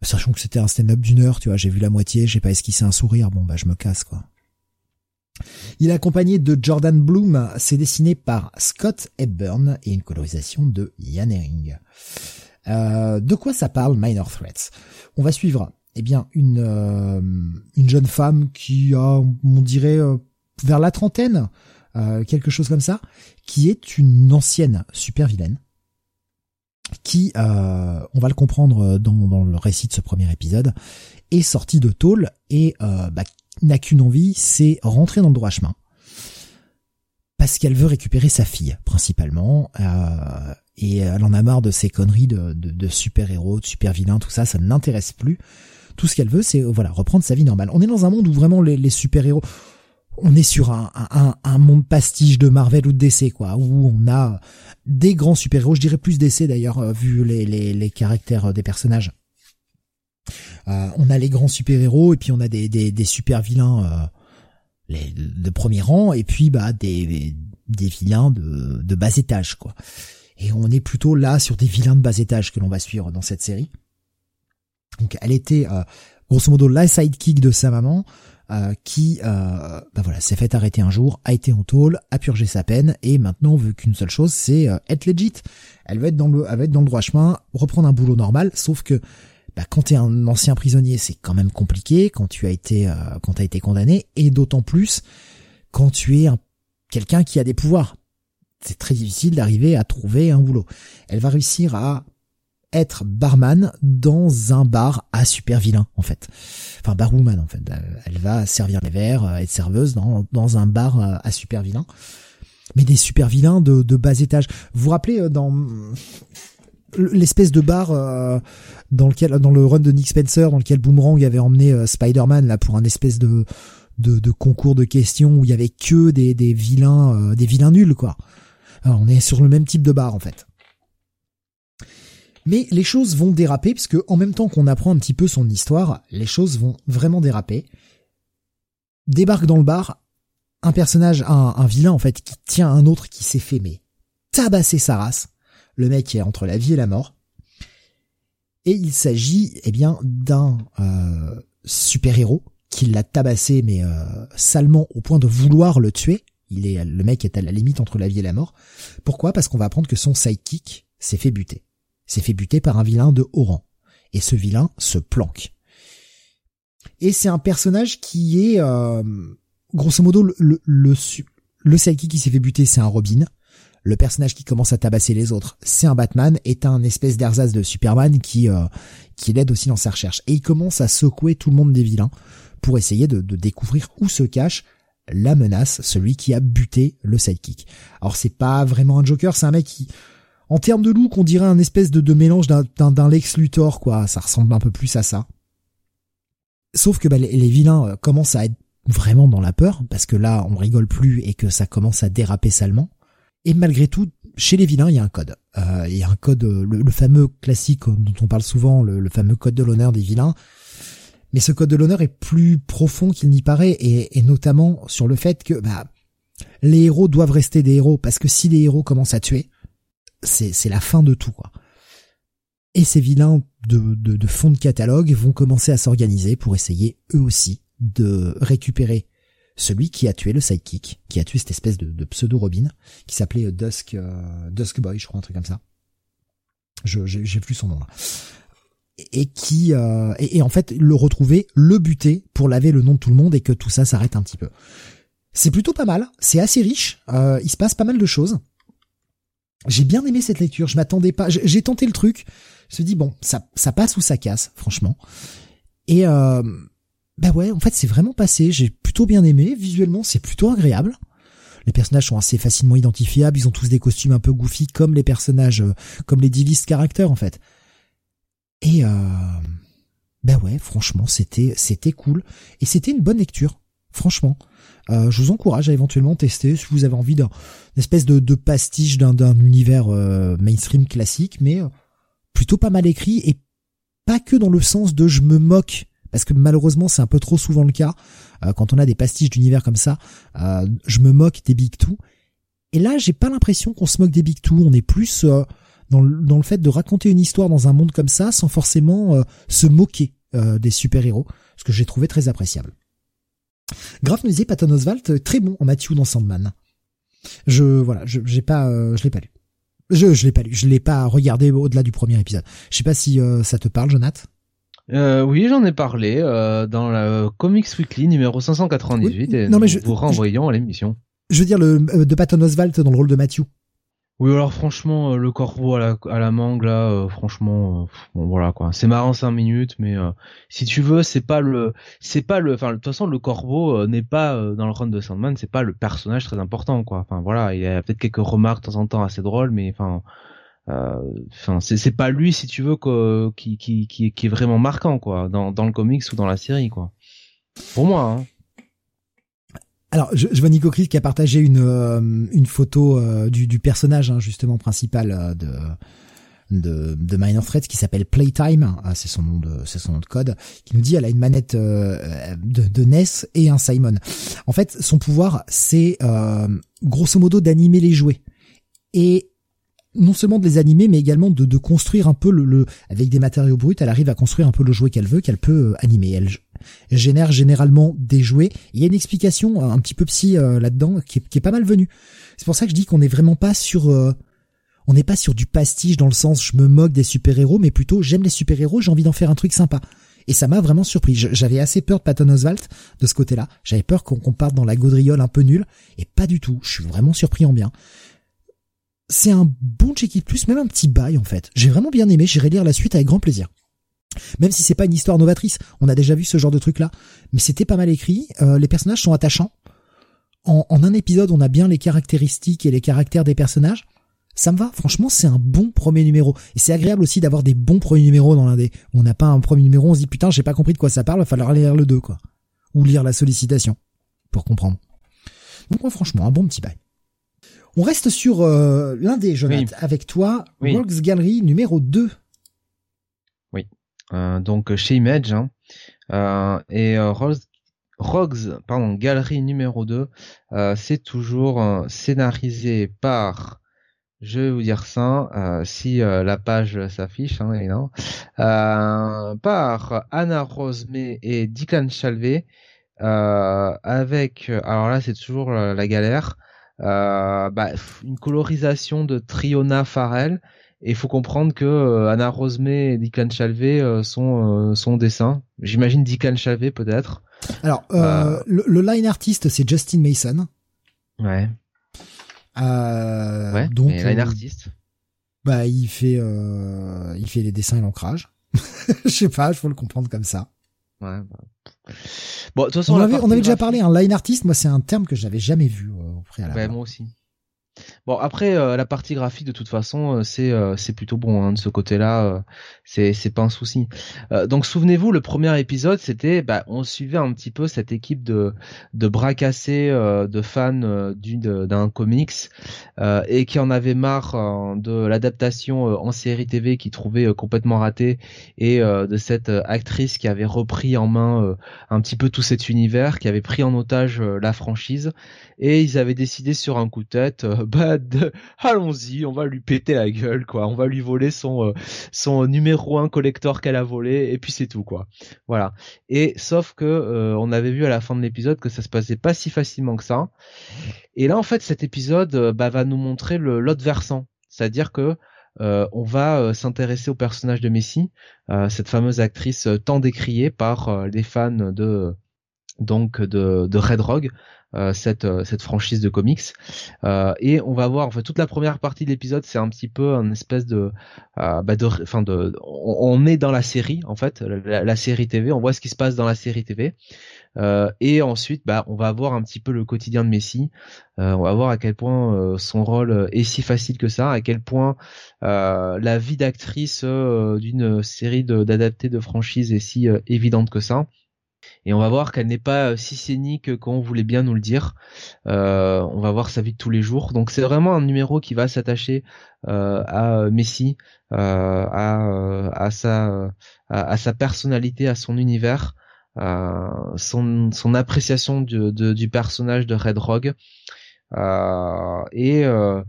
Sachant que c'était un stand-up d'une heure, tu vois, j'ai vu la moitié, j'ai pas esquissé un sourire. Bon bah je me casse quoi. Il est accompagné de Jordan Bloom, c'est dessiné par Scott Hepburn et une colorisation de Yann. Euh, de quoi ça parle Minor Threats? On va suivre eh bien une euh, une jeune femme qui a on dirait euh, vers la trentaine euh, quelque chose comme ça qui est une ancienne super vilaine qui on va le comprendre dans, le récit de ce premier épisode est sortie de tôle et bah, n'a qu'une envie c'est rentrer dans le droit chemin. Parce qu'elle veut récupérer sa fille principalement et elle en a marre de ces conneries de, de, de super héros de super vilains tout ça ça ne l'intéresse plus tout ce qu'elle veut, c'est voilà reprendre sa vie normale. On est dans un monde où vraiment les, super-héros, on est sur un, un, monde pastiche de Marvel ou de DC, quoi, où on a des grands super-héros, je dirais plus DC d'ailleurs, euh, vu les, les, les caractères euh, des personnages. Euh, on a les grands super-héros et puis on a des, des, des super-vilains les, de premier rang et puis bah des, des vilains de, de bas étage, quoi. Et on est plutôt là sur des vilains de bas étage que l'on va suivre dans cette série. Donc elle était euh, grosso modo la sidekick de sa maman, euh, qui euh, bah voilà s'est fait arrêter un jour, a été en tôle, a purgé sa peine et maintenant veut qu'une seule chose, c'est euh, être legit. Elle veut être dans le, elle veut être dans le droit chemin, reprendre un boulot normal. Sauf que bah, quand t'es un ancien prisonnier, c'est quand même compliqué quand tu as été, quand t'as été condamné et d'autant plus quand tu es quelqu'un qui a des pouvoirs. C'est très difficile d'arriver à trouver un boulot. Elle va réussir à être barman dans un bar à super vilain en fait. Enfin barwoman en fait. Elle va servir les verres, euh, être serveuse dans, dans un bar euh, à super vilain. Mais des super vilains de, de bas étage. Vous vous rappelez euh, dans l'espèce de bar dans lequel dans le run de Nick Spencer dans lequel Boomerang avait emmené Spider-Man là pour un espèce de, de, de concours de questions où il y avait que des, des vilains des vilains nuls quoi. On est sur le même type de bar en fait. Mais les choses vont déraper, puisque en même temps qu'on apprend un petit peu son histoire, les choses vont vraiment déraper. Débarque dans le bar un personnage, un, vilain en fait, qui tient un autre qui s'est fait mais tabasser sa race. Le mec est entre la vie et la mort. Et il s'agit eh bien d'un euh, super-héros qui l'a tabassé mais euh, salement au point de vouloir le tuer. Il est le mec est à la limite entre la vie et la mort. Pourquoi? Parce qu'on va apprendre que son sidekick s'est fait buter s'est fait buter par un vilain de haut rang. Et ce vilain se planque. Et c'est un personnage qui est, euh, grosso modo, le, le, le qui s'est fait buter, c'est un Robin. Le personnage qui commence à tabasser les autres, c'est un Batman, est un espèce d'ersatz de Superman qui, euh, qui l'aide aussi dans sa recherche. Et il commence à secouer tout le monde des vilains pour essayer de, de découvrir où se cache la menace, celui qui a buté le sidekick. Alors c'est pas vraiment un Joker, c'est un mec qui, en termes de look, on dirait un espèce de, mélange d'un Lex Luthor, quoi. Ça ressemble un peu plus à ça. Sauf que bah, les, vilains euh, commencent à être vraiment dans la peur, parce que là, on rigole plus et que ça commence à déraper salement. Et malgré tout, chez les vilains, il y a un code. Euh, il y a un code, euh, le, fameux classique dont on parle souvent, le, fameux code de l'honneur des vilains. Mais ce code de l'honneur est plus profond qu'il n'y paraît, et, et, notamment sur le fait que bah, les héros doivent rester des héros, parce que si les héros commencent à tuer, c'est la fin de tout quoi. Et ces vilains de, de, de fond de catalogue vont commencer à s'organiser pour essayer eux aussi de récupérer celui qui a tué le sidekick, qui a tué cette espèce de, de pseudo Robin, qui s'appelait Dusk euh, Dusk Boy, je crois un truc comme ça. Je j'ai plus son nom là. Et qui euh, et, en fait le retrouver, le buter pour laver le nom de tout le monde et que tout ça s'arrête un petit peu. C'est plutôt pas mal, c'est assez riche, euh, il se passe pas mal de choses. J'ai bien aimé cette lecture. Je m'attendais pas. J'ai tenté le truc. Je me suis dit bon, ça, ça passe ou ça casse, franchement. Et euh, bah ouais, en fait, c'est vraiment passé. J'ai plutôt bien aimé. Visuellement, c'est plutôt agréable. Les personnages sont assez facilement identifiables. Ils ont tous des costumes un peu goofy, comme les personnages, euh, comme les divised caractères en fait. Et euh, bah ouais, franchement, c'était c'était cool et c'était une bonne lecture, franchement. Euh, je vous encourage à éventuellement tester si vous avez envie d'un espèce de, de pastiche d'un univers euh, mainstream classique, mais euh, plutôt pas mal écrit et pas que dans le sens de je me moque, parce que malheureusement c'est un peu trop souvent le cas quand on a des pastiches d'univers comme ça. je me moque des Big Two. Et là, j'ai pas l'impression qu'on se moque des Big Two. On est plus dans le, dans le fait de raconter une histoire dans un monde comme ça, sans forcément se moquer des super-héros, ce que j'ai trouvé très appréciable. Graf me disait Patton Oswalt très bon en Matthew dans Sandman. Je voilà, je j'ai pas euh, je l'ai pas lu. Je je l'ai pas lu, je l'ai pas regardé au-delà du premier épisode. Je sais pas si euh, ça te parle Jonathan. Euh, oui, j'en ai parlé euh, dans la Comics Weekly numéro 598 et non, mais je, vous renvoyons à l'émission. Je veux dire le de Patton Oswalt dans le rôle de Matthew. Oui, alors franchement, euh, le corbeau à la, à la mangue là, euh, franchement, euh, bon voilà quoi. C'est marrant cinq minutes, mais si tu veux, c'est pas le, c'est pas le, enfin de toute façon le corbeau n'est pas dans le run de Sandman, c'est pas le personnage très important quoi. Enfin voilà, il y a peut-être quelques remarques de temps en temps assez drôles, mais enfin, enfin c'est pas lui si tu veux qui, qui qui qui est vraiment marquant quoi dans dans le comics ou dans la série quoi. Pour moi. Hein. Alors, je, je, vois Nico Chris qui a partagé une, euh, une photo euh, du, du, personnage hein, justement principal euh, de de, de Minor Threat qui s'appelle Playtime, ah, c'est son nom de c'est son nom de code, qui nous dit elle a une manette de, de, NES et un Simon. En fait, son pouvoir c'est grosso modo d'animer les jouets. Et non seulement de les animer, mais également de, de construire un peu le, le, avec des matériaux bruts, elle arrive à construire un peu le jouet qu'elle veut, qu'elle peut euh, animer. Elle, génère généralement des jouets. Il y a une explication un petit peu psy euh, là-dedans qui est, qui est, pas mal venue. C'est pour ça que je dis qu'on n'est vraiment pas sur, euh, on n'est pas sur du pastiche dans le sens je me moque des super-héros, mais plutôt j'aime les super-héros, j'ai envie d'en faire un truc sympa. Et ça m'a vraiment surpris. J'avais assez peur de Patton Oswalt de ce côté-là. J'avais peur qu'on parte dans la gaudriole un peu nulle. Et pas du tout. Je suis vraiment surpris en bien c'est un bon check plus, même un petit bail en fait. J'ai vraiment bien aimé, j'irai lire la suite avec grand plaisir. Même si c'est pas une histoire novatrice, on a déjà vu ce genre de truc là, mais c'était pas mal écrit, euh, les personnages sont attachants. En, un épisode, on a bien les caractéristiques et les caractères des personnages. Ça me va, franchement, c'est un bon premier numéro. Et c'est agréable aussi d'avoir des bons premiers numéros dans l'indé. On n'a pas un premier numéro, on se dit putain, j'ai pas compris de quoi ça parle, va falloir lire le 2 quoi. Ou lire la sollicitation pour comprendre. Donc franchement, un bon petit bail. On reste sur euh, l'un des Jonathan avec toi, oui. Gallery numéro 2. Oui. Euh, donc chez Image hein. euh, et Rogues, pardon, Galerie numéro 2, c'est toujours scénarisé par je vais vous dire ça, si la page s'affiche, hein, non, par Anna Rosemay et Declan Chalvet, avec, alors là c'est toujours la galère, bah, une colorisation de Triona Farrell. Et il faut comprendre que euh, Anna Rosemay et Declan Chalvet euh, sont son dessin. J'imagine Declan Chalvet peut-être. Alors le, line artiste c'est Justin Mason. Ouais. ouais. Donc mais line artiste. Bah il fait il fait les dessins et l'ancrage. [LAUGHS] Je sais pas, il faut le comprendre comme ça. Ouais. Bah. Bon, de toute façon, on avait, on avait déjà parlé, un line artist, moi c'est un terme que j'avais jamais vu préalable. Ouais, moi aussi. Bon après euh, la partie graphique de toute façon euh, c'est euh, c'est plutôt bon hein, de ce côté-là c'est c'est pas un souci. donc souvenez-vous le premier épisode c'était bah on suivait un petit peu cette équipe de de bras cassés de fans d'une d'un comics et qui en avait marre de l'adaptation en série TV qui trouvait complètement ratée et de cette actrice qui avait repris en main un petit peu tout cet univers qui avait pris en otage la franchise et ils avaient décidé sur un coup de tête [LAUGHS] bah [LAUGHS] allons-y, on va lui péter la gueule quoi, on va lui voler son euh, son numéro un collector qu'elle a volé et puis c'est tout quoi. Voilà. Et sauf que euh, on avait vu à la fin de l'épisode que ça se passait pas si facilement que ça. Et là en fait cet épisode euh, bah, va nous montrer l'autre versant, c'est-à-dire que on va s'intéresser au personnage de Messi, cette fameuse actrice tant décriée par les fans de donc de, de Red Rogue, cette euh, cette franchise de comics. Euh, et on va voir en fait toute la première partie de l'épisode c'est un petit peu un espèce de bah de enfin de on, est dans la série en fait la, série TV on voit ce qui se passe dans la série TV et ensuite bah on va voir un petit peu le quotidien de Messi. On va voir à quel point son rôle est si facile que ça à quel point la vie d'actrice d'une série d'adaptés de, de franchise est si évidente que ça et on va voir qu'elle n'est pas euh, si scénique qu'on voulait bien nous le dire. Euh, on va voir sa vie de tous les jours. Donc c'est vraiment un numéro qui va s'attacher euh, à Messi, à, à, sa à, sa personnalité, à son univers, son, son appréciation du, du personnage de Red Rogue. Euh, et euh,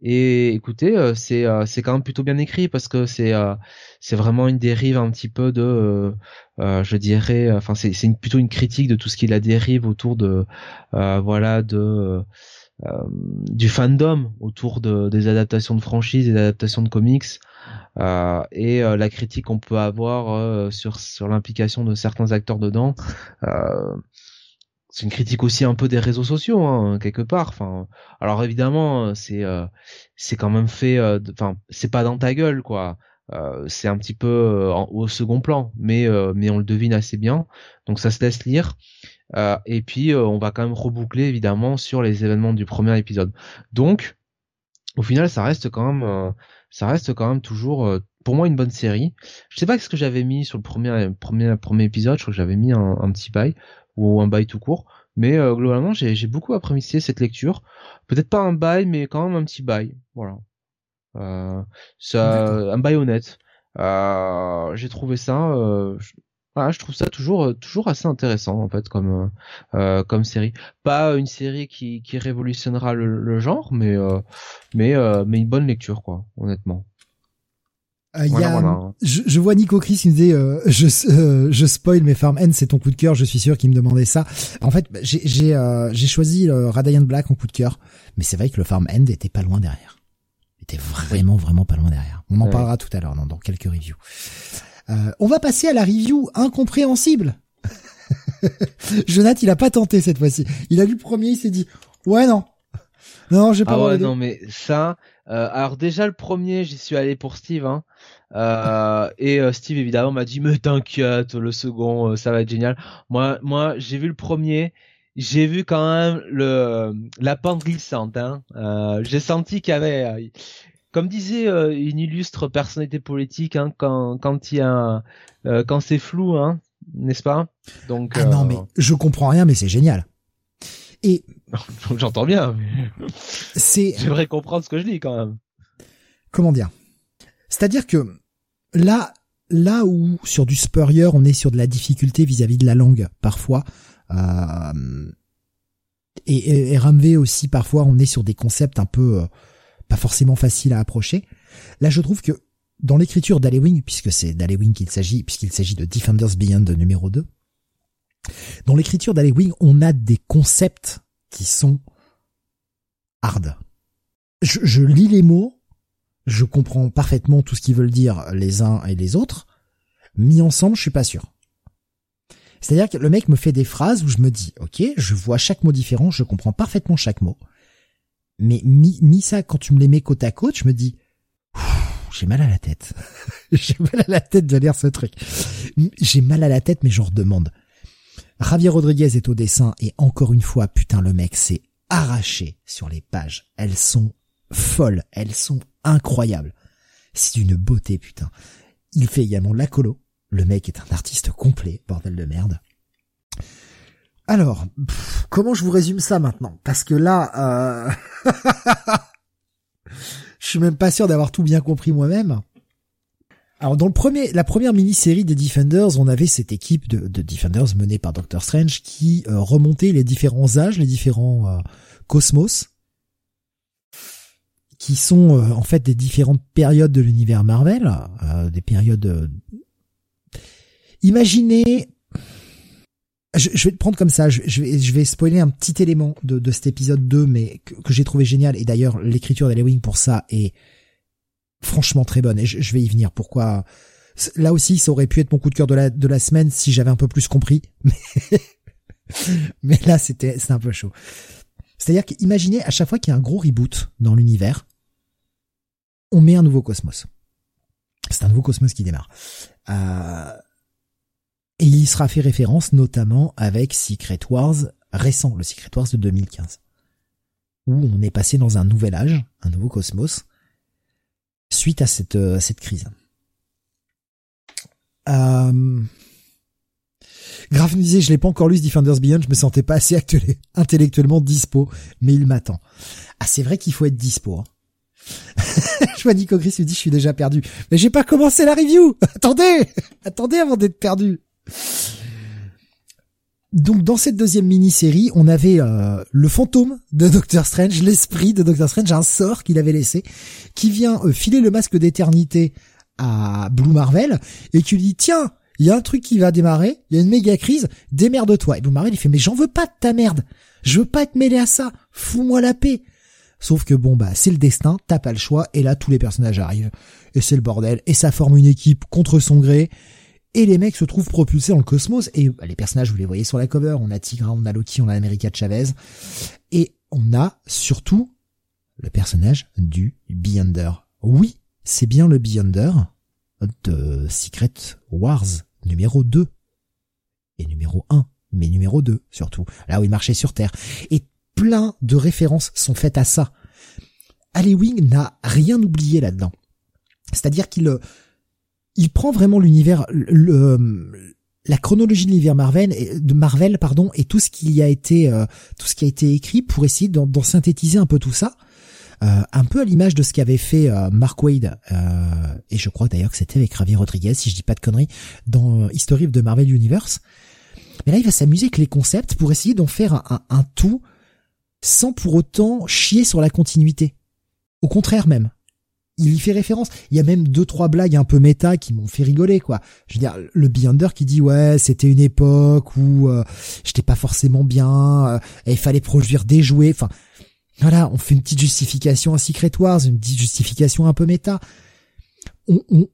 et écoutez, euh, c'est c'est quand même plutôt bien écrit parce que c'est c'est vraiment une dérive un petit peu de, je dirais, enfin c'est c'est plutôt une critique de tout ce qui la dérive autour de voilà de du fandom autour de, des adaptations de franchises, des adaptations de comics, euh, et la critique qu'on peut avoir sur sur l'implication de certains acteurs dedans. Euh, c'est une critique aussi un peu des réseaux sociaux hein, quelque part. Enfin alors évidemment c'est euh, c'est quand même fait euh, enfin c'est pas dans ta gueule quoi. Euh, c'est un petit peu au second plan mais mais on le devine assez bien. Donc ça se laisse lire. Et puis on va quand même reboucler évidemment sur les événements du premier épisode. Donc au final ça reste quand même ça reste quand même toujours pour moi une bonne série. Je sais pas ce que j'avais mis sur le premier premier premier épisode. Je crois que j'avais mis un, un petit bail ou un bail tout court. Mais euh, globalement, j'ai beaucoup apprécié cette lecture. Peut-être pas un bail, mais quand même un petit bail. Voilà. Euh, ça, un bail honnête. Euh, j'ai trouvé ça. Euh, Voilà, je trouve ça toujours euh, toujours assez intéressant en fait comme euh, comme série. Pas une série qui, qui révolutionnera le, genre, mais mais mais une bonne lecture quoi, honnêtement. Je, je, vois Nico Chris qui me disait je je spoil mais Farm End c'est ton coup de cœur je suis sûr qu'il me demandait ça. En fait j'ai j'ai j'ai choisi Radiant Black en coup de cœur mais c'est vrai que le Farm End était pas loin derrière. Était vraiment vraiment pas loin derrière. On en parlera tout à l'heure dans, dans quelques reviews. Euh, on va passer à la review incompréhensible. [LAUGHS] Jonathan, il a pas tenté cette fois-ci. Il a lu le premier, il s'est dit ouais non, non j'ai pas. Ah ouais, non mais ça. Euh, alors déjà le premier, j'y suis allé pour Steve, hein. Euh, et Steve évidemment m'a dit mais t'inquiète, le second ça va être génial. Moi, moi j'ai vu le premier, j'ai vu quand même le la pente glissante. Hein. j'ai senti qu'il y avait comme disait euh, une illustre personnalité politique, hein, quand quand il y a euh, quand c'est flou, hein, n'est-ce pas? Donc ah non mais euh, je comprends rien, mais c'est génial. Et [LAUGHS] j'entends bien. C'est [LAUGHS] j'aimerais comprendre ce que je dis quand même. Comment dire? C'est-à-dire que là là où sur du Spurrier on est sur de la difficulté vis-à-vis de la langue parfois. et, et, et aussi parfois on est sur des concepts un peu pas forcément facile à approcher. Là, je trouve que dans l'écriture d'Alewing, puisque c'est d'Alewing qu'il s'agit, puisqu'il s'agit de Defenders Beyond numéro 2, dans l'écriture d'Alewing, on a des concepts qui sont hard. Je, je, lis les mots, je comprends parfaitement tout ce qu'ils veulent dire les uns et les autres, mis ensemble, je suis pas sûr. C'est-à-dire que le mec me fait des phrases où je me dis, ok, je vois chaque mot différent, je comprends parfaitement chaque mot mais mis, ça quand tu me les mets côte à côte, je me dis j'ai mal à la tête. [LAUGHS] j'ai mal à la tête de lire ce truc. J'ai mal à la tête, mais j'en redemande. Javier Rodriguez est au dessin et encore une fois, putain, le mec s'est arraché sur les pages. Elles sont folles, elles sont incroyables. C'est une beauté, putain. Il fait également la colo. Le mec est un artiste complet, bordel de merde. Alors, comment je vous résume ça maintenant? Parce que là, euh... [LAUGHS] je suis même pas sûr d'avoir tout bien compris moi-même. Alors dans le premier, la première mini-série des Defenders, on avait cette équipe de, Defenders menée par Doctor Strange qui euh, remontait les différents âges, les différents euh, cosmos, qui sont euh, en fait des différentes périodes de l'univers Marvel, des périodes. Imaginez je, vais te prendre comme ça, je, vais, je vais spoiler un petit élément de, de cet épisode 2, mais que, j'ai trouvé génial, et d'ailleurs l'écriture d'Halloween pour ça est franchement très bonne, et je, vais y venir. Pourquoi? Là aussi, ça aurait pu être mon coup de cœur de la, de la semaine si j'avais un peu plus compris, [LAUGHS] mais, mais là c'était un peu chaud. C'est-à-dire qu'imaginez à chaque fois qu'il y a un gros reboot dans l'univers, on met un nouveau cosmos. C'est un nouveau cosmos qui démarre. Euh, et il y sera fait référence notamment avec Secret Wars récent, le Secret Wars de 2015, où on est passé dans un nouvel âge, un nouveau cosmos, suite à cette, euh, crise. Euh... Graf me disait, je l'ai pas encore lu ce Defenders Beyond, je me sentais pas assez intellectuellement dispo, mais il m'attend. Ah, c'est vrai qu'il faut être dispo. Hein. [LAUGHS] je vois Nico Gris me dit, je suis déjà perdu. Mais j'ai pas commencé la review! Attendez! Attendez avant d'être perdu! Donc dans cette deuxième mini-série, on avait euh, le fantôme de Doctor Strange, l'esprit de Doctor Strange, un sort qu'il avait laissé, qui vient euh, filer le masque d'éternité à Blue Marvel et qui lui dit tiens, il y a un truc qui va démarrer, il y a une méga crise, démerde-toi. Et Blue Marvel il fait mais j'en veux pas de ta merde, je veux pas être mêlé à ça, fous-moi la paix. Sauf que bon bah c'est le destin, t'as pas le choix et là tous les personnages arrivent. Et c'est le bordel. Et ça forme une équipe contre son gré et les mecs se trouvent propulsés dans le cosmos et bah, les personnages vous les voyez sur la cover, on a Tigra, on a Loki, on a America Chavez et on a surtout le personnage du Beyonder. Oui, c'est bien le Beyonder de Secret Wars numéro 2 et numéro 1, mais numéro 2 surtout, là où il marchait sur Terre. Et plein de références sont faites à ça. Wing n'a rien oublié là-dedans. C'est-à-dire qu'il il prend vraiment l'univers, la chronologie de l'univers Marvel, de Marvel pardon, et tout ce qui a été, euh, tout ce qui a été écrit pour essayer d'en synthétiser un peu tout ça. euh, un peu à l'image de ce qu'avait fait euh, Mark Wade, euh, et je crois d'ailleurs que c'était avec Ravi Rodriguez, si je dis pas de conneries, dans History of the Marvel Universe. Mais là, il va s'amuser avec les concepts pour essayer d'en faire un, un, tout sans pour autant chier sur la continuité. Au contraire même. Il y fait référence. Il y a même deux trois blagues un peu méta qui m'ont fait rigoler quoi. Je veux dire le Beyonder qui dit ouais c'était une époque où j'étais pas forcément bien, et il fallait produire des jouets. Enfin voilà, on fait une petite justification à Secret Wars, une petite justification un peu méta. On, on,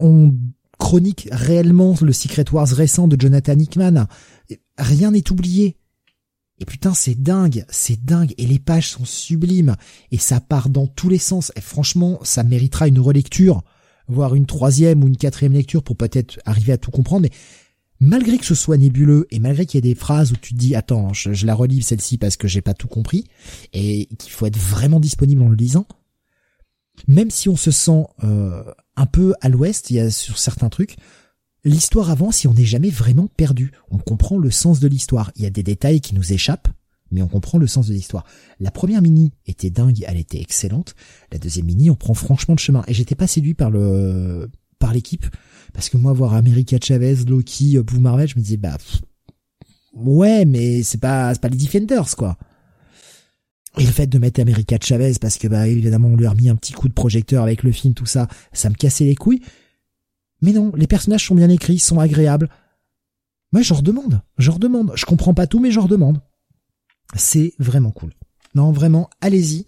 on chronique réellement le Secret Wars récent de Jonathan Hickman. Rien n'est oublié. Et putain, c'est dingue, c'est dingue. Et les pages sont sublimes. Et ça part dans tous les sens. Et franchement, ça méritera une relecture, voire une troisième ou une quatrième lecture pour peut-être arriver à tout comprendre. Mais malgré que ce soit nébuleux et malgré qu'il y ait des phrases où tu te dis attends je, la relis celle-ci parce que j'ai pas tout compris et qu'il faut être vraiment disponible en le lisant même si on se sent euh, un peu à l'ouest il y a sur certains trucs l'histoire avance et on n'est jamais vraiment perdu on comprend le sens de l'histoire il y a des détails qui nous échappent mais on comprend le sens de l'histoire. La première mini était dingue, elle était excellente. La deuxième mini, on prend franchement de chemin. Et j'étais pas séduit par le par l'équipe parce que moi, voir America Chavez, Loki, pour Marvel, je me disais, bah, ouais, mais c'est pas, c'est pas les Defenders, quoi. Et le fait de mettre America Chavez, parce que, bah, évidemment, on lui a remis un petit coup de projecteur avec le film, tout ça, ça me cassait les couilles. Mais non, les personnages sont bien écrits, sont agréables. Moi, je redemande, je redemande. Je comprends pas tout, mais je redemande. C'est vraiment cool. Non, vraiment, allez-y.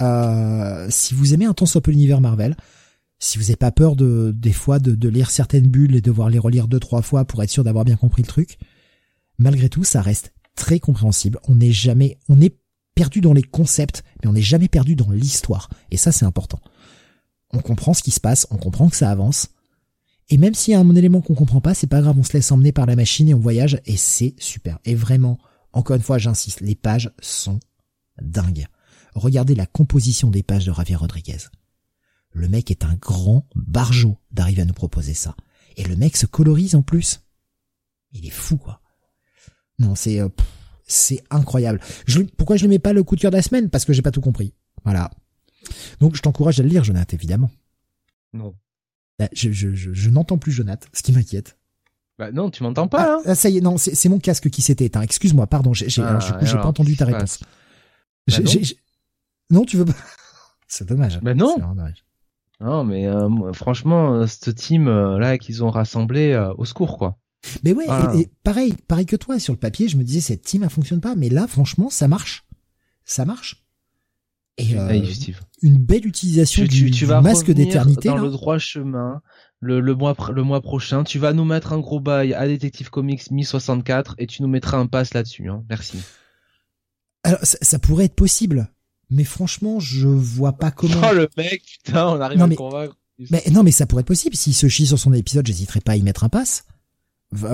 Euh, si vous aimez un temps soit peu l'univers Marvel, si vous n'avez pas peur de des fois de, lire certaines bulles et de devoir les relire deux trois fois pour être sûr d'avoir bien compris le truc, malgré tout, ça reste très compréhensible. On n'est jamais, on est perdu dans les concepts, mais on n'est jamais perdu dans l'histoire. Et ça, c'est important. On comprend ce qui se passe, on comprend que ça avance. Et même s'il y a un élément qu'on comprend pas, c'est pas grave, on se laisse emmener par la machine et on voyage, et c'est super. Et vraiment, encore une fois, j'insiste, les pages sont dingues. Regardez la composition des pages de Javier Rodriguez. Le mec est un grand barjot d'arriver à nous proposer ça. Et le mec se colorise en plus. Il est fou, quoi. Non, c'est euh, c'est incroyable. Je, pourquoi je ne mets pas le coup de cœur de la semaine? Parce que j'ai pas tout compris. Voilà. Donc je t'encourage à le lire, Jonathan, évidemment. Non. Bah, je, je, je, n'entends plus Jonathan, ce qui m'inquiète. Bah non, tu m'entends pas. Ah, ah, ça y est, non, c'est mon casque qui s'est éteint. Excuse-moi, pardon. J'ai ah, j'ai pas entendu ta réponse. Bah non. non. tu veux pas? [LAUGHS] C'est dommage. Bah non. Dommage. Non, mais euh, franchement, euh, ce team euh, là qu'ils ont rassemblé, au secours quoi. Mais ouais, et, pareil, pareil que toi sur le papier, je me disais cette team elle fonctionne pas, mais là franchement ça marche, ça marche. Et une belle utilisation du, tu, vas masque d'éternité dans le droit chemin. Le, le, mois le mois prochain, tu vas nous mettre un gros bail à Detective Comics 1064 et tu nous mettras un pass là-dessus. Hein. Merci. Alors ça pourrait être possible, mais franchement, je vois pas [LAUGHS] comment. Oh le mec, putain, on arrive à le convaincre. Mais non, mais ça pourrait être possible. S'il se chie sur son épisode, j'hésiterais pas à y mettre un pass.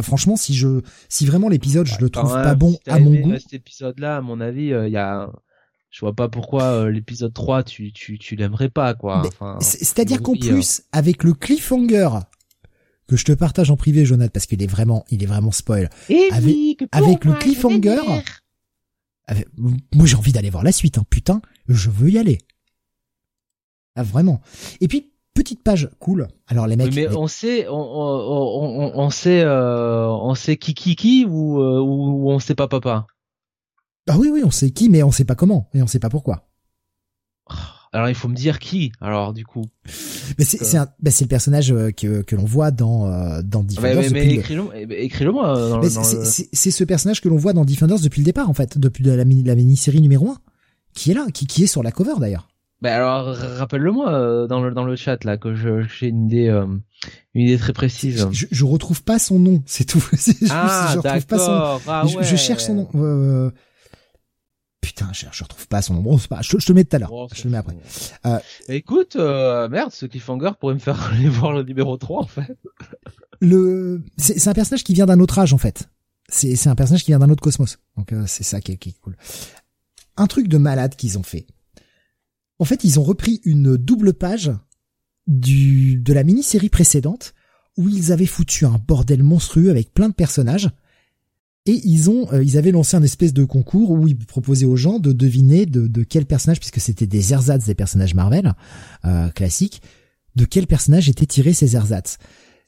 Franchement, si je, si vraiment l'épisode, je le trouve pas bon à mon goût. Cet épisode-là, à mon avis, il euh, y a, je vois pas pourquoi euh, l'épisode 3, tu, tu, tu l'aimerais pas, quoi. Enfin, C'est-à-dire qu'en plus, avec le cliffhanger que je te partage en privé, Jonathan, parce qu'il est vraiment, il est vraiment spoil. Et avec, avec le cliffhanger, moi j'ai envie d'aller voir la suite, hein. putain, je veux y aller. Ah vraiment. Et puis petite page cool. Alors les mecs. mais on sait, on, on, on, sait, euh, on sait qui qui qui ou, euh, ou on sait pas papa? Ah oui oui, on sait qui, mais on sait pas comment et on sait pas pourquoi. Oh. Alors il faut me dire qui. Alors du coup. Mais c'est c'est bah, le personnage euh, que que l'on voit dans euh, dans Defenders. Mais, mais, écris-le écris moi. Dans, c'est ce personnage que l'on voit dans Defenders depuis le départ en fait, depuis la, la mini-série numéro 1 qui est là, qui qui est sur la cover d'ailleurs. Bah alors rappelle-le-moi euh, dans le dans le chat là que j'ai une idée une idée très précise. Je, je, retrouve pas son nom, c'est tout. [LAUGHS] je, ah, je retrouve pas son. Ah, ouais. je, cherche son nom. Putain, je, je retrouve pas son nom. je, te le mets tout à l'heure. je te le mets après. Euh, Écoute, euh, merde, ce cliffhanger pourrait me faire [LAUGHS] aller voir le numéro 3 en fait. Le, c'est un personnage qui vient d'un autre âge en fait. C'est c'est un personnage qui vient d'un autre cosmos. Donc euh, c'est ça qui est, qui est cool. Un truc de malade qu'ils ont fait. En fait, ils ont repris une double page du de la mini-série précédente où ils avaient foutu un bordel monstrueux avec plein de personnages Et ils ont, ils avaient lancé un espèce de concours où ils proposaient aux gens de deviner de, de quel personnage, puisque c'était des ersatz des personnages Marvel classiques, de quel personnage étaient tirés ces ersatz.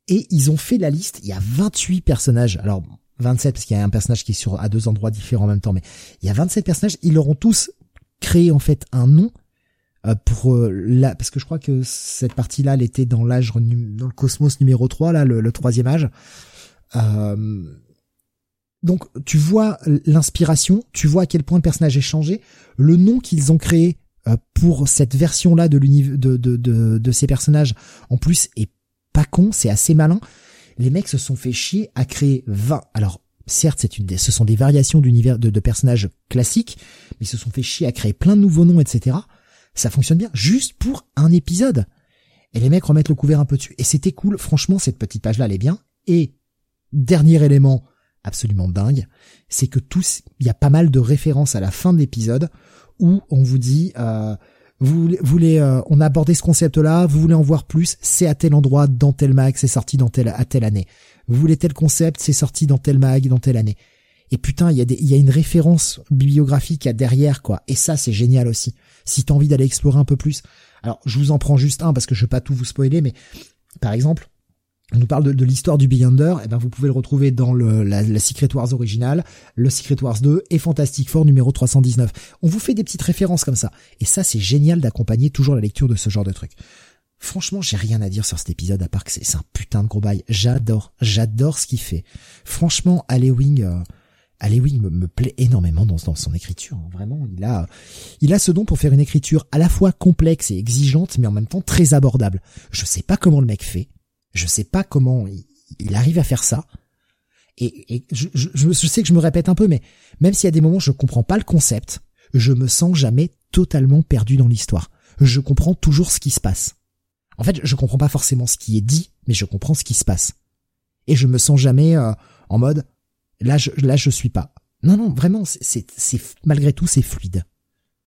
Et ils ont fait la liste. Il y a 28 personnages. Alors 27 parce qu'il y a un personnage qui est sur à deux endroits différents en même temps, mais il y a 27 personnages. Ils leur ont tous créé en fait un nom euh, pour euh, la parce que je crois que cette partie-là, elle était dans l'âge dans le cosmos numéro 3 là, le, troisième âge. Euh, donc tu vois l'inspiration, tu vois à quel point le personnage est changé, le nom qu'ils ont créé pour cette version-là de de, de, de, de ces personnages en plus est pas con, c'est assez malin. Les mecs se sont fait chier à créer 20. Alors, certes, c'est une, ce sont des variations d'univers de, de personnages classiques, mais ils se sont fait chier à créer plein de nouveaux noms, etc. Ça fonctionne bien, juste pour un épisode. Et les mecs remettent le couvert un peu dessus. Et c'était cool, franchement, cette petite page-là, elle est bien. Et, dernier élément absolument dingue, c'est que tous, il y a pas mal de références à la fin de l'épisode où on vous dit, euh, vous voulez, euh, on a abordé ce concept-là, vous voulez en voir plus, c'est à tel endroit, dans tel mag, c'est sorti dans tel, à telle année. Vous voulez tel concept, c'est sorti dans tel mag, dans telle année. Et putain, il y a des, il y a une référence bibliographique à derrière, quoi. Et ça, c'est génial aussi. Si t'as envie d'aller explorer un peu plus. Alors, je vous en prends juste un parce que je veux pas tout vous spoiler, mais par exemple, on nous parle de, l'histoire du Beyonder, et eh ben vous pouvez le retrouver dans le, la, Secret Wars originale, le Secret Wars 2 et Fantastic Four numéro 319. On vous fait des petites références comme ça. Et ça, c'est génial d'accompagner toujours la lecture de ce genre de truc. Franchement, j'ai rien à dire sur cet épisode à part que c'est un putain de gros bail. J'adore, j'adore ce qu'il fait. Franchement, Alewing, euh, me, me, plaît énormément dans, dans son écriture. Hein. Vraiment, il a, il a ce don pour faire une écriture à la fois complexe et exigeante, mais en même temps très abordable. Je sais pas comment le mec fait. Je sais pas comment il, arrive à faire ça. Et, je, sais que je me répète un peu, mais même s'il y a des moments où je comprends pas le concept, je me sens jamais totalement perdu dans l'histoire. Je comprends toujours ce qui se passe. En fait, je comprends pas forcément ce qui est dit, mais je comprends ce qui se passe. Et je me sens jamais euh, en mode là je là je suis pas. Non non, vraiment c'est malgré tout c'est fluide.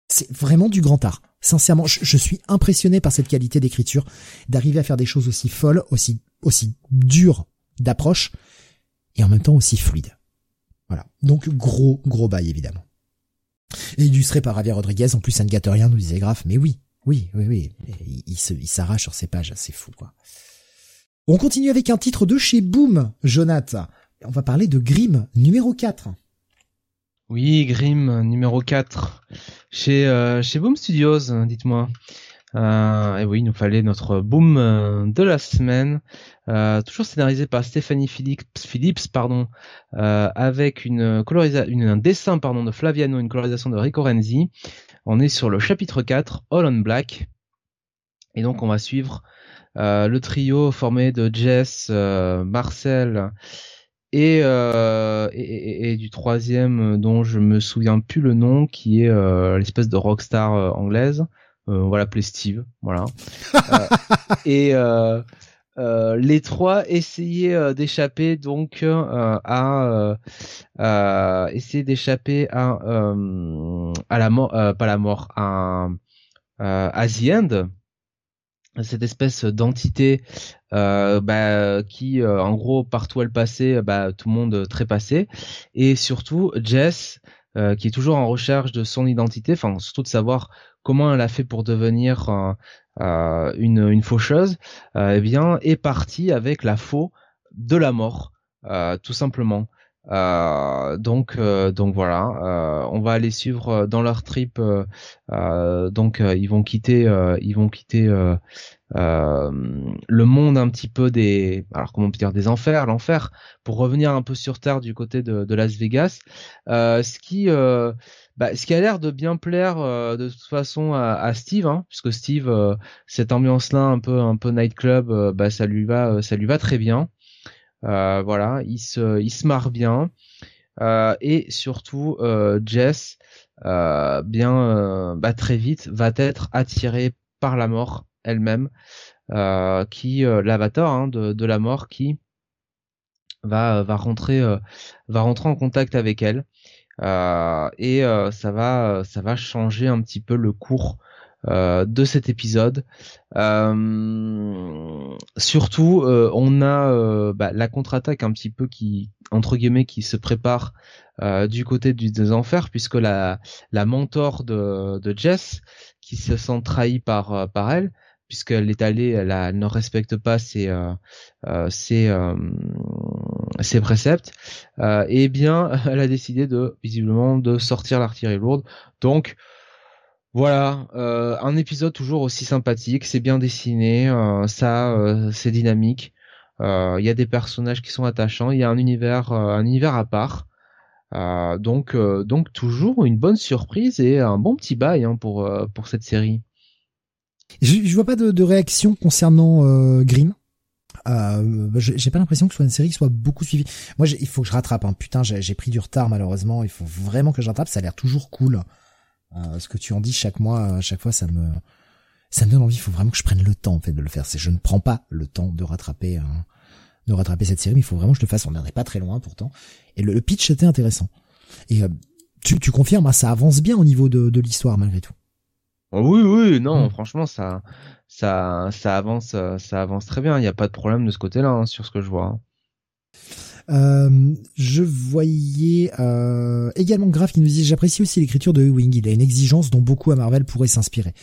C'est vraiment du grand art. Sincèrement, je, suis impressionné par cette qualité d'écriture, d'arriver à faire des choses aussi folles, aussi aussi dures d'approche, et en même temps aussi fluides. Voilà. Donc gros gros bail évidemment. Illustré par Javier Rodriguez, en plus un ne gâte rien, nous disait Graf, mais oui, oui, oui, oui, il, s'arrache sur ces pages, c'est fou quoi. On continue avec un titre de chez Boom, Jonathan. On va parler de Grimm, numéro 4. Oui, Grimm, numéro 4. Chez, euh, chez Boom Studios, dites-moi. Euh, et oui, il nous fallait notre boom euh, de la semaine, euh, toujours scénarisé par Stephanie Phillips, pardon, avec une colorisation, un dessin pardon de Flaviano, une colorisation de Rico Renzi. On est sur le chapitre 4, All on Black, et donc on va suivre le trio formé de Jess, Marcel euh, et, et, et, du troisième euh, dont je me souviens plus le nom, qui est euh, l'espèce de rockstar anglaise. on va l'appeler Steve, voilà. et les trois essayaient d'échapper donc à essayer d'échapper à à la mort, pas la mort, à, à The End cette espèce d'entité euh, bah, qui euh, en gros partout elle passait bah, tout le monde trépassait. Et surtout Jess euh, qui est toujours en recherche de son identité enfin surtout de savoir comment elle a fait pour devenir une, une faucheuse eh bien est partie avec la faux de la mort tout simplement euh, donc euh, donc voilà, euh, on va aller suivre dans leur trip. donc ils vont quitter ils vont quitter le monde un petit peu des alors comment on peut dire des enfers, l'enfer, pour revenir un peu sur terre du côté de, Las Vegas. ce qui bah, ce qui a l'air de bien plaire de toute façon à, Steve, hein, puisque Steve, cette ambiance-là un peu un peu nightclub, bah ça lui va ça lui va très bien. Euh, voilà, il se, il se marre bien. Euh, et surtout, euh, Jess, bien, bah, très vite, va être attirée par la mort elle-même, qui l'avatar hein, de, de, la mort, qui va va rentrer va rentrer en contact avec elle. et ça va ça va changer un petit peu le cours de cet épisode. surtout, on a bah, la contre-attaque un petit peu qui entre guillemets qui se prépare du côté du, des enfers puisque la la mentor de, de Jess qui se sent trahie par par elle puisqu'elle est allée, elle, ne respecte pas ses euh, euh, ses, euh, ses préceptes, euh, et eh bien [LAUGHS] elle a décidé de visiblement de sortir l'artillerie lourde. Donc voilà, euh, un épisode toujours aussi sympathique, c'est bien dessiné, ça c'est dynamique. Il y a des personnages qui sont attachants, il y a un univers un univers à part. donc donc toujours une bonne surprise et un bon petit bail hein, pour pour cette série. Je, je vois pas de, de réaction concernant euh, Grimm. Euh, j'ai pas l'impression que ce soit une série qui soit beaucoup suivie. Moi, il faut que je rattrape. Hein. Putain, j'ai pris du retard malheureusement. Il faut vraiment que je rattrape. Ça a l'air toujours cool. Euh, ce que tu en dis chaque mois, à chaque fois, ça me, ça me donne envie. Il faut vraiment que je prenne le temps en fait de le faire. C'est, je ne prends pas le temps de rattraper, hein, de rattraper cette série. Mais il faut vraiment que je le fasse. On n'en est pas très loin pourtant. Et le, pitch était intéressant. Et euh, tu, tu confirmes, hein, ça avance bien au niveau de, de l'histoire malgré tout. Oh oui, oui, non, mm. franchement, ça, ça, ça avance, euh, ça avance très bien. Il n'y a pas de problème de ce côté-là hein, sur ce que je vois. Euh, je voyais euh, également Grave qui nous dit j'apprécie aussi l'écriture de Ewing. Il a une exigence dont beaucoup à Marvel pourraient s'inspirer.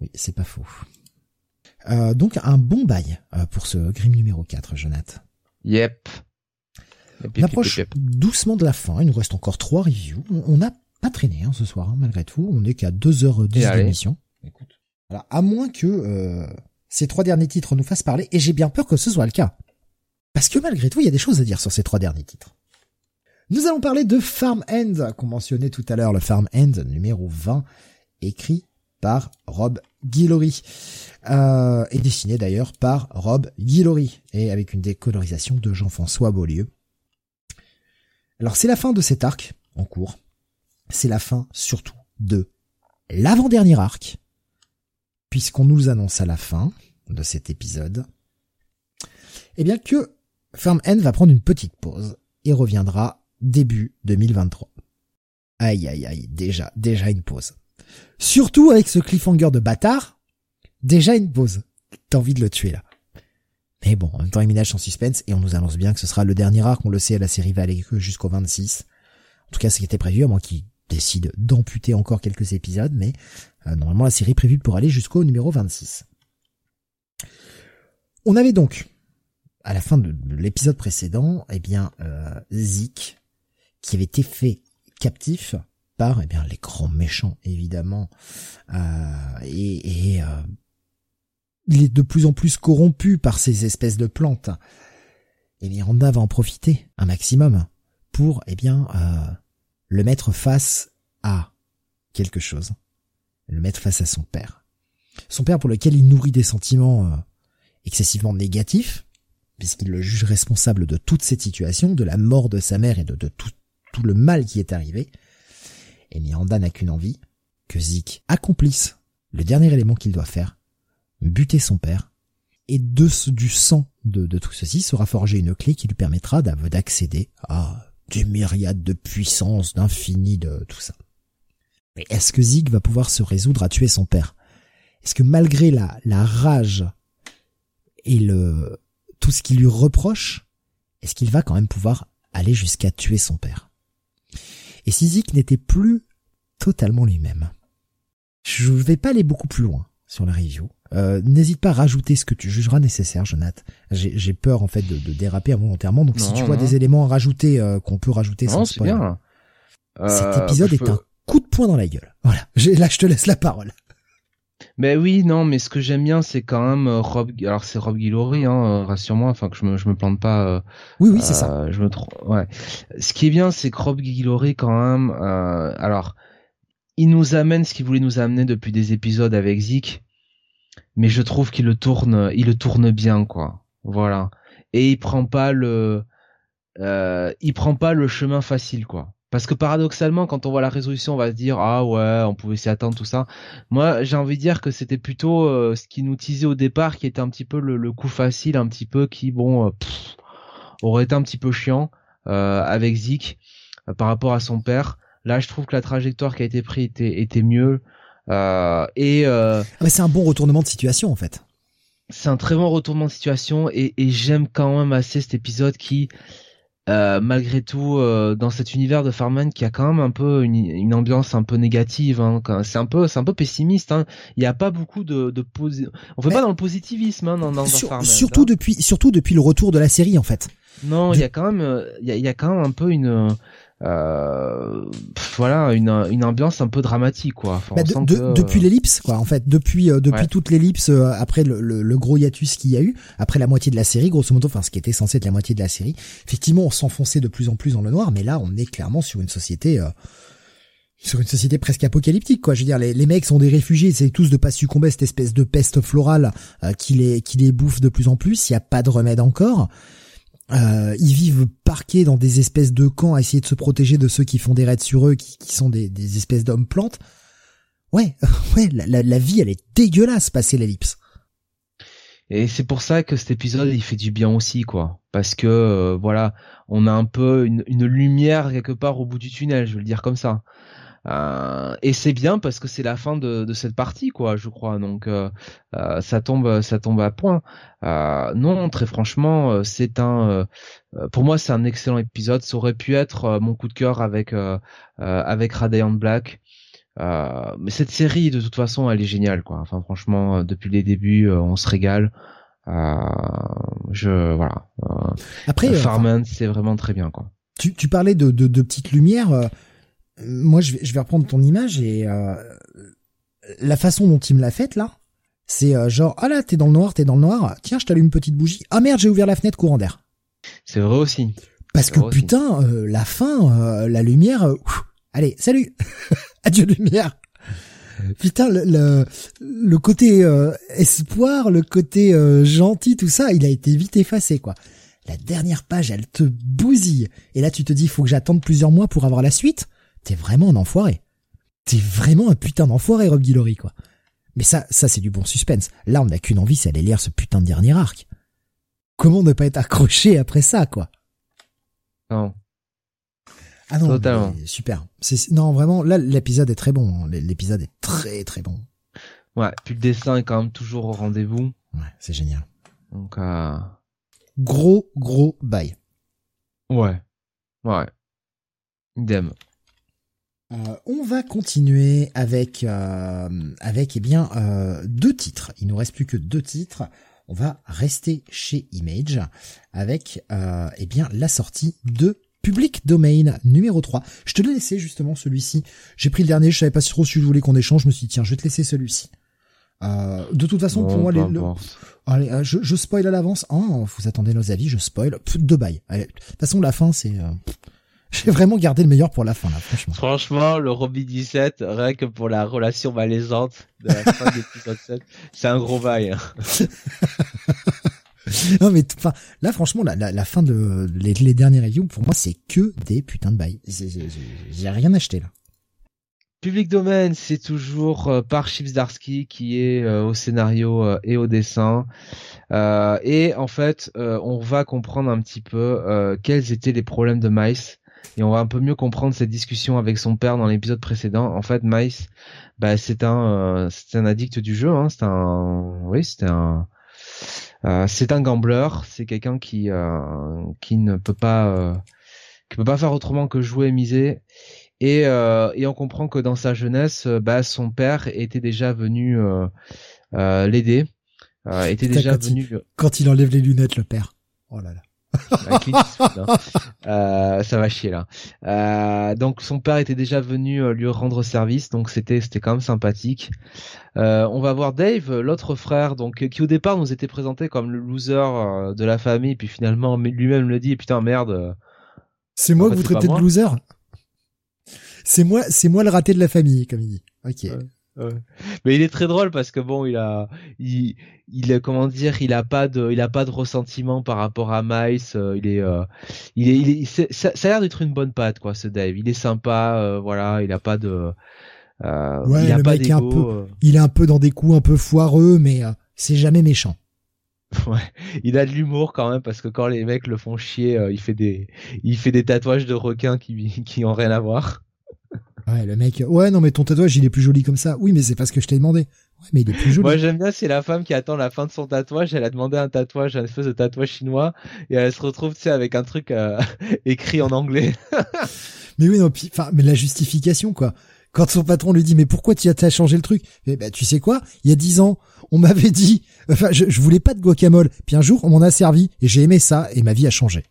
Oui, c'est pas faux. Euh, donc un bon bail euh, pour ce Grim numéro 4, Jonathan. Yep. On approche doucement de la fin. Il nous reste encore trois reviews. On a pas traîné hein, ce soir, hein, malgré tout. On est qu'à 2h10 d'émission. Écoute. Alors, à moins que euh, ces trois derniers titres nous fassent parler, et j'ai bien peur que ce soit le cas. Parce que malgré tout, il y a des choses à dire sur ces trois derniers titres. Nous allons parler de Farm End, qu'on mentionnait tout à l'heure, le Farm End numéro 20, écrit par Rob Guillory, euh, et dessiné d'ailleurs par Rob Guillory, et avec une décolorisation de Jean-François Beaulieu. Alors c'est la fin de cet arc en cours, c'est la fin surtout de l'avant-dernier arc, puisqu'on nous annonce à la fin de cet épisode, eh bien que Firm N va prendre une petite pause et reviendra début 2023. Aïe aïe aïe, déjà, déjà une pause. Surtout avec ce cliffhanger de bâtard, déjà une pause. T'as envie de le tuer là. Mais bon, en même temps, il ménage son suspense et on nous annonce bien que ce sera le dernier arc, on le sait, à la série va aller jusqu'au 26. En tout cas, ce qui était prévu, à moins qu'il décide d'amputer encore quelques épisodes, mais euh, normalement la série est prévue pour aller jusqu'au numéro 26. On avait donc, à la fin de, l'épisode précédent, eh bien, euh, Zik, qui avait été fait captif par eh bien les grands méchants évidemment euh, et, euh, il est de plus en plus corrompu par ces espèces de plantes et Miranda va en profiter un maximum pour eh bien euh, le mettre face à quelque chose, le mettre face à son père. Son père pour lequel il nourrit des sentiments excessivement négatifs, puisqu'il le juge responsable de toute cette situation, de la mort de sa mère et de, tout, le mal qui est arrivé. Et Miranda n'a qu'une envie, que Zik accomplisse le dernier élément qu'il doit faire, buter son père, et de ce, du sang de, de tout ceci sera forgée une clé qui lui permettra d'accéder à des myriades de puissance, d'infini, de tout ça. Mais est-ce que Zig va pouvoir se résoudre à tuer son père? Est-ce que malgré la, la rage et le tout ce qu'il lui reproche, est-ce qu'il va quand même pouvoir aller jusqu'à tuer son père? Et si Zig n'était plus totalement lui-même Je vais pas aller beaucoup plus loin sur la review. Euh, n'hésite pas à rajouter ce que tu jugeras nécessaire, Jonathan. J'ai peur en fait de, de, déraper involontairement, donc si tu vois des éléments à rajouter euh, qu'on peut rajouter sans spoiler. Bien. Cet euh, épisode est un coup de poing dans la gueule. Voilà, là je te laisse la parole. Mais oui, non, mais ce que j'aime bien, c'est quand même Rob. Alors c'est Rob Guillory, hein, rassure-moi, enfin que je me je me plante pas. oui, oui, c'est ça. Je me trompe. Ouais. Ce qui est bien, c'est que Rob Guillory quand même. alors, il nous amène ce qu'il voulait nous amener depuis des épisodes avec Zik mais je trouve qu'il le tourne, il le tourne bien, quoi. Voilà. Et il prend pas le, euh, il prend pas le chemin facile, quoi. Parce que paradoxalement, quand on voit la résolution, on va se dire ah ouais, on pouvait s'y attendre tout ça. Moi, j'ai envie de dire que c'était plutôt euh, ce qui nous tisait au départ, qui était un petit peu le, coup facile, un petit peu qui bon euh, aurait été un petit peu chiant euh, avec Zik par rapport à son père. Là, je trouve que la trajectoire qui a été prise était, était mieux. et ah, c'est un bon retournement de situation en fait. C'est un très bon retournement de situation et, et j'aime quand même assez cet épisode qui euh, malgré tout, euh, dans cet univers de Farman qui a quand même un peu une, ambiance un peu négative, hein, c'est un peu, c'est un peu pessimiste. Hein. Il n'y a pas beaucoup de, de on fait pas dans le positivisme hein, dans, dans Farman. Surtout depuis, surtout depuis le retour de la série en fait. Non, il y a quand même, euh, il y a, quand même un peu une, euh, voilà une, une ambiance un peu dramatique quoi. Bah, depuis euh, l'ellipse quoi en fait. Depuis euh, depuis toute l'ellipse euh, après le, le, gros hiatus qu'il y a eu après la moitié de la série grosso modo enfin ce qui était censé être la moitié de la série effectivement on s'enfonçait de plus en plus dans le noir mais là on est clairement sur une société sur une société presque apocalyptique quoi. Je veux dire les, les mecs sont des réfugiés c'est tous de pas succomber à cette espèce de peste florale qui les qui les bouffe de plus en plus. Il y a pas de remède encore euh, ils vivent parqués dans des espèces de camps à essayer de se protéger de ceux qui font des raids sur eux, qui, sont des, espèces d'hommes plantes. Ouais, [LAUGHS] ouais, la, la, vie, elle est dégueulasse passer l'ellipse. Et c'est pour ça que cet épisode, il fait du bien aussi, quoi. Parce que, euh, voilà, on a un peu une, une, lumière quelque part au bout du tunnel, je veux le dire comme ça. Euh, et c'est bien parce que c'est la fin de, de, cette partie, quoi, je crois. Donc euh, euh ça tombe, ça tombe à point. Euh, non, très franchement, c'est un, pour moi, c'est un excellent épisode. Ça aurait pu être mon coup de cœur avec avec Radiant Black. mais cette série, de toute façon, elle est géniale, quoi. Enfin, franchement, depuis les débuts, on se régale. je voilà. Après, Farman, c'est vraiment très bien, quoi. Tu, tu parlais de, de, de petites lumières moi je vais, je vais reprendre ton image et euh, la façon dont il me l'a faite là, c'est euh, genre ah là t'es dans le noir, t'es dans le noir, tiens je t'allume une petite bougie, ah merde j'ai ouvert la fenêtre courant d'air. C'est vrai aussi. Parce que putain euh, la fin, la lumière, allez salut, [LAUGHS] adieu lumière. Putain le, le, le côté espoir, le côté gentil, tout ça, il a été vite effacé quoi. La dernière page, elle te bousille. Et là, tu te dis, faut que j'attende plusieurs mois pour avoir la suite. T'es vraiment un enfoiré. T'es vraiment un putain d'enfoiré, Rob Guillory, quoi. Mais ça, ça c'est du bon suspense. Là, on n'a qu'une envie, c'est d'aller lire ce putain de dernier arc. Comment ne pas être accroché après ça, quoi? Non. Ah non, Totalement. super. non, vraiment, là, l'épisode est très bon. Hein. L'épisode est très très bon. Ouais, puis le dessin est quand même toujours au rendez-vous. Ouais, c'est génial. Donc, euh... gros gros bail. Ouais, ouais. Idem. Euh, on va continuer avec euh, avec eh bien euh, deux titres. Il nous reste plus que deux titres. On va rester chez Image avec eh bien la sortie de Public Domain numéro 3. Je te l'ai laissé justement celui-ci. J'ai pris le dernier, je savais pas si trop si je voulais qu'on échange, je me suis dit tiens, je vais te laisser celui-ci. de toute façon, pour moi, les, Allez, je, je spoil à l'avance. Oh, vous attendez nos avis, je spoil. deux bails. de toute façon, la fin, c'est j'ai vraiment gardé le meilleur pour la fin, là, franchement. Franchement, le Robbie 17, rien que pour la relation malaisante de la fin de l'épisode [LAUGHS] 7, c'est un gros bail. Hein. [LAUGHS] non, mais enfin, là, franchement, la, la, fin de les, les derniers reviews, pour moi, c'est que des putains de bails. J'ai rien acheté, là. Public Domain, c'est toujours euh, par Chips Darsky qui est euh, au scénario euh, et au dessin. et en fait, on va comprendre un petit peu quels étaient les problèmes de Mice et on va un peu mieux comprendre cette discussion avec son père dans l'épisode précédent. En fait, Mice, bah, c'est un, euh, c'est un addict du jeu. Hein, c'est un, oui, c'est un, euh, c'est un gambler. C'est quelqu'un qui, euh, qui ne peut pas, qui peut pas faire autrement que jouer et miser. Et, et on comprend que dans sa jeunesse, bah, son père était déjà venu l'aider. était déjà venu. quand il enlève les lunettes, le père. Oh là là. Euh, ça va chier là. Euh, donc son père était déjà venu euh, lui rendre service, donc c'était c'était quand même sympathique. on va voir Dave, l'autre frère, donc qui au départ nous était présenté comme le loser de la famille, puis finalement lui-même le dit, putain merde. C'est moi que vous traitez de loser? C'est moi, c'est moi le raté de la famille, comme il dit. Ok. Mais il est très drôle parce que bon, il a, il, il comment dire, il a pas de, il a pas de ressentiment par rapport à Miles. Euh, il est, euh, il est, il est ça, a l'air d'être une bonne patte quoi, ce Dave. Il est sympa, euh, voilà, il a pas de, ouais, il a le pas mec est un peu, il est un peu dans des coups un peu foireux, mais c'est jamais méchant. [LAUGHS] Ouais, il a de l'humour quand même parce que quand les mecs le font chier, il fait des, il fait des tatouages de requins qui, qui ont rien à voir. Ouais, le mec, ouais, non, mais ton tatouage, il est plus joli comme ça. Oui, mais c'est parce que je t'ai demandé. Ouais, mais il est plus joli. Moi, j'aime bien, c'est la femme qui attend la fin de son tatouage. Elle a demandé un tatouage, un espèce de tatouage chinois, et elle se retrouve, tu sais, avec un truc euh, [LAUGHS] écrit en anglais. [LAUGHS] mais oui, non, enfin, mais la justification, quoi. Quand son patron lui dit, mais pourquoi tu as changé le truc? Eh ben, tu sais quoi? Il y a dix ans, on m'avait dit, [LAUGHS] enfin, je, je voulais pas de guacamole. Puis un jour, on m'en a servi, et j'ai aimé ça, et ma vie a changé.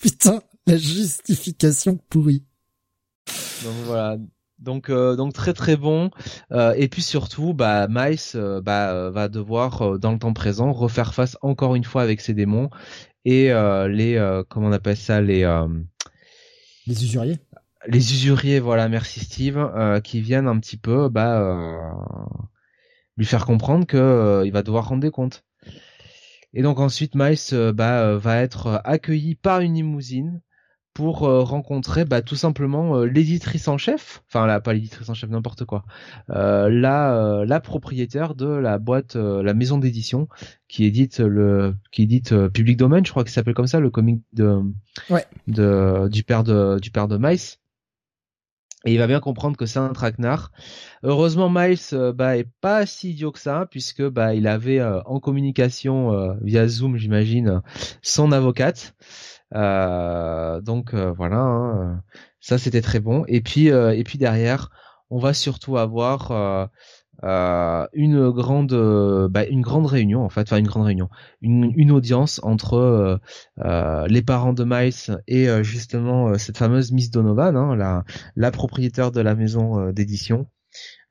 Putain, la justification pourrie. Donc voilà. Donc euh, donc très très bon. Euh, et puis surtout bah Miles euh, bah va devoir dans le temps présent refaire face encore une fois avec ses démons et les comment on appelle ça les les usuriers. les usuriers voilà merci Steve qui viennent un petit peu bah lui faire comprendre que il va devoir rendre des comptes. Et donc ensuite Miles bah va être accueilli par une limousine pour euh, rencontrer bah, tout simplement euh, l'éditrice en chef, enfin là pas l'éditrice en chef n'importe quoi, euh, la la propriétaire de la boîte, la maison d'édition qui édite le qui édite Public Domain, je crois que ça s'appelle comme ça, le comic de ouais. de du père de du père de Miles. Et il va bien comprendre que c'est un traquenard. Heureusement, Miles bah, est pas si idiot que ça, puisque bah, il avait en communication via Zoom, j'imagine, son avocate. Euh, donc euh, voilà, hein, ça c'était très bon. Et puis euh, et puis derrière, on va surtout avoir une grande bah, une grande réunion en fait, enfin une grande réunion, une, une audience entre les parents de Miles et justement cette fameuse Miss Donovan, hein, la la propriétaire de la maison d'édition.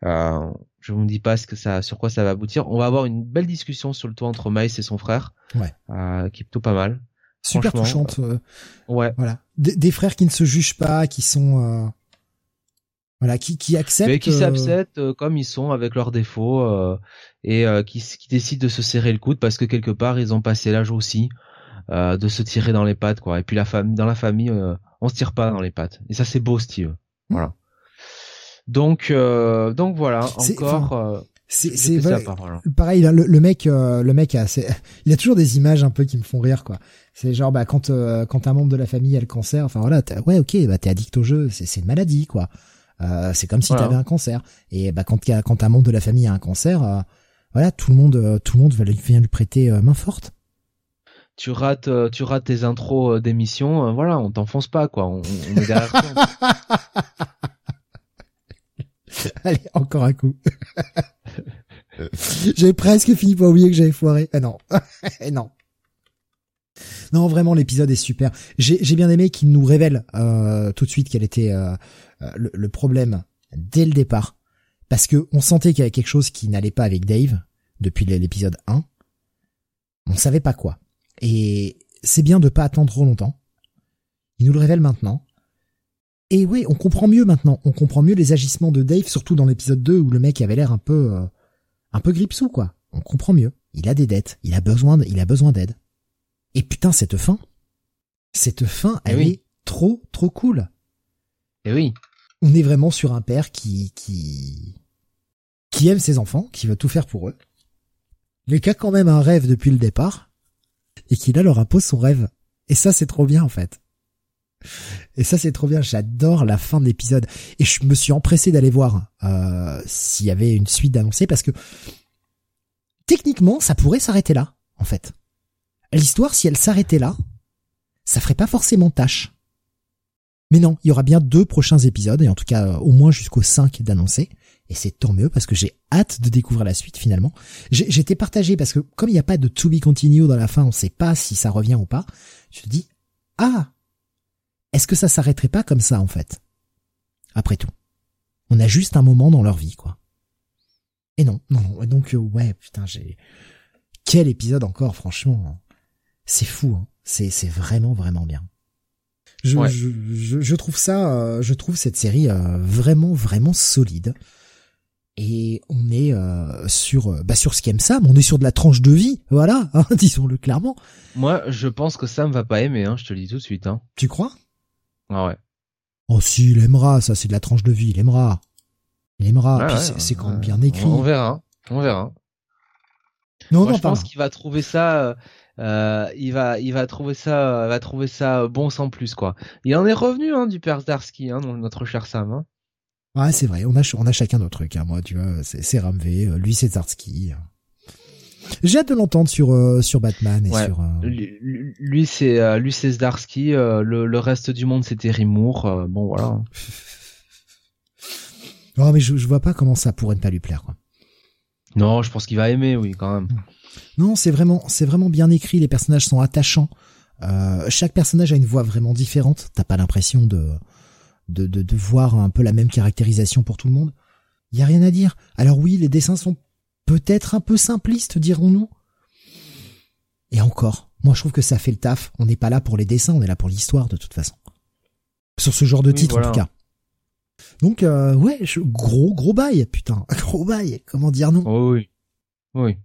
Euh, je vous dis pas ce que ça, sur quoi ça va aboutir. On va avoir une belle discussion sur le toit entre Miles et son frère, ouais. euh, qui est plutôt pas mal super touchante. Euh, ouais. Voilà. des frères qui ne se jugent pas, qui sont euh, voilà, qui qui acceptent. Mais qui euh, s'acceptent comme ils sont avec leurs défauts et qui qui décident de se serrer le coude parce que quelque part ils ont passé l'âge aussi de se tirer dans les pattes quoi. Et puis la famille, dans la famille, on se tire pas dans les pattes. Et ça c'est beau Steve. Hmm. Voilà. Donc donc voilà encore. C'est c'est pareil le, le, mec le mec a [LAUGHS] il a toujours des images un peu qui me font rire quoi. C'est genre bah quand euh, quand un membre de la famille a le cancer, enfin voilà, ouais ok, bah t'es addict au jeu, c'est c'est une maladie quoi. Euh, c'est comme si t'avais un cancer. Et bah quand quand un membre de la famille a un cancer, euh, voilà, tout le monde euh, tout le monde vient lui prêter main forte. Tu rates tu rates tes intros d'émission, voilà, on t'enfonce pas quoi, on, on est derrière [LAUGHS] Allez, encore un coup. [LAUGHS] [LAUGHS] J'avais presque fini pour oublier que j'avais foiré. Ah non. [LAUGHS] non. Non, vraiment, l'épisode est super. J'ai bien aimé qu'il nous révèle euh, tout de suite quel était euh, le, problème dès le départ, parce que on sentait qu'il y avait quelque chose qui n'allait pas avec Dave depuis l'épisode 1. On savait pas quoi. Et c'est bien de pas attendre trop longtemps. Il nous le révèle maintenant. Et oui, on comprend mieux maintenant. On comprend mieux les agissements de Dave, surtout dans l'épisode 2 où le mec avait l'air un peu, un peu gripsou, quoi. On comprend mieux. Il a des dettes. Il a besoin, il a besoin d'aide. Et putain, cette fin, cette fin, eh elle est trop, trop cool. Et eh oui. On est vraiment sur un père qui, qui, qui aime ses enfants, qui veut tout faire pour eux, mais qui a quand même un rêve depuis le départ, et qui là leur impose son rêve. Et ça, c'est trop bien, en fait. Et ça, c'est trop bien. J'adore la fin de l'épisode. Et je me suis empressé d'aller voir euh, s'il y avait une suite d'annoncer parce que techniquement, ça pourrait s'arrêter là, en fait l'histoire, si elle s'arrêtait là, ça ferait pas forcément tâche. Mais non, il y aura bien deux prochains épisodes, et en tout cas au moins jusqu'au 5 d'annoncer. Et c'est tant mieux parce que j'ai hâte de découvrir la suite finalement. J'étais partagé parce que comme il n'y a pas de to be continue dans la fin, on sait pas si ça revient ou pas. Je me dis, ah, est-ce que ça s'arrêterait pas comme ça en fait? Après tout, on a juste un moment dans leur vie quoi. Et non, non, donc euh, ouais, putain, j'ai quel épisode encore, franchement c'est fou. Hein. C'est c'est vraiment vraiment bien. Je, je, je, trouve ça, euh, je trouve cette série euh, vraiment vraiment solide. Et on est euh, sur bah sur ce qu'aime Sam, on est sur de la tranche de vie, voilà, hein, [LAUGHS] disons-le clairement. Moi, je pense que Sam va pas aimer, hein, je te le dis tout de suite. Hein. Tu crois? Ah ouais. Oh si, il aimera, ça c'est de la tranche de vie, il aimera. Il aimera, puis c'est quand même bien écrit. On verra, on verra. Non, non, je pense qu'il va trouver ça euh, il va il va trouver ça va trouver ça bon sans plus quoi. Il en est revenu hein, du père Zdarsky, hein, notre cher Sam. Hein. Ouais, c'est vrai. On a on a chacun notre truc. Hein. Moi, tu vois, c'est Ramvé, euh, lui c'est Zarsky. J'ai hâte de l'entendre sur euh, sur Batman et sur. Euh, lui, c'est lui c'est Zdarsky. le, le reste du monde c'était Rimour. bon voilà. [LAUGHS] oh mais je, je vois pas comment ça pourrait ne pas lui plaire quoi. Non, je pense qu'il va aimer, oui, quand même. Non, c'est vraiment, c'est vraiment bien écrit. Les personnages sont attachants. Euh, chaque personnage a une voix vraiment différente. T'as pas l'impression de, de, de, de, voir un peu la même caractérisation pour tout le monde. Il y a rien à dire. Alors oui, les dessins sont peut-être un peu simplistes, dirons-nous. Et encore, moi je trouve que ça fait le taf. On n'est pas là pour les dessins, on est là pour l'histoire de toute façon. Sur ce genre de titre en tout cas. Donc euh, ouais, gros gros bail, putain, [LAUGHS] gros bail. Comment dire non? Oh, Oui, oui.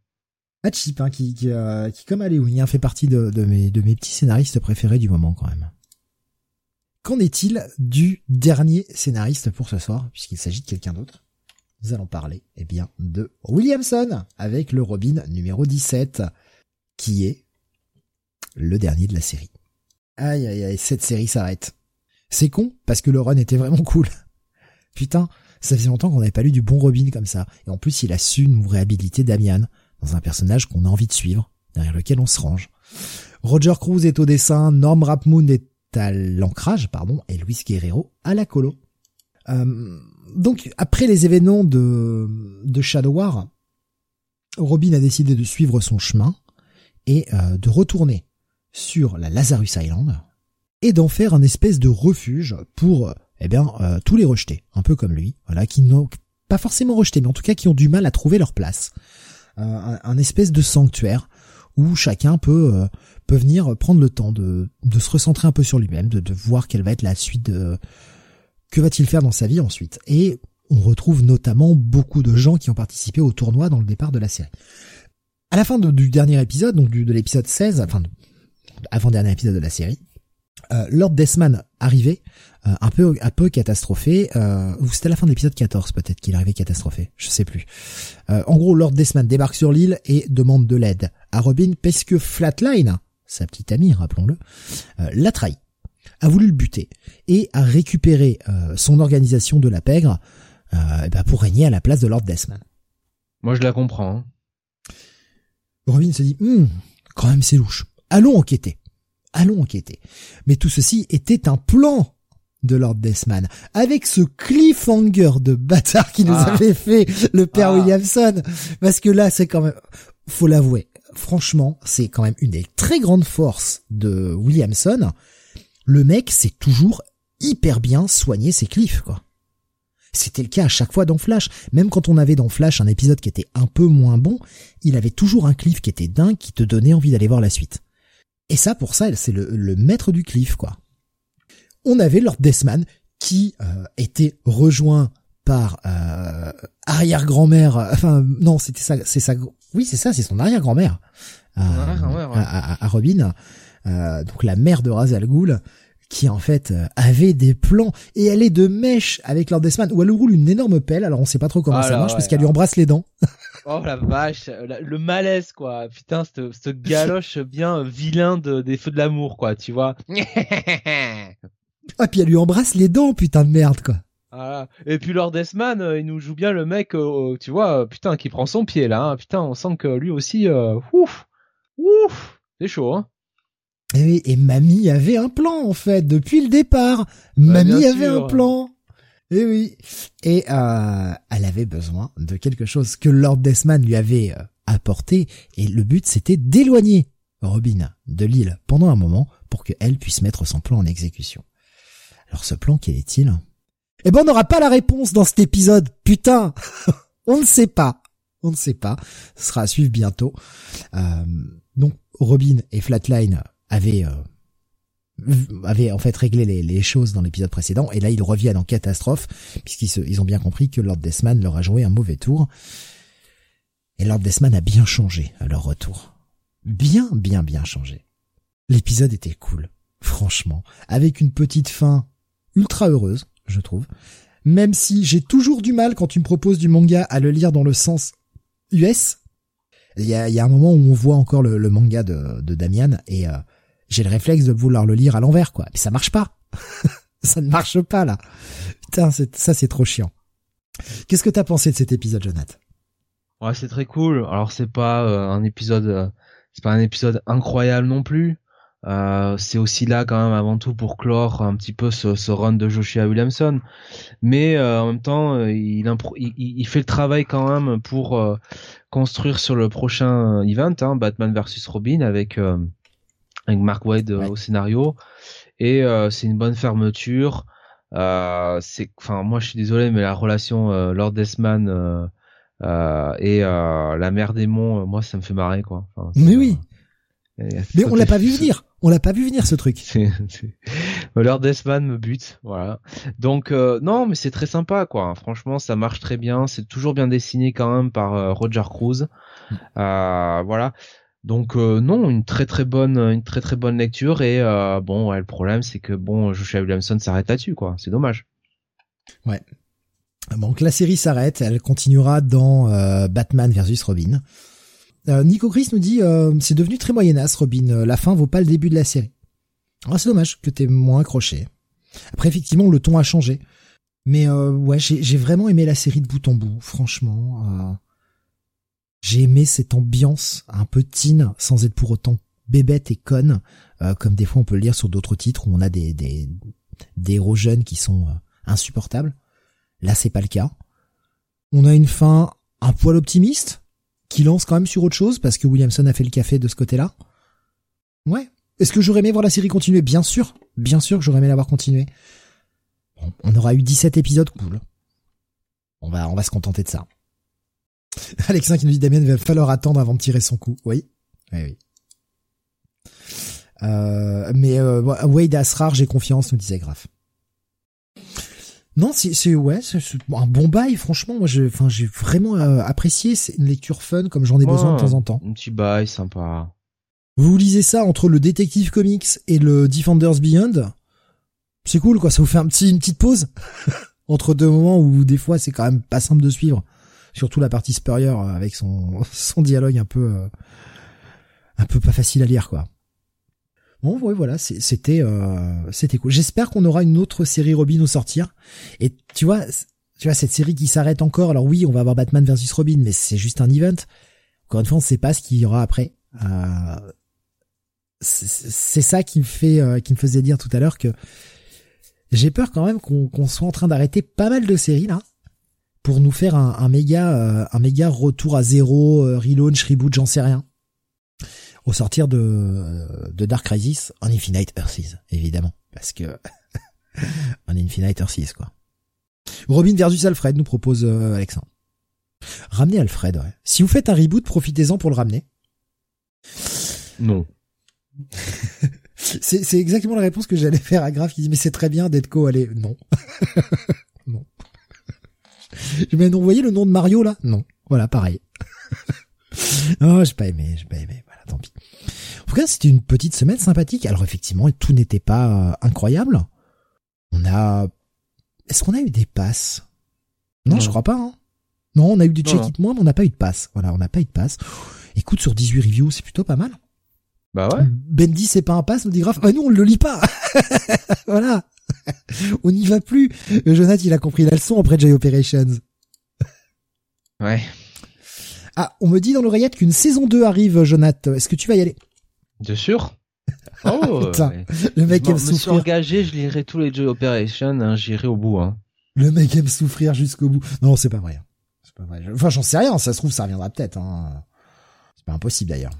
Ah Chip, hein, qui qui, euh, qui comme Aléouni, hein, fait partie de, de mes de mes petits scénaristes préférés du moment quand même. Qu'en est-il du dernier scénariste pour ce soir, puisqu'il s'agit de quelqu'un d'autre? Nous allons parler, eh bien, de Williamson, avec le Robin numéro 17, qui est le dernier de la série. Aïe aïe aïe, cette série s'arrête. C'est con, parce que le run était vraiment [LAUGHS] cool. Putain, ça faisait longtemps qu'on n'avait pas lu du bon Robin comme ça. Et en plus, il a su nous réhabiliter Damian dans un personnage qu'on a envie de suivre, derrière lequel on se range. Roger Cruz est au dessin, Norm Rapmoon est à l'ancrage, pardon, et Luis Guerrero à la colo. Euh, donc, après les événements de, de Shadow War, Robin a décidé de suivre son chemin et euh, de retourner sur la Lazarus Island et d'en faire un espèce de refuge pour eh bien euh, tous les rejetés, un peu comme lui, voilà, qui n'ont pas forcément rejeté, mais en tout cas qui ont du mal à trouver leur place. Euh, un, espèce de sanctuaire où chacun peut euh, peut venir prendre le temps de, de se recentrer un peu sur lui-même, de, de voir quelle va être la suite de que va-t-il faire dans sa vie ensuite? Et on retrouve notamment beaucoup de gens qui ont participé au tournoi dans le départ de la série. À la fin du dernier épisode, donc de l'épisode 16, enfin avant-dernier épisode de la série, euh, Lord Desman arrivait euh, un peu catastrophé euh, c'était la fin de l'épisode 14 peut-être qu'il arrivait catastrophé je sais plus en gros Lord Desman débarque sur l'île et demande de l'aide à Robin parce que Flatline sa petite amie rappelons-le l'a trahi a voulu le buter et a récupéré son organisation de la pègre ben pour régner à la place de Lord Desman moi je la comprends hein. Robin se dit hm, quand même c'est louche allons enquêter allons enquêter. Mais tout ceci était un plan de Lord Desman, avec ce cliffhanger de bâtard qui nous ah. avait fait le père ah. Williamson, parce que là c'est quand même, faut l'avouer, franchement c'est quand même une des très grandes forces de Williamson. Le mec c'est toujours hyper bien soigné ses cliffs quoi. C'était le cas à chaque fois dans Flash. Même quand on avait dans Flash un épisode qui était un peu moins bon, il avait toujours un cliff qui était dingue, qui te donnait envie d'aller voir la suite. Et ça, pour ça, c'est le, maître du cliff, quoi. On avait Lord Desman qui euh, était rejoint par euh, arrière-grand-mère. Euh, enfin, non, c'était ça, c'est ça. Oui, c'est ça, c'est son arrière-grand-mère à, Robin. Donc la mère de Ra's al Ghul qui en fait avait des plans et elle est de mèche avec Lord Desman où elle roule une énorme pelle alors on sait pas trop comment ça marche parce qu'elle lui embrasse les dents [LAUGHS] Oh la vache, le malaise quoi. Putain, ce galoche bien vilain de, des feux de l'amour quoi, tu vois. ah puis elle lui embrasse les dents, putain de merde quoi. Voilà. Et puis Lord Desman, euh, il nous joue bien le mec, euh, tu vois, putain, qui prend son pied là. Hein. Putain, on sent que lui aussi, euh, ouf, ouf, c'est chaud. Hein. Et, et Mamie avait un plan en fait depuis le départ. Bah, Mamie avait un plan. Et eh oui. Et euh, elle avait besoin de quelque chose que Lord Desman lui avait euh, apporté. Et le but, c'était d'éloigner Robin de l'île pendant un moment pour qu'elle puisse mettre son plan en exécution. Alors ce plan, quel est-il? Eh ben, on n'aura pas la réponse dans cet épisode. Putain [LAUGHS] On ne sait pas. On ne sait pas. Ce sera à suivre bientôt. Euh, donc, Robin et Flatline avaient avait en fait réglé les, choses dans l'épisode précédent. Et là ils reviennent en catastrophe puisqu'ils ils ont bien compris que Lord Desman leur a joué un mauvais tour. Et Lord Desman a bien changé à leur retour. Bien bien bien changé. L'épisode était cool franchement. Avec une petite fin ultra heureuse je trouve. Même si j'ai toujours du mal quand tu me proposes du manga à le lire dans le sens US il y a, y a un moment où on voit encore le, manga de, de Damian et euh, j'ai le réflexe de vouloir le lire à l'envers, quoi. Mais ça marche pas. [LAUGHS] ça ne marche pas, là. Putain, ça c'est trop chiant. Qu'est-ce que t'as pensé de cet épisode, Jonathan? Ouais, c'est très cool. Alors c'est pas euh, un épisode, euh, c'est pas un épisode incroyable non plus. Euh, c'est aussi là quand même avant tout pour clore un petit peu ce, ce run de Joshua Williamson, mais en même temps il, il, il, fait le travail quand même pour construire sur le prochain event, hein, Batman versus Robin avec avec Mark Wade au scénario et c'est une bonne fermeture. c'est, enfin moi je suis désolé mais la relation Lord Desman euh, et euh, la mer démon, euh, moi ça me fait marrer quoi. mais oui. Mais on l'a pas [LAUGHS] vu venir. On l'a pas vu venir ce truc. Lord Desman me bute, voilà. Donc non, mais c'est très sympa quoi. Franchement, ça marche très bien. C'est toujours bien dessiné quand même par Roger Cruz. Mm. voilà. Donc non, une très très bonne, lecture. Et bon, ouais, le problème c'est que bon, Joshua Williamson s'arrête là-dessus quoi. C'est dommage. Ouais, donc la série s'arrête, elle continuera dans euh, Batman versus Robin. Euh, Nico Chris nous dit euh, c'est devenu très moyenasse Robin, la fin vaut pas le début de la série. Ah, c'est dommage que t'aies moins accroché. Après effectivement le ton a changé, mais ouais j'ai vraiment aimé la série de bout en bout, franchement. J'ai aimé cette ambiance un peu teen sans être pour autant bébête et conne, comme des fois on peut le lire sur d'autres titres où on a des des, des héros jeunes qui sont insupportables. Là, c'est pas le cas. On a une fin un poil optimiste, qui lance quand même sur autre chose, parce que Williamson a fait le café de ce côté-là. Ouais. Est-ce que j'aurais aimé voir la série continuer? Bien sûr. Bien sûr que j'aurais aimé la voir continuer. on aura eu 17 épisodes cool. On va, on va se contenter de ça. [LAUGHS] Alexin qui nous dit Damien, il va falloir attendre avant de tirer son coup. Oui. Oui, oui. Euh, mais euh, Wade Asrar, j'ai confiance, nous disait Graf. Non, c'est ouais, c'est un bon bail. Franchement, moi, j'ai, enfin, j'ai vraiment euh, apprécié. C'est une lecture fun, comme j'en ai besoin de temps en temps. Un petit bail sympa. Vous lisez ça entre le Detective Comics et le Defenders Beyond. C'est cool, quoi. Ça vous fait un petit, une petite pause [LAUGHS] entre deux moments où des fois c'est quand même pas simple de suivre. Surtout la partie supérieure euh, avec son [LAUGHS] son dialogue un peu euh, un peu pas facile à lire, quoi. Bon, voilà, c'était euh, c'était cool. J'espère qu'on aura une autre série Robin au sortir. Et tu vois, tu vois cette série qui s'arrête encore. Alors oui, on va avoir Batman versus Robin, mais c'est juste un event. Encore une fois, on ne sait pas ce qu'il y aura après. Euh, c'est ça qui me fait, qui me faisait dire tout à l'heure que j'ai peur quand même qu'on soit en train d'arrêter pas mal de séries là pour nous faire un, un méga, un méga retour à zéro, relaunch, reboot, j'en sais rien au sortir de, de Dark Crisis en Infinite Earths, évidemment. Parce que [LAUGHS] en Infinite Earths, quoi. Robin versus Alfred nous propose euh, Alexandre. Ramenez Alfred, ouais. Si vous faites un reboot, profitez-en pour le ramener. Non. [LAUGHS] c'est, exactement la réponse que j'allais faire à Graf qui dit mais c'est très bien d'être co allez non. [LAUGHS] non. Mais non, vous voyez le nom de Mario là Non. Voilà, pareil. oh, [LAUGHS] j'ai pas aimé, j'ai pas aimé. Voilà, tant pis. En tout cas, c'était une petite semaine sympathique. Alors effectivement, tout n'était pas euh, incroyable. On a... Est-ce qu'on a eu des passes? Non, je crois pas. Hein. Non, on a eu du check-it moins, mais on n'a pas eu de passe. Voilà, on n'a pas eu de passe. Écoute, sur 18 reviews, c'est plutôt pas mal. Bah ouais. Bendy, c'est pas un pass, nous dit grave. Ah nous, on le lit pas. [LAUGHS] voilà. [LAUGHS] on n'y va plus. Jonathan, il a compris la leçon après J Operations. Ouais. Ah, on me dit dans l'oreillette qu'une saison 2 arrive, Jonathan. Est-ce que tu vas y aller? Bien sûr. [LAUGHS] Oh, Putain, le mec aime souffrir. Je suis engagé, je lirai tous les Joy Operation, hein, j'irai au bout. Hein. Le mec aime souffrir jusqu'au bout. Non, c'est pas vrai. C'est pas vrai. Enfin, j'en sais rien. Ça se trouve, ça reviendra peut-être. Hein. C'est pas impossible d'ailleurs.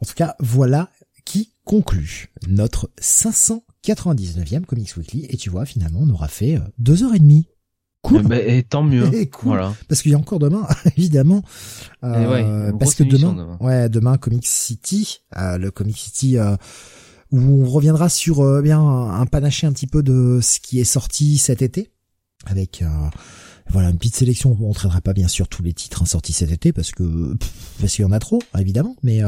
En tout cas, voilà qui conclut notre 599e Comics Weekly. Et tu vois, finalement, on aura fait euh, deux heures et demie. Cool. Eh ben, et tant mieux. [LAUGHS] Voilà. Parce qu'il y a encore demain, [LAUGHS] évidemment. Euh, parce que demain, ouais, demain Comic City, euh, le Comic City euh, où on reviendra sur bien un, panaché un petit peu de ce qui est sorti cet été, avec voilà une petite sélection. On traitera pas bien sûr tous les titres hein, sortis cet été parce que parce qu'il y en a trop, évidemment, mais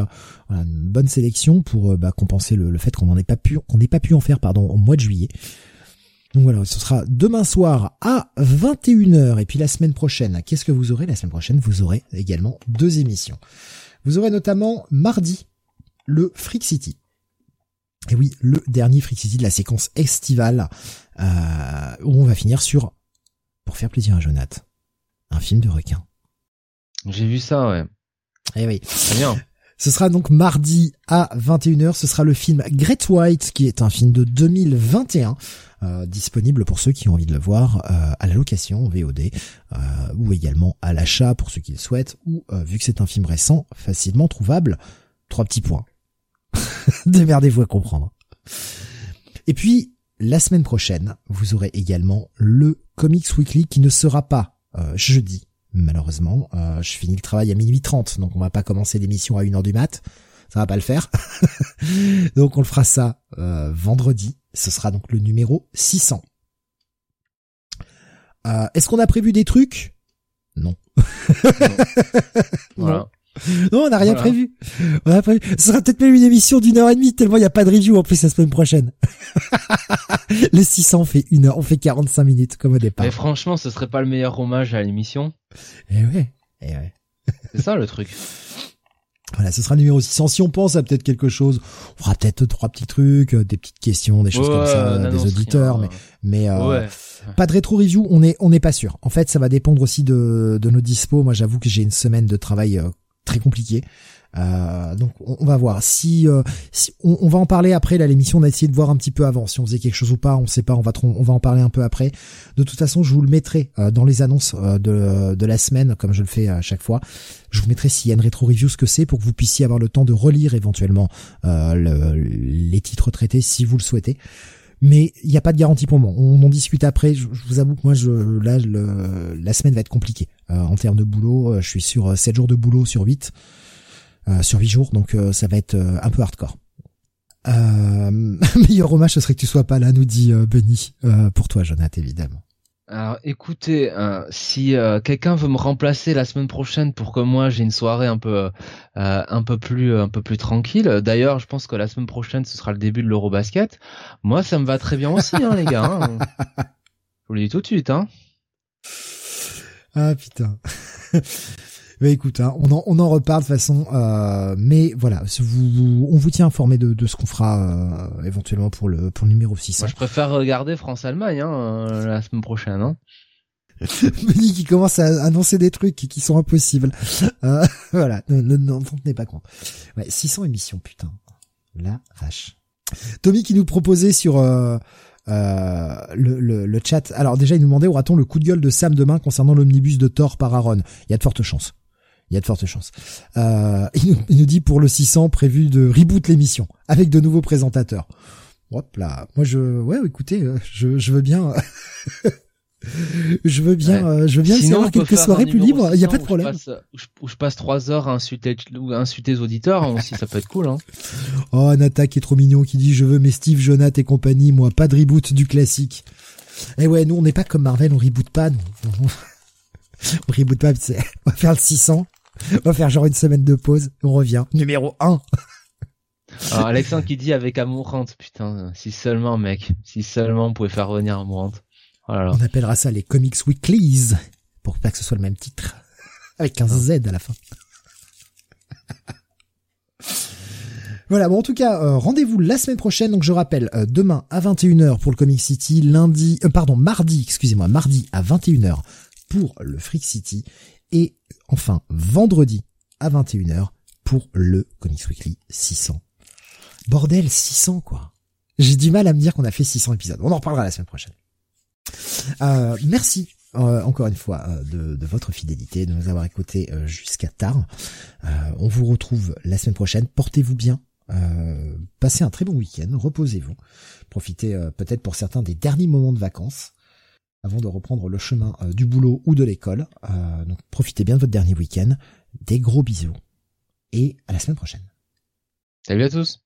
voilà, une bonne sélection pour bah, compenser le, le fait qu'on n'en ait pas pu qu'on n'ait pas pu en faire pardon au mois de juillet. Donc voilà, ce sera demain soir à 21h. Et puis la semaine prochaine, qu'est-ce que vous aurez La semaine prochaine, vous aurez également deux émissions. Vous aurez notamment mardi, le Freak City. Et oui, le dernier Freak City de la séquence estivale, euh, où on va finir sur, pour faire plaisir à Jonath, un film de requin. J'ai vu ça, ouais. Eh oui. Très bien. Ce sera donc mardi à 21h. Ce sera le film Great White, qui est un film de 2021, euh, disponible pour ceux qui ont envie de le voir euh, à la location VOD, euh, ou également à l'achat pour ceux qui le souhaitent, ou vu que c'est un film récent, facilement trouvable. Trois petits points. [LAUGHS] Démerdez-vous à comprendre. Et puis, la semaine prochaine, vous aurez également le Comics Weekly qui ne sera pas jeudi, malheureusement. Euh, je finis le travail à minuit 30, donc on va pas commencer l'émission à 1h du mat. Ça va pas le faire. [LAUGHS] donc on le fera ça euh, vendredi. Ce sera donc le numéro 600. Euh, Est-ce qu'on a prévu des trucs? Non. [LAUGHS] voilà. Non, on n'a rien prévu. On a prévu. Ce sera peut-être même une émission d'une heure et demie, tellement il n'y a pas de review en plus la semaine prochaine. Les 600 on fait une heure, on fait 45 minutes comme au départ. Mais franchement, ce serait pas le meilleur hommage à l'émission Eh ouais, eh ouais. C'est ça le truc. [LAUGHS] Voilà, ce sera le numéro 600. Si on pense à peut-être quelque chose, on fera peut-être trois petits trucs, euh, des petites questions, des choses comme ça, des auditeurs, mais mais euh, pas de rétro review. On est on n'est pas sûr. En fait, ça va dépendre aussi de de nos dispos. Moi, j'avoue que j'ai une semaine de travail euh, très compliqué. Euh, donc on, va voir si, euh, on, va en parler après là l'émission on a essayé de voir un petit peu avant si on faisait quelque chose ou pas on sait pas on va on va en parler un peu après de toute façon je vous le mettrai euh, dans les annonces de, de la semaine comme je le fais à chaque fois je vous mettrai s'il y a une rétro review ce que c'est pour que vous puissiez avoir le temps de relire éventuellement les titres traités si vous le souhaitez mais il n'y a pas de garantie pour moi. On en discute après. Je, vous avoue que moi, je, là, la semaine va être compliquée en termes de boulot. Euh, je suis sur 7 euh, jours de boulot sur 8, sur 8 jours, donc ça va être un peu hardcore. Euh, [LAUGHS] meilleur hommage, ce serait que tu sois pas là, nous dit Benny, pour toi, Jonathan, évidemment. Alors écoutez, euh, si euh, quelqu'un veut me remplacer la semaine prochaine pour que moi j'ai une soirée un peu euh, un peu plus un peu plus tranquille. D'ailleurs, je pense que la semaine prochaine ce sera le début de l'Eurobasket. Moi, ça me va très bien aussi, hein, les gars. Hein. [LAUGHS] Je vous le dis tout de suite, hein. Ah putain. Mais [LAUGHS] écoute, hein, on, en, on en reparle de façon. Euh, mais voilà, vous, on vous tient informé de, de ce qu'on fera euh, éventuellement pour le pour le numéro 6. Moi, je préfère regarder France-Allemagne hein, euh, la semaine prochaine. Hein. [LAUGHS] Moni qui commence à annoncer des trucs qui sont impossibles. Euh, [LAUGHS] voilà, n'en tenez pas compte. Ouais, 600 émissions, putain. La vache. Tommy qui nous proposait sur euh, le, le, le, chat. Alors déjà, il nous demandait aura-t-on le coup de gueule de Sam demain concernant l'omnibus de Thor par Aaron? Il y a de fortes chances il y a de fortes chances. Euh, [LAUGHS] il, nous, dit pour le 600 prévu de reboot l'émission avec de nouveaux présentateurs. Hop là, moi je, ouais, écoutez, euh, je, je veux bien, [LAUGHS] je veux bien, euh, je veux bien avoir quelques soirées plus libres. Il y a pas de problème. Où je passe, trois heures à insulter, insulter les auditeurs hein, aussi, ça peut être cool. Hein. [LAUGHS] Oh, Nata qui est trop mignon, qui dit je veux mes Steve, Jonathan et compagnie, moi pas de reboot du classique. Et eh ouais, nous on n'est pas comme Marvel, on reboot pas. Nous. [LAUGHS] on reboot pas, [LAUGHS] on va faire le 600 on va faire genre une semaine de pause. On revient. Numéro 1. Alors Alexandre qui dit avec Amourante, putain, si seulement mec, si seulement on pouvait faire revenir Amourante. Oh On appellera ça les Comics Weeklies, pour pas que ce soit le même titre, [LAUGHS] avec un Z à la fin. [LAUGHS] Voilà, bon en tout cas, euh, rendez-vous la semaine prochaine. Donc je rappelle, euh, demain à 21h pour le Comic City, lundi, euh, pardon, mardi, excusez-moi, mardi à 21h pour le Freak City et enfin vendredi à 21h pour le Comics Weekly 600. Bordel, 600 quoi. J'ai du mal à me dire qu'on a fait 600 épisodes. On en reparlera la semaine prochaine. Euh, merci euh, encore une fois euh, de, votre fidélité, de nous avoir écoutés jusqu'à tard. on vous retrouve la semaine prochaine. Portez-vous bien. passez un très bon week-end. Reposez-vous. Profitez peut-être pour certains des derniers moments de vacances avant de reprendre le chemin du boulot ou de l'école. Donc profitez bien de votre dernier week-end. Des gros bisous et à la semaine prochaine. Salut à tous.